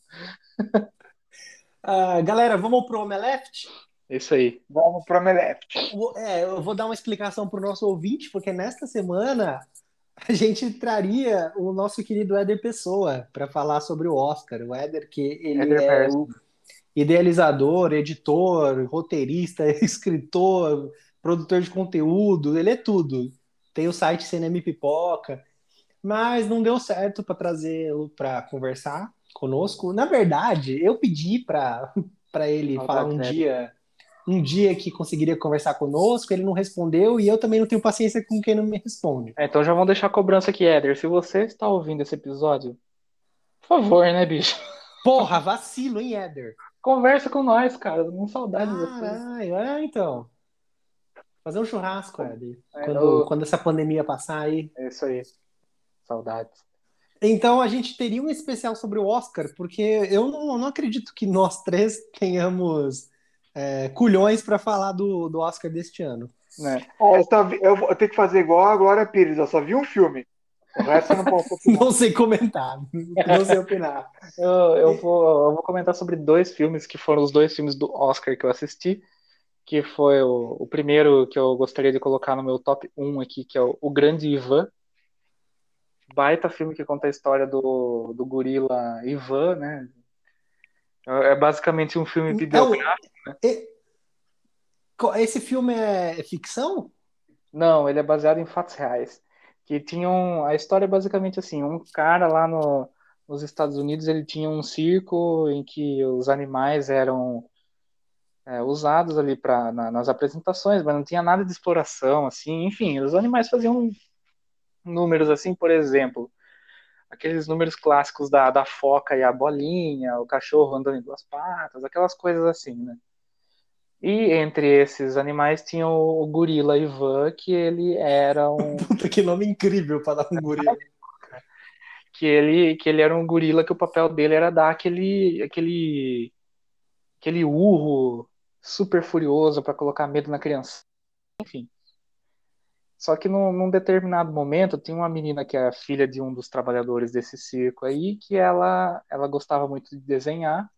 Uh, galera, vamos pro Omeleft? Isso aí. Vamos para o Omelete. É, eu vou dar uma explicação para o nosso ouvinte, porque nesta semana a gente traria o nosso querido Éder Pessoa para falar sobre o Oscar. O Éder, que ele Éder é o, idealizador, editor, roteirista, escritor, produtor de conteúdo, ele é tudo. Tem o site Cinema Pipoca, mas não deu certo para trazê-lo para conversar conosco. Na verdade, eu pedi para ele falar um dia um dia que conseguiria conversar conosco, ele não respondeu e eu também não tenho paciência com quem não me responde. É, então já vamos deixar a cobrança aqui, Éder. Se você está ouvindo esse episódio, por favor, né, bicho? Porra, vacilo, hein, Éder? Conversa com nós, cara. Com saudade de você. É, então. Fazer um churrasco, Éder. É, quando, eu... quando essa pandemia passar aí. É isso aí. Saudades. Então a gente teria um especial sobre o Oscar, porque eu não, não acredito que nós três tenhamos é, culhões para falar do, do Oscar deste ano. Né? É, eu, só, eu, vou ter que fazer igual a Glória Pires, eu só vi um filme. O resto eu não posso opinar. não sei comentar, não sei opinar. eu, eu, vou, eu vou comentar sobre dois filmes que foram os dois filmes do Oscar que eu assisti. Que foi o, o primeiro que eu gostaria de colocar no meu top 1 aqui, que é o, o Grande Ivan, baita filme que conta a história do, do gorila Ivan, né? É basicamente um filme então, né? Esse filme é ficção? Não, ele é baseado em fatos reais. Que tinham. A história é basicamente assim: um cara lá no, nos Estados Unidos ele tinha um circo em que os animais eram é, usados ali pra, na, nas apresentações, mas não tinha nada de exploração, assim. Enfim, os animais faziam números assim, por exemplo, aqueles números clássicos da, da foca e a bolinha, o cachorro andando em duas patas, aquelas coisas assim, né? E entre esses animais tinha o, o gorila Ivan, que ele era um. Puta, que nome incrível para dar um gorila. que ele, que ele era um gorila que o papel dele era dar aquele, aquele, aquele urro super furioso para colocar medo na criança. Enfim. Só que num, num, determinado momento, tinha uma menina que é filha de um dos trabalhadores desse circo aí, que ela, ela gostava muito de desenhar,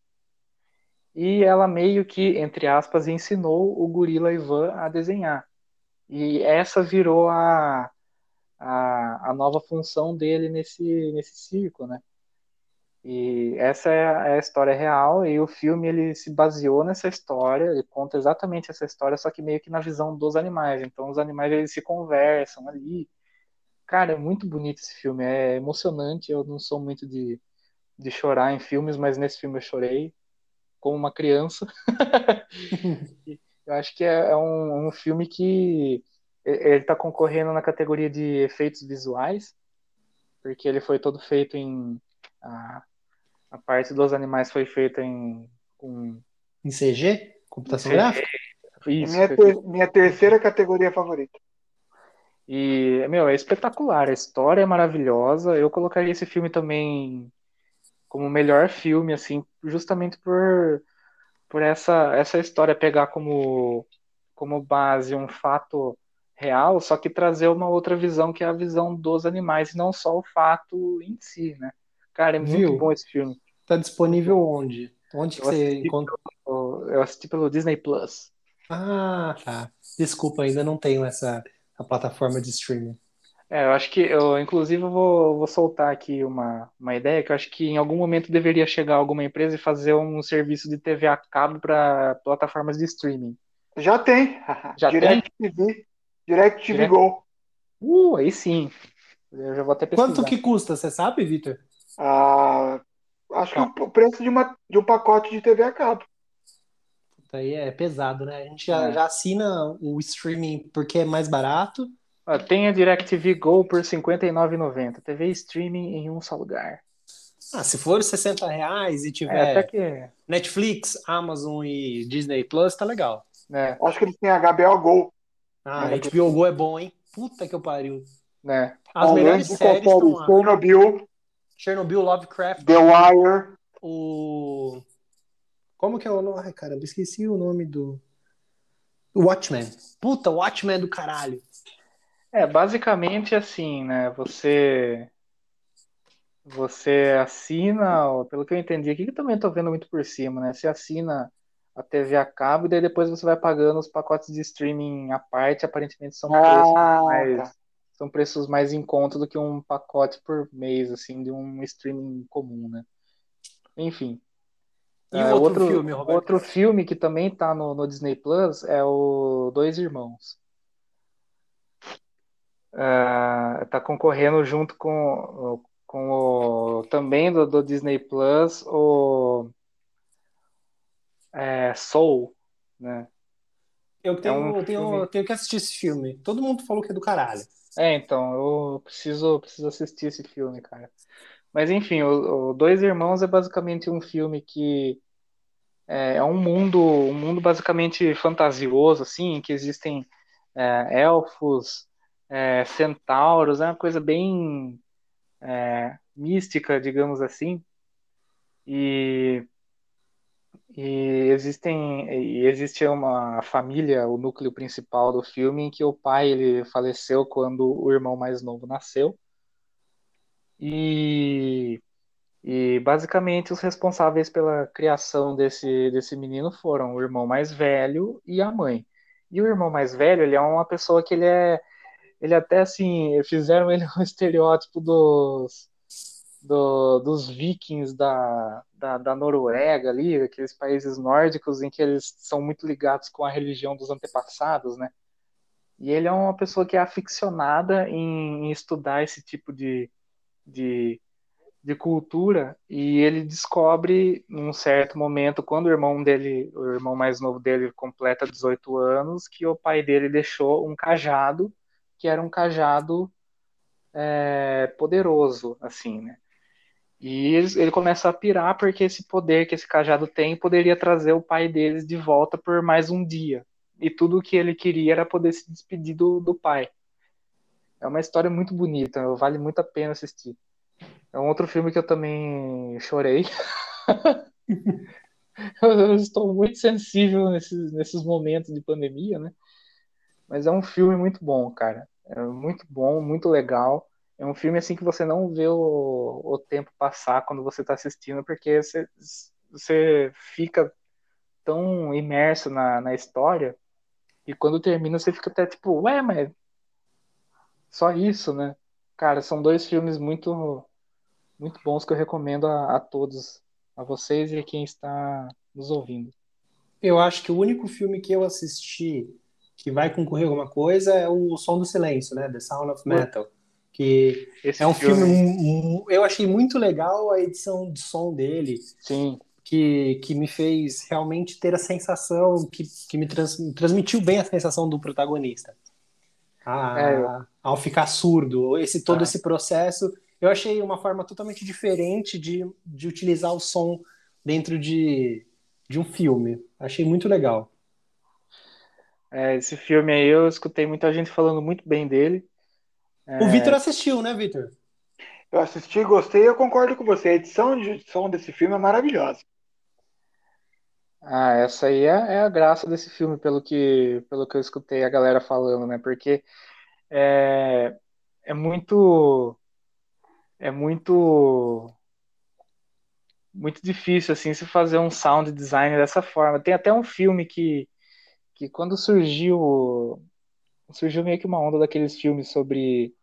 e ela meio que, entre aspas, ensinou o gorila Ivan a desenhar. E essa virou a, a, a nova função dele nesse, nesse circo, né? E essa é a, é a, história real e o filme ele se baseou nessa história, ele conta exatamente essa história, só que meio que na visão dos animais. Então os animais eles se conversam ali. Cara, é muito bonito esse filme, é emocionante. Eu não sou muito de, de chorar em filmes, mas nesse filme eu chorei como uma criança. eu acho que é, é um, um, filme que ele está concorrendo na categoria de efeitos visuais, porque ele foi todo feito em a, a parte dos animais foi feita em. Com... Em CG? Computação gráfica? Isso. Minha, ter, minha terceira categoria favorita. E, meu, é espetacular. A história é maravilhosa. Eu colocaria esse filme também como melhor filme, assim, justamente por, por essa, essa história pegar como, como base um fato real, só que trazer uma outra visão, que é a visão dos animais, e não só o fato em si, né? Cara, é muito Viu? bom esse filme. Tá disponível onde? Onde que você encontra? Pelo, eu assisti pelo Disney Plus. Ah, tá. Desculpa, ainda não tenho essa a plataforma de streaming. É, eu acho que eu, inclusive, eu vou, vou soltar aqui uma, uma ideia que eu acho que em algum momento deveria chegar alguma empresa e fazer um serviço de TV a cabo para plataformas de streaming. Já tem. Já Direct tem? TV. Direct TV Direct... Go. Uh, aí sim. Eu já vou até pesquisar. Quanto que custa, você sabe, Vitor? Ah, acho tá. que o preço de, uma, de um pacote de TV a cabo. Aí é pesado, né? A gente já, é. já assina o streaming porque é mais barato. Tem a DirecTV Go por R$ 59,90. TV streaming em um só lugar. Ah, se for 60 reais e tiver é, que... Netflix, Amazon e Disney Plus, tá legal. É. Acho que eles têm HBO Go. Ah, é. HBO Go é bom, hein? Puta que eu pariu. É. As melhores séries estão lá. Chernobyl. Chernobyl, Lovecraft. The Wire. O. Como que é o nome? Ai, cara, eu esqueci o nome do. Watchmen. Puta, Watchmen do caralho. É, basicamente assim, né? Você. Você assina, pelo que eu entendi aqui, que também estou vendo muito por cima, né? Você assina a TV a cabo e daí depois você vai pagando os pacotes de streaming à parte, aparentemente são ah, preços mais. Tá são preços mais em conta do que um pacote por mês, assim, de um streaming comum, né? Enfim. E é, outro, outro, filme, Roberto? Outro filme que também tá no, no Disney Plus é o Dois Irmãos. Uh, tá concorrendo junto com, com o também do, do Disney Plus o é, Soul, né? Eu tenho, é um eu tenho, eu tenho que assistir esse filme. Todo mundo falou que é do caralho. É, então, eu preciso, preciso assistir esse filme, cara. Mas enfim, o, o Dois Irmãos é basicamente um filme que é, é, um mundo, um mundo basicamente fantasioso, assim, que existem é, elfos, é, centauros, é uma coisa bem é, mística, digamos assim. E e existem e existe uma família, o núcleo principal do filme, em que o pai ele faleceu quando o irmão mais novo nasceu. E, e basicamente os responsáveis pela criação desse, desse menino foram o irmão mais velho e a mãe. E o irmão mais velho, ele é uma pessoa que ele é ele até assim, fizeram ele um estereótipo dos do, dos vikings da, da, da, Noruega ali, aqueles países nórdicos em que eles são muito ligados com a religião dos antepassados, né? E ele é uma pessoa que é aficionada em, em estudar esse tipo de, de, de, cultura e ele descobre num certo momento, quando o irmão dele, o irmão mais novo dele completa 18 anos, que o pai dele deixou um cajado, que era um cajado é, poderoso, assim, né? E ele começa a pirar porque esse poder que esse cajado tem poderia trazer o pai deles de volta por mais um dia. E tudo o que ele queria era poder se despedir do, do pai. É uma história muito bonita, vale muito a pena assistir. É um outro filme que eu também chorei. eu estou muito sensível nesses, nesses momentos de pandemia, né? Mas é um filme muito bom, cara. É muito bom, muito legal. É um filme assim que você não vê o, o tempo passar quando você está assistindo, porque você, você fica tão imerso na, na história e quando termina você fica até tipo, ué, mas só isso, né? Cara, são dois filmes muito muito bons que eu recomendo a, a todos, a vocês e a quem está nos ouvindo. Eu acho que o único filme que eu assisti que vai concorrer alguma coisa é o Som do Silêncio, né? The Sound of Metal que Esse é um filme, filme, eu achei muito legal a edição de som dele. Sim. Que, que me fez realmente ter a sensação, que, que me trans, transmitiu bem a sensação do protagonista. Ah, é. Ao ficar surdo, esse todo ah. esse processo, eu achei uma forma totalmente diferente de, de utilizar o som dentro de, de um filme. Achei muito legal. É, esse filme aí eu escutei muita gente falando muito bem dele. É... O Vitor assistiu, né, Vitor? Eu assisti, gostei, eu concordo com você. A edição de som desse filme é maravilhosa. Ah, essa aí é, é, a graça desse filme, pelo que, pelo que eu escutei a galera falando, né? Porque é, é muito. É muito. Muito difícil, assim, se fazer um sound design dessa forma. Tem até um filme que, que quando surgiu. Surgiu meio que uma onda daqueles filmes sobre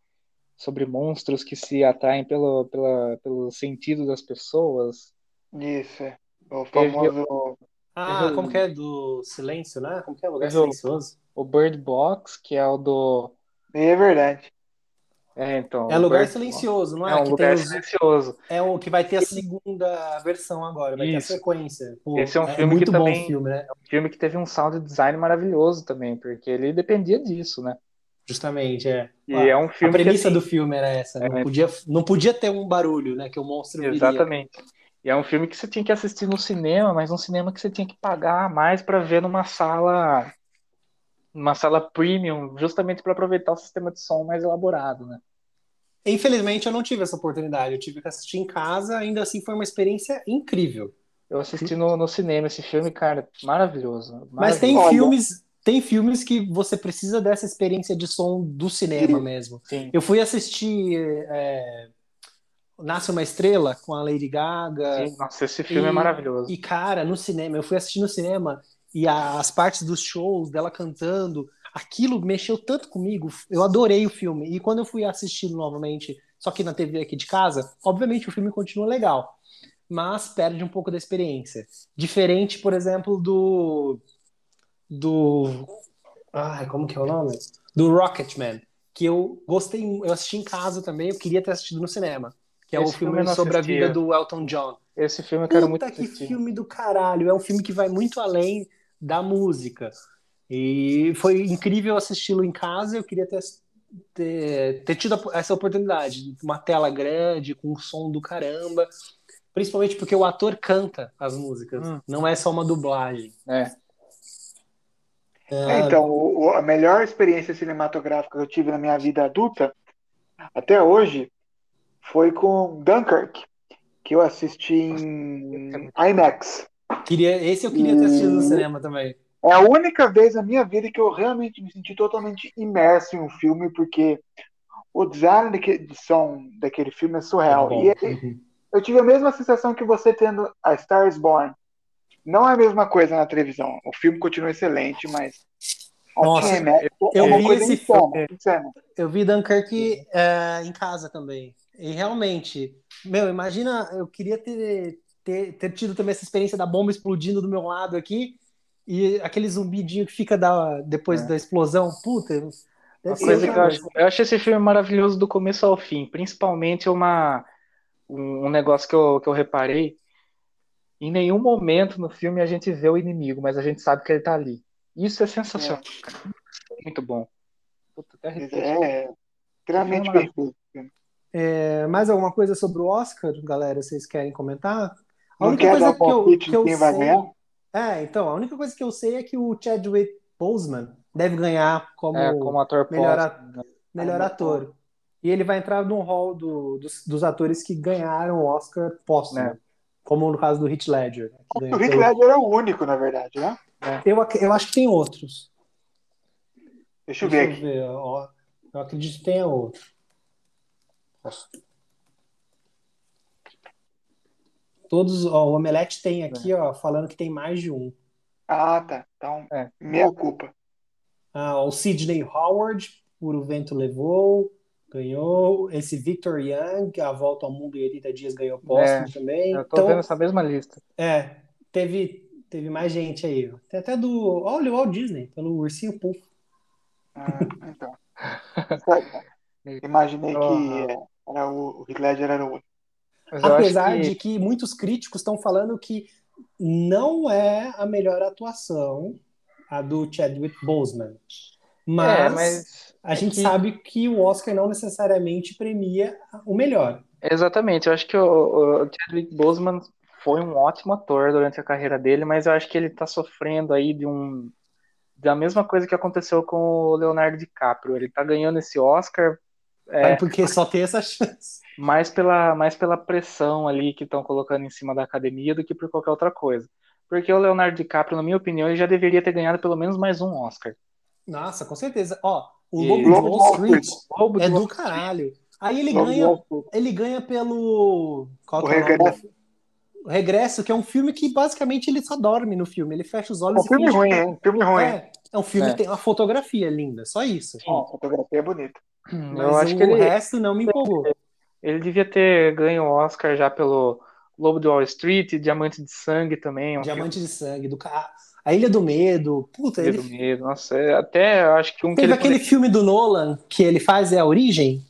sobre monstros que se atraem pelo, pela, pelo sentido das pessoas. Isso, é. O famoso. Ah, como que é? Do silêncio, né? Como que é o lugar silencioso? O Bird Box, que é o do. É verdade. É, então. É lugar Bird silencioso, não é? É um lugar silencioso. É o que vai ter a segunda versão agora, vai Isso. ter a sequência. Pô, Esse é um é filme muito que bom também, filme, né? É um filme que teve um sound design maravilhoso também, porque ele dependia disso, né? Justamente, é. E ah, é um filme a premissa assim, do filme era essa. Não, é, podia, não podia ter um barulho, né? Que o monstro Exatamente. Viria. E é um filme que você tinha que assistir no cinema, mas um cinema que você tinha que pagar mais para ver numa sala numa sala premium, justamente para aproveitar o sistema de som mais elaborado, né? Infelizmente eu não tive essa oportunidade, eu tive que assistir em casa, ainda assim foi uma experiência incrível. Eu assisti no, no cinema esse filme, cara, maravilhoso. maravilhoso. Mas tem filmes, tem filmes que você precisa dessa experiência de som do cinema mesmo. Sim. Eu fui assistir é, Nasce uma Estrela com a Lady Gaga. Sim, nossa, esse filme é e, é maravilhoso. E, cara, no cinema, eu fui assistir no cinema e a, as partes dos shows dela cantando, aquilo mexeu tanto comigo. Eu adorei o filme. E quando eu fui assistir novamente, só que na TV aqui de casa, obviamente o filme continua legal. mas perde um pouco da experiência. Diferente, por exemplo, do. Do. Ai, como que é o nome? Do Rocketman, que eu gostei, eu assisti em casa também, eu queria ter assistido no cinema. Que é Esse o filme, filme sobre assistia. a vida do Elton John. Esse filme eu quero Puta muito que filme do caralho! É um filme que vai muito além da música. E foi incrível assisti-lo em casa. Eu queria ter, ter, ter, tido essa oportunidade. Uma tela grande, com um som do caramba. Principalmente porque o ator canta as músicas. Hum. Não é só uma dublagem. É. É, então, o, a melhor experiência cinematográfica que eu tive na minha vida adulta, até hoje, foi com Dunkirk que eu assisti em IMAX. Queria, esse eu queria ter assistido no cinema também. É a única vez na minha vida que eu realmente me senti totalmente imerso em um filme, porque o design de som daquele filme é surreal. É e ele, eu tive a mesma sensação que você tendo a Stars Born. Não é a mesma coisa na televisão. O filme continua excelente, mas. Nossa, IMAX, eu, é vi esse filme. Eu vi Dunkirk é, em casa também. E realmente, meu, imagina, eu queria ter, ter, ter tido também essa experiência da bomba explodindo do meu lado aqui e aquele zumbidinho que fica da, depois é. da explosão. Puta, uma coisa que eu acho, eu acho esse filme maravilhoso do começo ao fim, principalmente uma, um, negócio que eu, que eu reparei. Em nenhum momento no filme a gente vê o inimigo, mas a gente sabe que ele tá ali. Isso é sensacional. É. Muito bom. Puta, até é, extremamente bem feito. É, mais alguma coisa sobre o Oscar, galera? Vocês querem comentar? A única coisa que eu, que eu sei... É, então, a única coisa que eu sei é que o Chadwick Boseman deve ganhar como, é, como ator melhor, a... melhor ator. E ele vai entrar no hall do, dos, dos, atores que ganharam o Oscar póstumo. É. Como no caso do Heath Ledger. O Heath Ledger é o único, na verdade, né? É. Eu, eu acho que tem outros. Deixa eu Deixa ver aqui. Ver, ó, eu acredito que tenha outro. Todos, ó, o Omelete tem aqui, ó, falando que tem mais de um. Ah, tá. Então, é. minha culpa. Ah, o Sidney Howard, por O Vento Levou, ganhou. Esse Victor Young, A Volta ao Mundo em 80 Dias, ganhou póstumo é, também. Eu tô então, vendo essa mesma lista. É, teve, teve mais gente aí. Tem até do. Olha o Walt Disney, pelo Ursinho Puff. Ah, então. Imaginei que era o, o Heath Ledger era o único. Apesar que... de que muitos críticos estão falando que não é a melhor atuação a do Chadwick Boseman. Mas, é, mas a é gente que... sabe que o Oscar não necessariamente premia o melhor. Exatamente, eu acho que o, o Chadwick Boseman foi um ótimo ator durante a carreira dele, mas eu acho que ele está sofrendo aí de um da mesma coisa que aconteceu com o Leonardo DiCaprio. Ele está ganhando esse Oscar é, porque só tem essa chance. Mais pela, mais pela pressão ali que estão colocando em cima da academia do que por qualquer outra coisa. Porque o Leonardo DiCaprio, na minha opinião, ele já deveria ter ganhado pelo menos mais um Oscar. Nossa, com certeza. Ó, o Lobo de Wall Street Lobo é do caralho. Aí ele ganha, ele ganha pelo. Qual o é regresso. O regresso, que é um filme que basicamente ele só dorme no filme. Ele fecha os olhos. É um filme ruim, hein? Filme ruim. É, é um filme é. que tem uma fotografia linda, só isso. Sim, a fotografia é bonita. Mas eu acho o que ele, resto não me empolgou. Ele devia ter ganho o Oscar já pelo Lobo do Wall Street, Diamante de Sangue também. Um Diamante filme. de Sangue, do A Ilha do Medo. Puta, Ilha ele... do Medo, nossa, é, até acho que um Teve que aquele pode... filme do Nolan que ele faz é A Origem?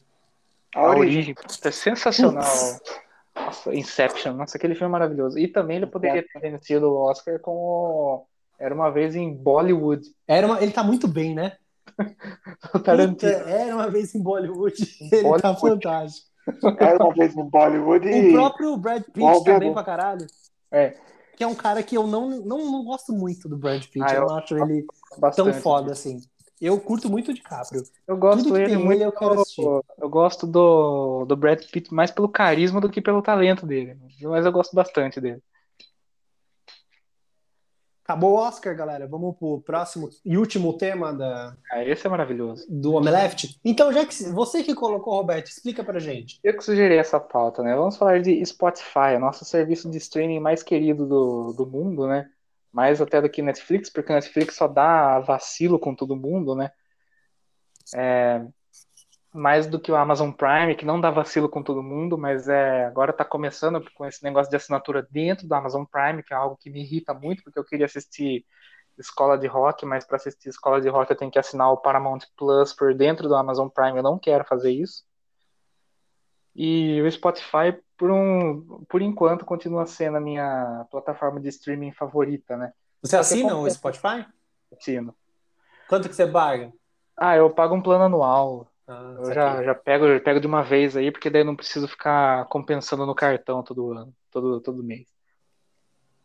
A Origem, é sensacional. Nossa, Inception, nossa, aquele filme é maravilhoso. E também ele poderia ter vencido o Oscar com o... Era uma vez em Bollywood. Era uma... Ele tá muito bem, né? Puta, era uma vez em Bollywood. Ele tá Bollywood. tá fantástico. Era uma vez em Bollywood e... O próprio Brad Pitt também pra caralho. É. Que é um cara que eu não, não, não gosto muito do Brad Pitt. Ah, eu, eu não acho ele bastante. tão foda assim. Eu curto muito o DiCaprio. Eu gosto Tudo ele muito. Ele, eu, quero assistir. eu gosto do, do Brad Pitt mais pelo carisma do que pelo talento dele. Mas eu gosto bastante dele. Acabou o Oscar, galera. Vamos pro próximo e último tema da. Ah, esse é maravilhoso. Do Omeleft. Então, já que você que colocou, Roberto, explica pra gente. Eu que sugeri essa pauta, né? Vamos falar de Spotify, nosso serviço de streaming mais querido do, do mundo, né? Mais até do que Netflix, porque Netflix só dá vacilo com todo mundo, né? É... mais do que o Amazon Prime, que não dá vacilo com todo mundo, mas é, agora está começando com esse negócio de assinatura dentro do Amazon Prime, que é algo que me irrita muito, porque eu queria assistir Escola de Rock, mas para assistir Escola de Rock eu tenho que assinar o Paramount Plus por dentro do Amazon Prime, eu não quero fazer isso. E o Spotify, por, um, por enquanto, continua sendo a minha plataforma de streaming favorita, né? Você assina o Spotify? Assino. Quanto que você paga? Ah, eu pago um plano anual. Ah, eu já, já pego, já pego de uma vez aí, porque daí eu não preciso ficar compensando no cartão todo ano, todo, todo mês.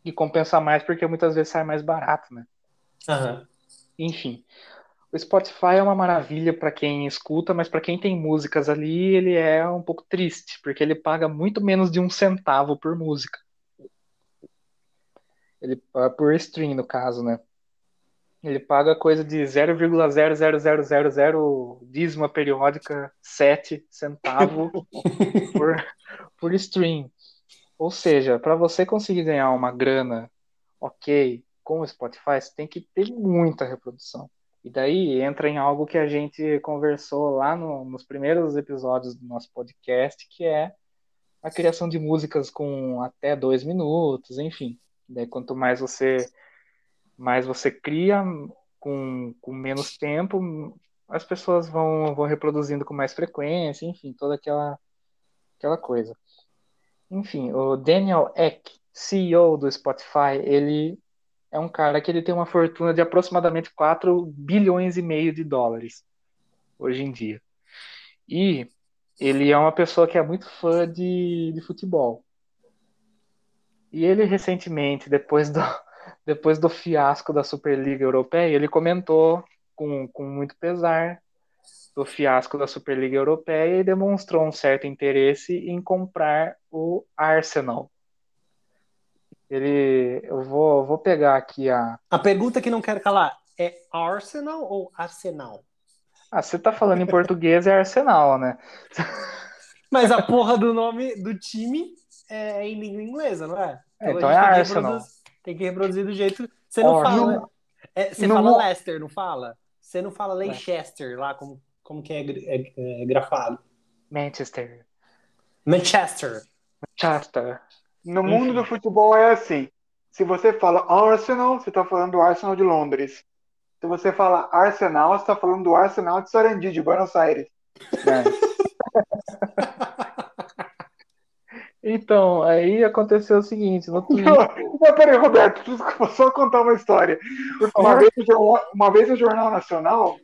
E compensar mais porque muitas vezes sai mais barato, né? Uhum. Enfim. O Spotify é uma maravilha para quem escuta, mas para quem tem músicas ali, ele é um pouco triste, porque ele paga muito menos de um centavo por música. Ele por stream, no caso, né? Ele paga coisa de 0,00000 dízima periódica 7 centavo por, por stream. Ou seja, para você conseguir ganhar uma grana ok com o Spotify, você tem que ter muita reprodução. E daí entra em algo que a gente conversou lá no, nos primeiros episódios do nosso podcast, que é a criação de músicas com até dois minutos, enfim. Daí quanto mais você mais você cria com, com menos tempo, as pessoas vão, vão reproduzindo com mais frequência, enfim, toda aquela, aquela coisa. Enfim, o Daniel Eck, CEO do Spotify, ele é um cara que ele tem uma fortuna de aproximadamente 4 bilhões e meio de dólares hoje em dia. E ele é uma pessoa que é muito fã de, de futebol. E ele recentemente, depois do, depois do fiasco da Superliga Europeia, ele comentou com, com muito pesar do fiasco da Superliga Europeia e demonstrou um certo interesse em comprar o Arsenal, ele, eu vou, vou pegar aqui a. A pergunta que não quero calar é Arsenal ou Arsenal? Ah, você tá falando em português é Arsenal, né? Mas a porra do nome do time é em língua inglesa, não é? Então, é, então é Arsenal. Tem que reproduzir do jeito. Você não fala. É, você fala Leicester, não fala? Você não fala Leicester lá, como, como que é, é, é grafado? Manchester. Manchester. Manchester. No mundo do futebol é assim. Se você fala Arsenal, você está falando do Arsenal de Londres. Se você fala Arsenal, você está falando do Arsenal de Sarandi, de Buenos Aires. É. então, aí aconteceu o seguinte. No Twitter... não, não, peraí, Roberto, vou só contar uma história. Uma vez, uma vez no Jornal Nacional,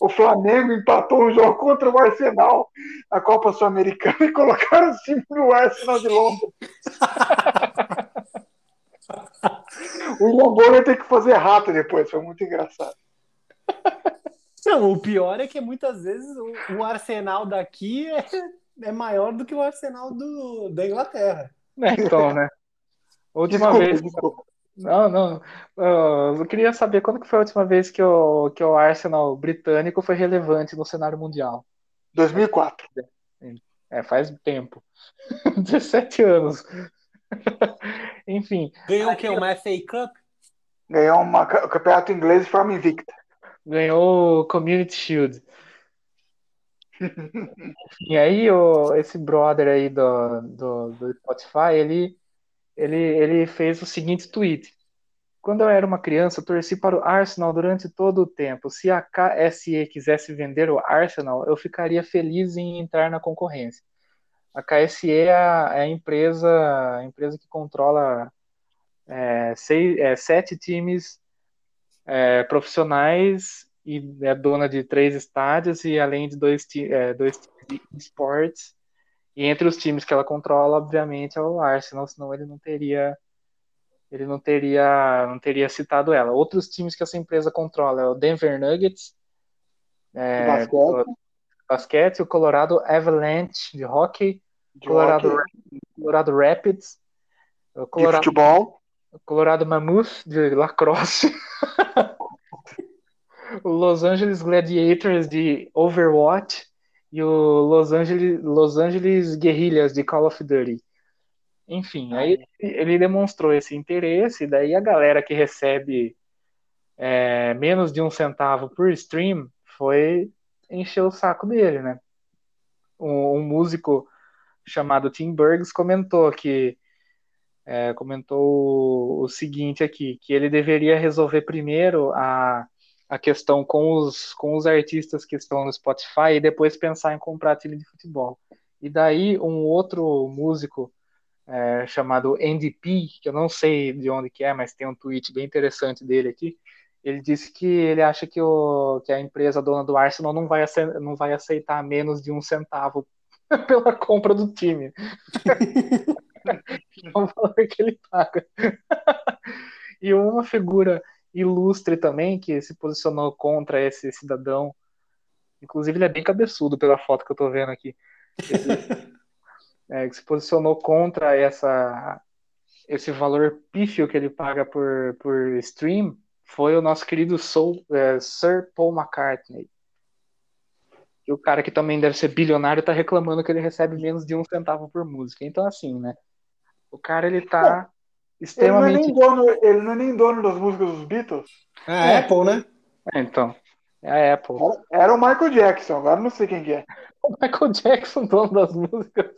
o Flamengo empatou um jogo contra o Arsenal na Copa Sul-Americana e colocaram o time no Arsenal de Londres. o Longor ia ter que fazer rato depois, foi muito engraçado. Não, o pior é que muitas vezes o, o Arsenal daqui é, é, maior do que o Arsenal do, da Inglaterra. É, então, né? Última desculpa, vez. Desculpa. Não, não. Eu queria saber quando que foi a última vez que o, que o Arsenal britânico foi relevante no cenário mundial. 2004. É, faz tempo. 17 anos. Enfim. Ganhou o quê? Uma FA Cup? Ganhou uma, o campeonato inglês de forma invicta. Ganhou o Community Shield. E aí, o, esse brother aí do, do, do Spotify, ele ele, ele fez o seguinte tweet. Quando eu era uma criança, torci para o Arsenal durante todo o tempo. Se a KSE quisesse vender o Arsenal, eu ficaria feliz em entrar na concorrência. A KSE é a, é a empresa, a empresa que controla é, seis, é, sete times é, profissionais e é dona de três estádios e além de dois, é, dois times de esportes e entre os times que ela controla, obviamente, é o Arsenal, senão ele não teria ele não teria não teria citado ela. Outros times que essa empresa controla é o Denver Nuggets, é, basquete. O, basquete, o Colorado Avalanche de hockey, de Colorado, hockey. Colorado Rapids, o Colorado, de futebol, o Colorado Mammoth de lacrosse, Los Angeles Gladiators de Overwatch e o Los Angeles, Los Angeles de Call of Duty. Enfim, aí ele demonstrou esse interesse, daí a galera que recebe é, menos de um centavo por stream foi encher o saco dele, né? um, um músico chamado Tim Burgs comentou que é, comentou o seguinte aqui, que ele deveria resolver primeiro a, a questão com os, com os artistas que estão no Spotify e depois pensar em comprar time de futebol. E daí um outro músico é, chamado NDP, que eu não sei de onde que é, mas tem um tweet bem interessante dele aqui, ele disse que ele acha que, o, que a empresa dona do Arsenal não vai, não vai aceitar menos de um centavo pela compra do time. é o valor que ele paga. e uma figura ilustre também que se posicionou contra esse cidadão. Inclusive, ele é bem cabeçudo pela foto que eu tô vendo aqui. Esse, é, que se posicionou contra essa, esse valor pífio que ele paga por, por stream foi o nosso querido Soul, é, Sir Paul McCartney. E o cara que também deve ser bilionário tá reclamando que ele recebe menos de um centavo por música. Então, assim, né? O cara, ele tá extremamente... Ele não, é nem dono, ele não é nem dono das músicas dos Beatles. É a é. Apple, né? É, então. É a Apple. Era, era, o Michael Jackson, agora não sei quem que é. O Michael Jackson, dono das músicas.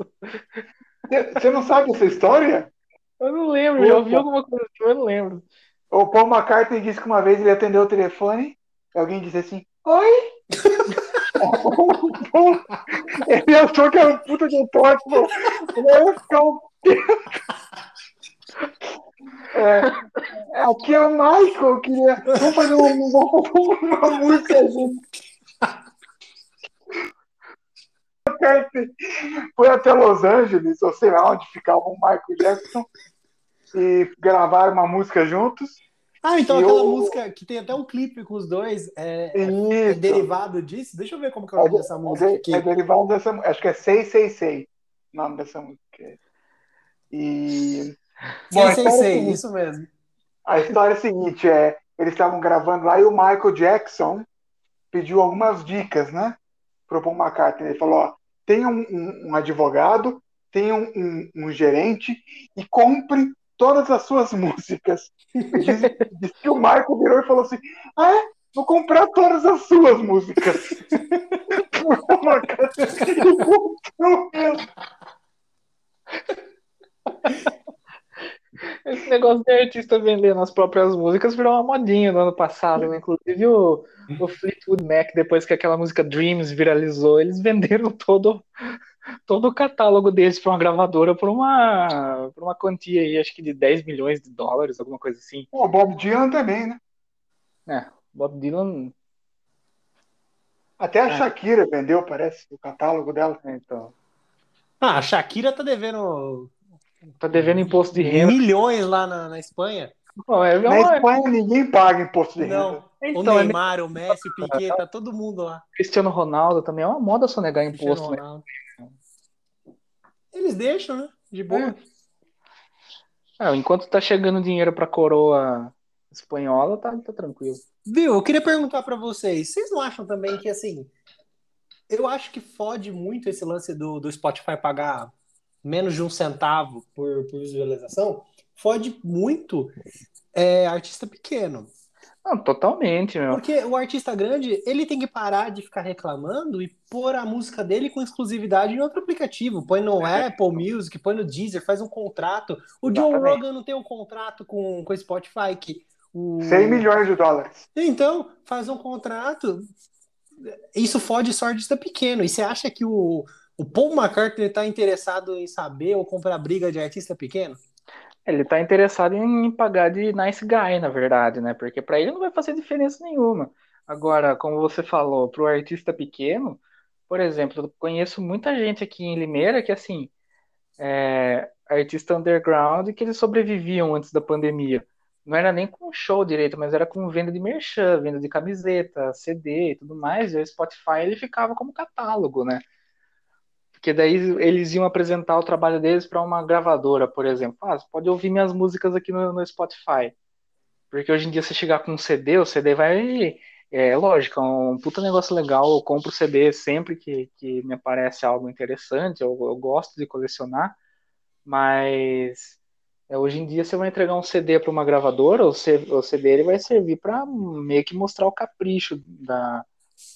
Você não sabe essa história? Eu não lembro, eu ouvi alguma coisa eu não lembro. O Paul McCartney disse que uma vez ele atendeu o telefone, alguém disse assim, oi? ele achou que era um puta de um tóxico. Ele ia ficar um... É, aqui é o Michael, eu queria. Vamos fazer uma, uma música gente. Foi até Los Angeles, ou sei lá onde ficava o Michael Jackson, e gravaram uma música juntos. Ah, então aquela eu... música que tem até um clipe com os dois é, é, derivado disso? Deixa eu ver como que é o nome é, dessa música. Aqui. É derivado dessa Acho que é 666 o nome dessa música. E. Bom, sei, sei, é isso mesmo. A história é a seguinte: é, eles estavam gravando lá e o Michael Jackson pediu algumas dicas, né? Pro Paul McCartney. Ele falou: ó, tenha um, um, um advogado, tenha um, um, gerente e compre todas as suas músicas. Diz, diz, que o Michael virou e falou assim: Ah, é? Vou comprar todas as suas músicas. Esse negócio de artista vendendo as próprias músicas virou uma modinha no ano passado. Né? Inclusive o, o Fleetwood Mac, depois que aquela música Dreams viralizou, eles venderam todo, todo o catálogo deles para uma gravadora por uma, por uma quantia aí, acho que de 10 milhões de dólares, alguma coisa assim. O Bob Dylan também, né? É, Bob Dylan. Até a é. Shakira vendeu, parece, o catálogo dela. É, então. Ah, a Shakira tá devendo Tá devendo imposto de renda. Milhões lá na, na Espanha. Não, é, na é... Espanha ninguém paga imposto de renda. Não. Então, o é Neymar, é... o Messi, o Piquet, tá todo mundo lá. Cristiano Ronaldo também é uma moda sonegar imposto. Né? Eles deixam, né? De boa. É. enquanto tá chegando dinheiro pra coroa espanhola, tá, tá tranquilo. Viu? Eu queria perguntar para vocês. Vocês não acham também que, assim, eu acho que fode muito esse lance do, do Spotify pagar menos de um centavo por, por visualização, fode muito é, artista pequeno. Não, totalmente, meu. Porque o artista grande, ele tem que parar de ficar reclamando e pôr a música dele com exclusividade em outro aplicativo. Põe no Apple Music, põe no Deezer, faz um contrato. O Joe Rogan não tem um contrato com, com o Spotify que o... 100 milhões de dólares. Então, faz um contrato. Isso fode só artista pequeno. E você acha que o, o Paul McCartney está interessado em saber ou comprar briga de artista pequeno? Ele está interessado em pagar de nice guy, na verdade, né? Porque para ele não vai fazer diferença nenhuma. Agora, como você falou, para o artista pequeno, por exemplo, eu conheço muita gente aqui em Limeira que, assim, é artista underground que eles sobreviviam antes da pandemia. Não era nem com show direito, mas era com venda de merchan, venda de camiseta, CD e tudo mais. E o Spotify ele ficava como catálogo, né? Porque daí eles iam apresentar o trabalho deles para uma gravadora, por exemplo. Ah, você pode ouvir minhas músicas aqui no, no Spotify. Porque hoje em dia, você chegar com um CD, o CD vai. É lógico, é um puta negócio legal. Eu compro CD sempre que, que me aparece algo interessante. Eu, eu gosto de colecionar. Mas é, hoje em dia, você vai entregar um CD para uma gravadora, o CD ele vai servir para meio que mostrar o capricho da,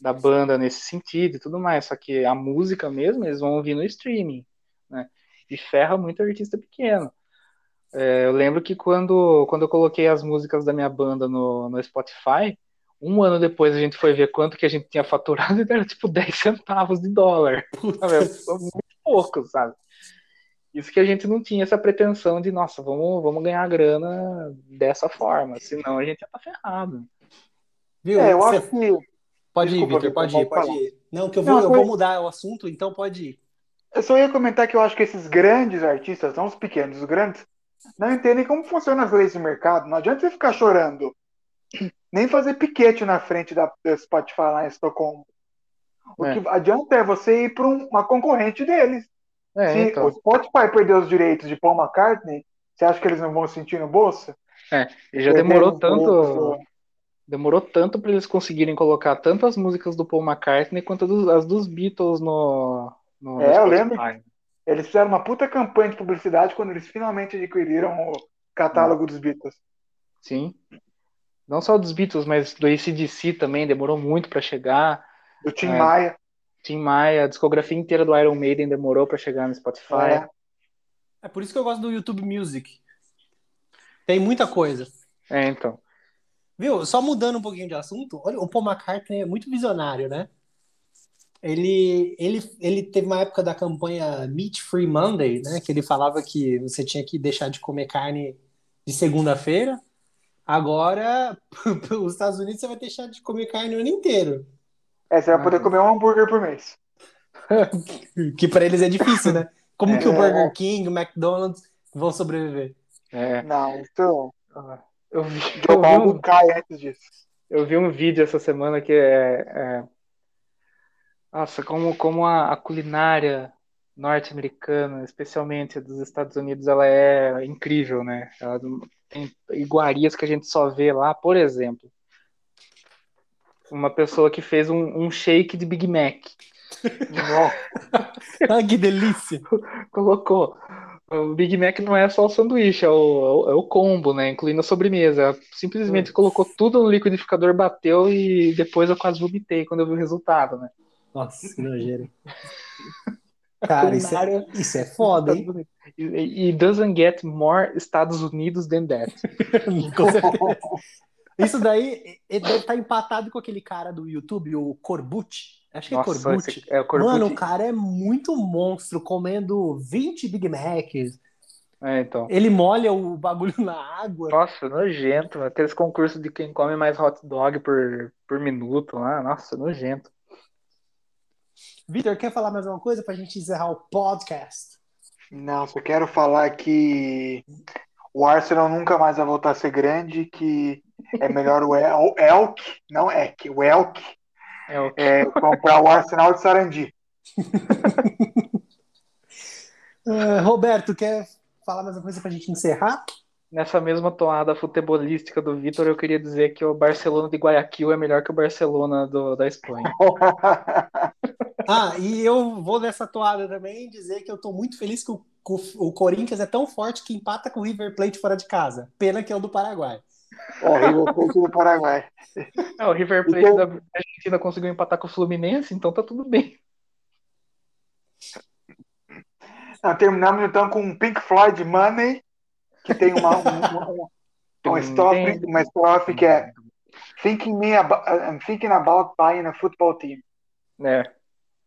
da banda nesse sentido e tudo mais. Só que a música mesmo, eles vão ouvir no streaming, né? E ferra muito artista pequeno. É, eu lembro que quando, quando eu coloquei as músicas da minha banda no, no Spotify, um ano depois a gente foi ver quanto que a gente tinha faturado e era tipo 10 centavos de dólar. Muito pouco, sabe? Isso que a gente não tinha essa pretensão de, nossa, vamos, vamos ganhar grana dessa forma, senão a gente ia estar tá ferrado. Viu? É, eu acho que. Pode Desculpa, ir, Victor, pode ir, pode ir. Não, que eu vou, não, eu vou mudar o assunto, então pode ir. Eu só ia comentar que eu acho que esses grandes artistas, não os pequenos, os grandes, não entendem como funcionam as leis do mercado. Não adianta você ficar chorando, nem fazer piquete na frente da Spotify lá em Estocolmo. O é. que adianta é você ir para um, uma concorrente deles. É, Se então. o Spotify perder os direitos de Paul McCartney, você acha que eles não vão sentir no bolso? É, e já demorou tanto. Bolso. Demorou tanto para eles conseguirem colocar tanto as músicas do Paul McCartney quanto as dos Beatles no. no é, eu lembro. Eles fizeram uma puta campanha de publicidade quando eles finalmente adquiriram o catálogo dos Beatles. Sim. Não só dos Beatles, mas do ACDC também, demorou muito para chegar. Do Tim é, Maia. Tim Maia, a discografia inteira do Iron Maiden demorou para chegar no Spotify. É. é por isso que eu gosto do YouTube Music. Tem muita coisa. É, então. Viu? Só mudando um pouquinho de assunto, olha, o Paul McCartney é muito visionário, né? Ele, ele, ele teve uma época da campanha Meat Free Monday, né? Que ele falava que você tinha que deixar de comer carne de segunda-feira. Agora, os Estados Unidos você vai deixar de comer carne o ano inteiro. É, você vai poder comer um hambúrguer por mês. que para eles é difícil, né? Como é. que o Burger King, o McDonald's vão sobreviver? É. Não, então. Eu vi, eu vi um, cai antes disso. Eu vi um vídeo essa semana que é, é nossa, como, como a, a culinária norte-americana, especialmente dos Estados Unidos, ela é incrível, né? Ela tem iguarias que a gente só vê lá, por exemplo. Uma pessoa que fez um, um shake de Big Mac. ah, que delícia! Colocou. O Big Mac não é só o sanduíche, é o, é o combo, né? Incluindo a sobremesa. Simplesmente hum. colocou tudo no liquidificador, bateu e depois eu quase vomitei quando eu vi o resultado, né? Nossa, que nojeira. Cara, isso é, isso é foda, hein? E doesn't get more Estados Unidos than that. isso daí deve estar tá empatado com aquele cara do YouTube, o Corbucci. Acho que é Nossa, é Corbucci. É o Corbucci. Mano, o cara é muito monstro, comendo 20 Big Macs. É, então. Ele molha o bagulho na água. Nossa, nojento. Aqueles concursos de quem come mais hot dog por, por minuto lá. Nossa, nojento. Vitor, quer falar mais alguma coisa para a gente encerrar o podcast? Não, só quero falar que o Arsenal nunca mais vai voltar a ser grande, que é melhor o El Elk, não Eck, o Elk, Elk. É, comprar o Arsenal de Sarandi. uh, Roberto, quer falar mais uma coisa para a gente encerrar? Nessa mesma toada futebolística do Vitor, eu queria dizer que o Barcelona de Guayaquil é melhor que o Barcelona do, da Espanha. ah, e eu vou nessa toada também dizer que eu estou muito feliz que o, o, Corinthians é tão forte que empata com o River Plate fora de casa. Pena que é o do Paraguai. O River Plate do Paraguai. É, o River Plate então... da Argentina conseguiu empatar com o Fluminense, então tá tudo bem. Ah, terminamos então com Pink Floyd Money que tem uma, uma, uma, uma, estrofe, uma estrofe que é thinking, me about, I'm thinking about buying a football team. É.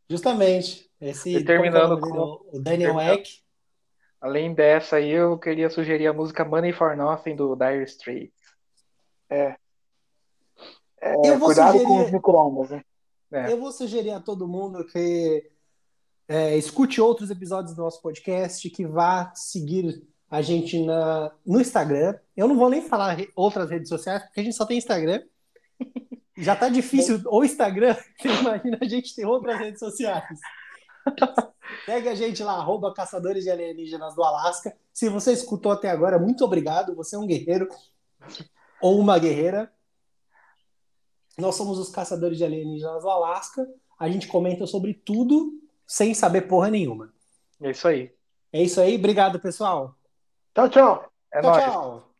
Justamente. Esse, terminando com o Daniel Eck. Além dessa aí, eu queria sugerir a música Money for Nothing do Dire Straits. É. é eu vou cuidado sugerir, com os microondas, né? É. Eu vou sugerir a todo mundo que é, escute outros episódios do nosso podcast, que vá seguir a gente na, no Instagram. Eu não vou nem falar outras redes sociais, porque a gente só tem Instagram. Já tá difícil o Instagram, você imagina a gente ter outras redes sociais. Segue a gente lá, arroba Caçadores de Alienígenas do Alasca. Se você escutou até agora, muito obrigado. Você é um guerreiro ou uma guerreira. Nós somos os Caçadores de Alienígenas do Alasca. A gente comenta sobre tudo sem saber porra nenhuma. É isso aí. É isso aí. Obrigado, pessoal. Tchau, tchau. É tchau, nóis. tchau.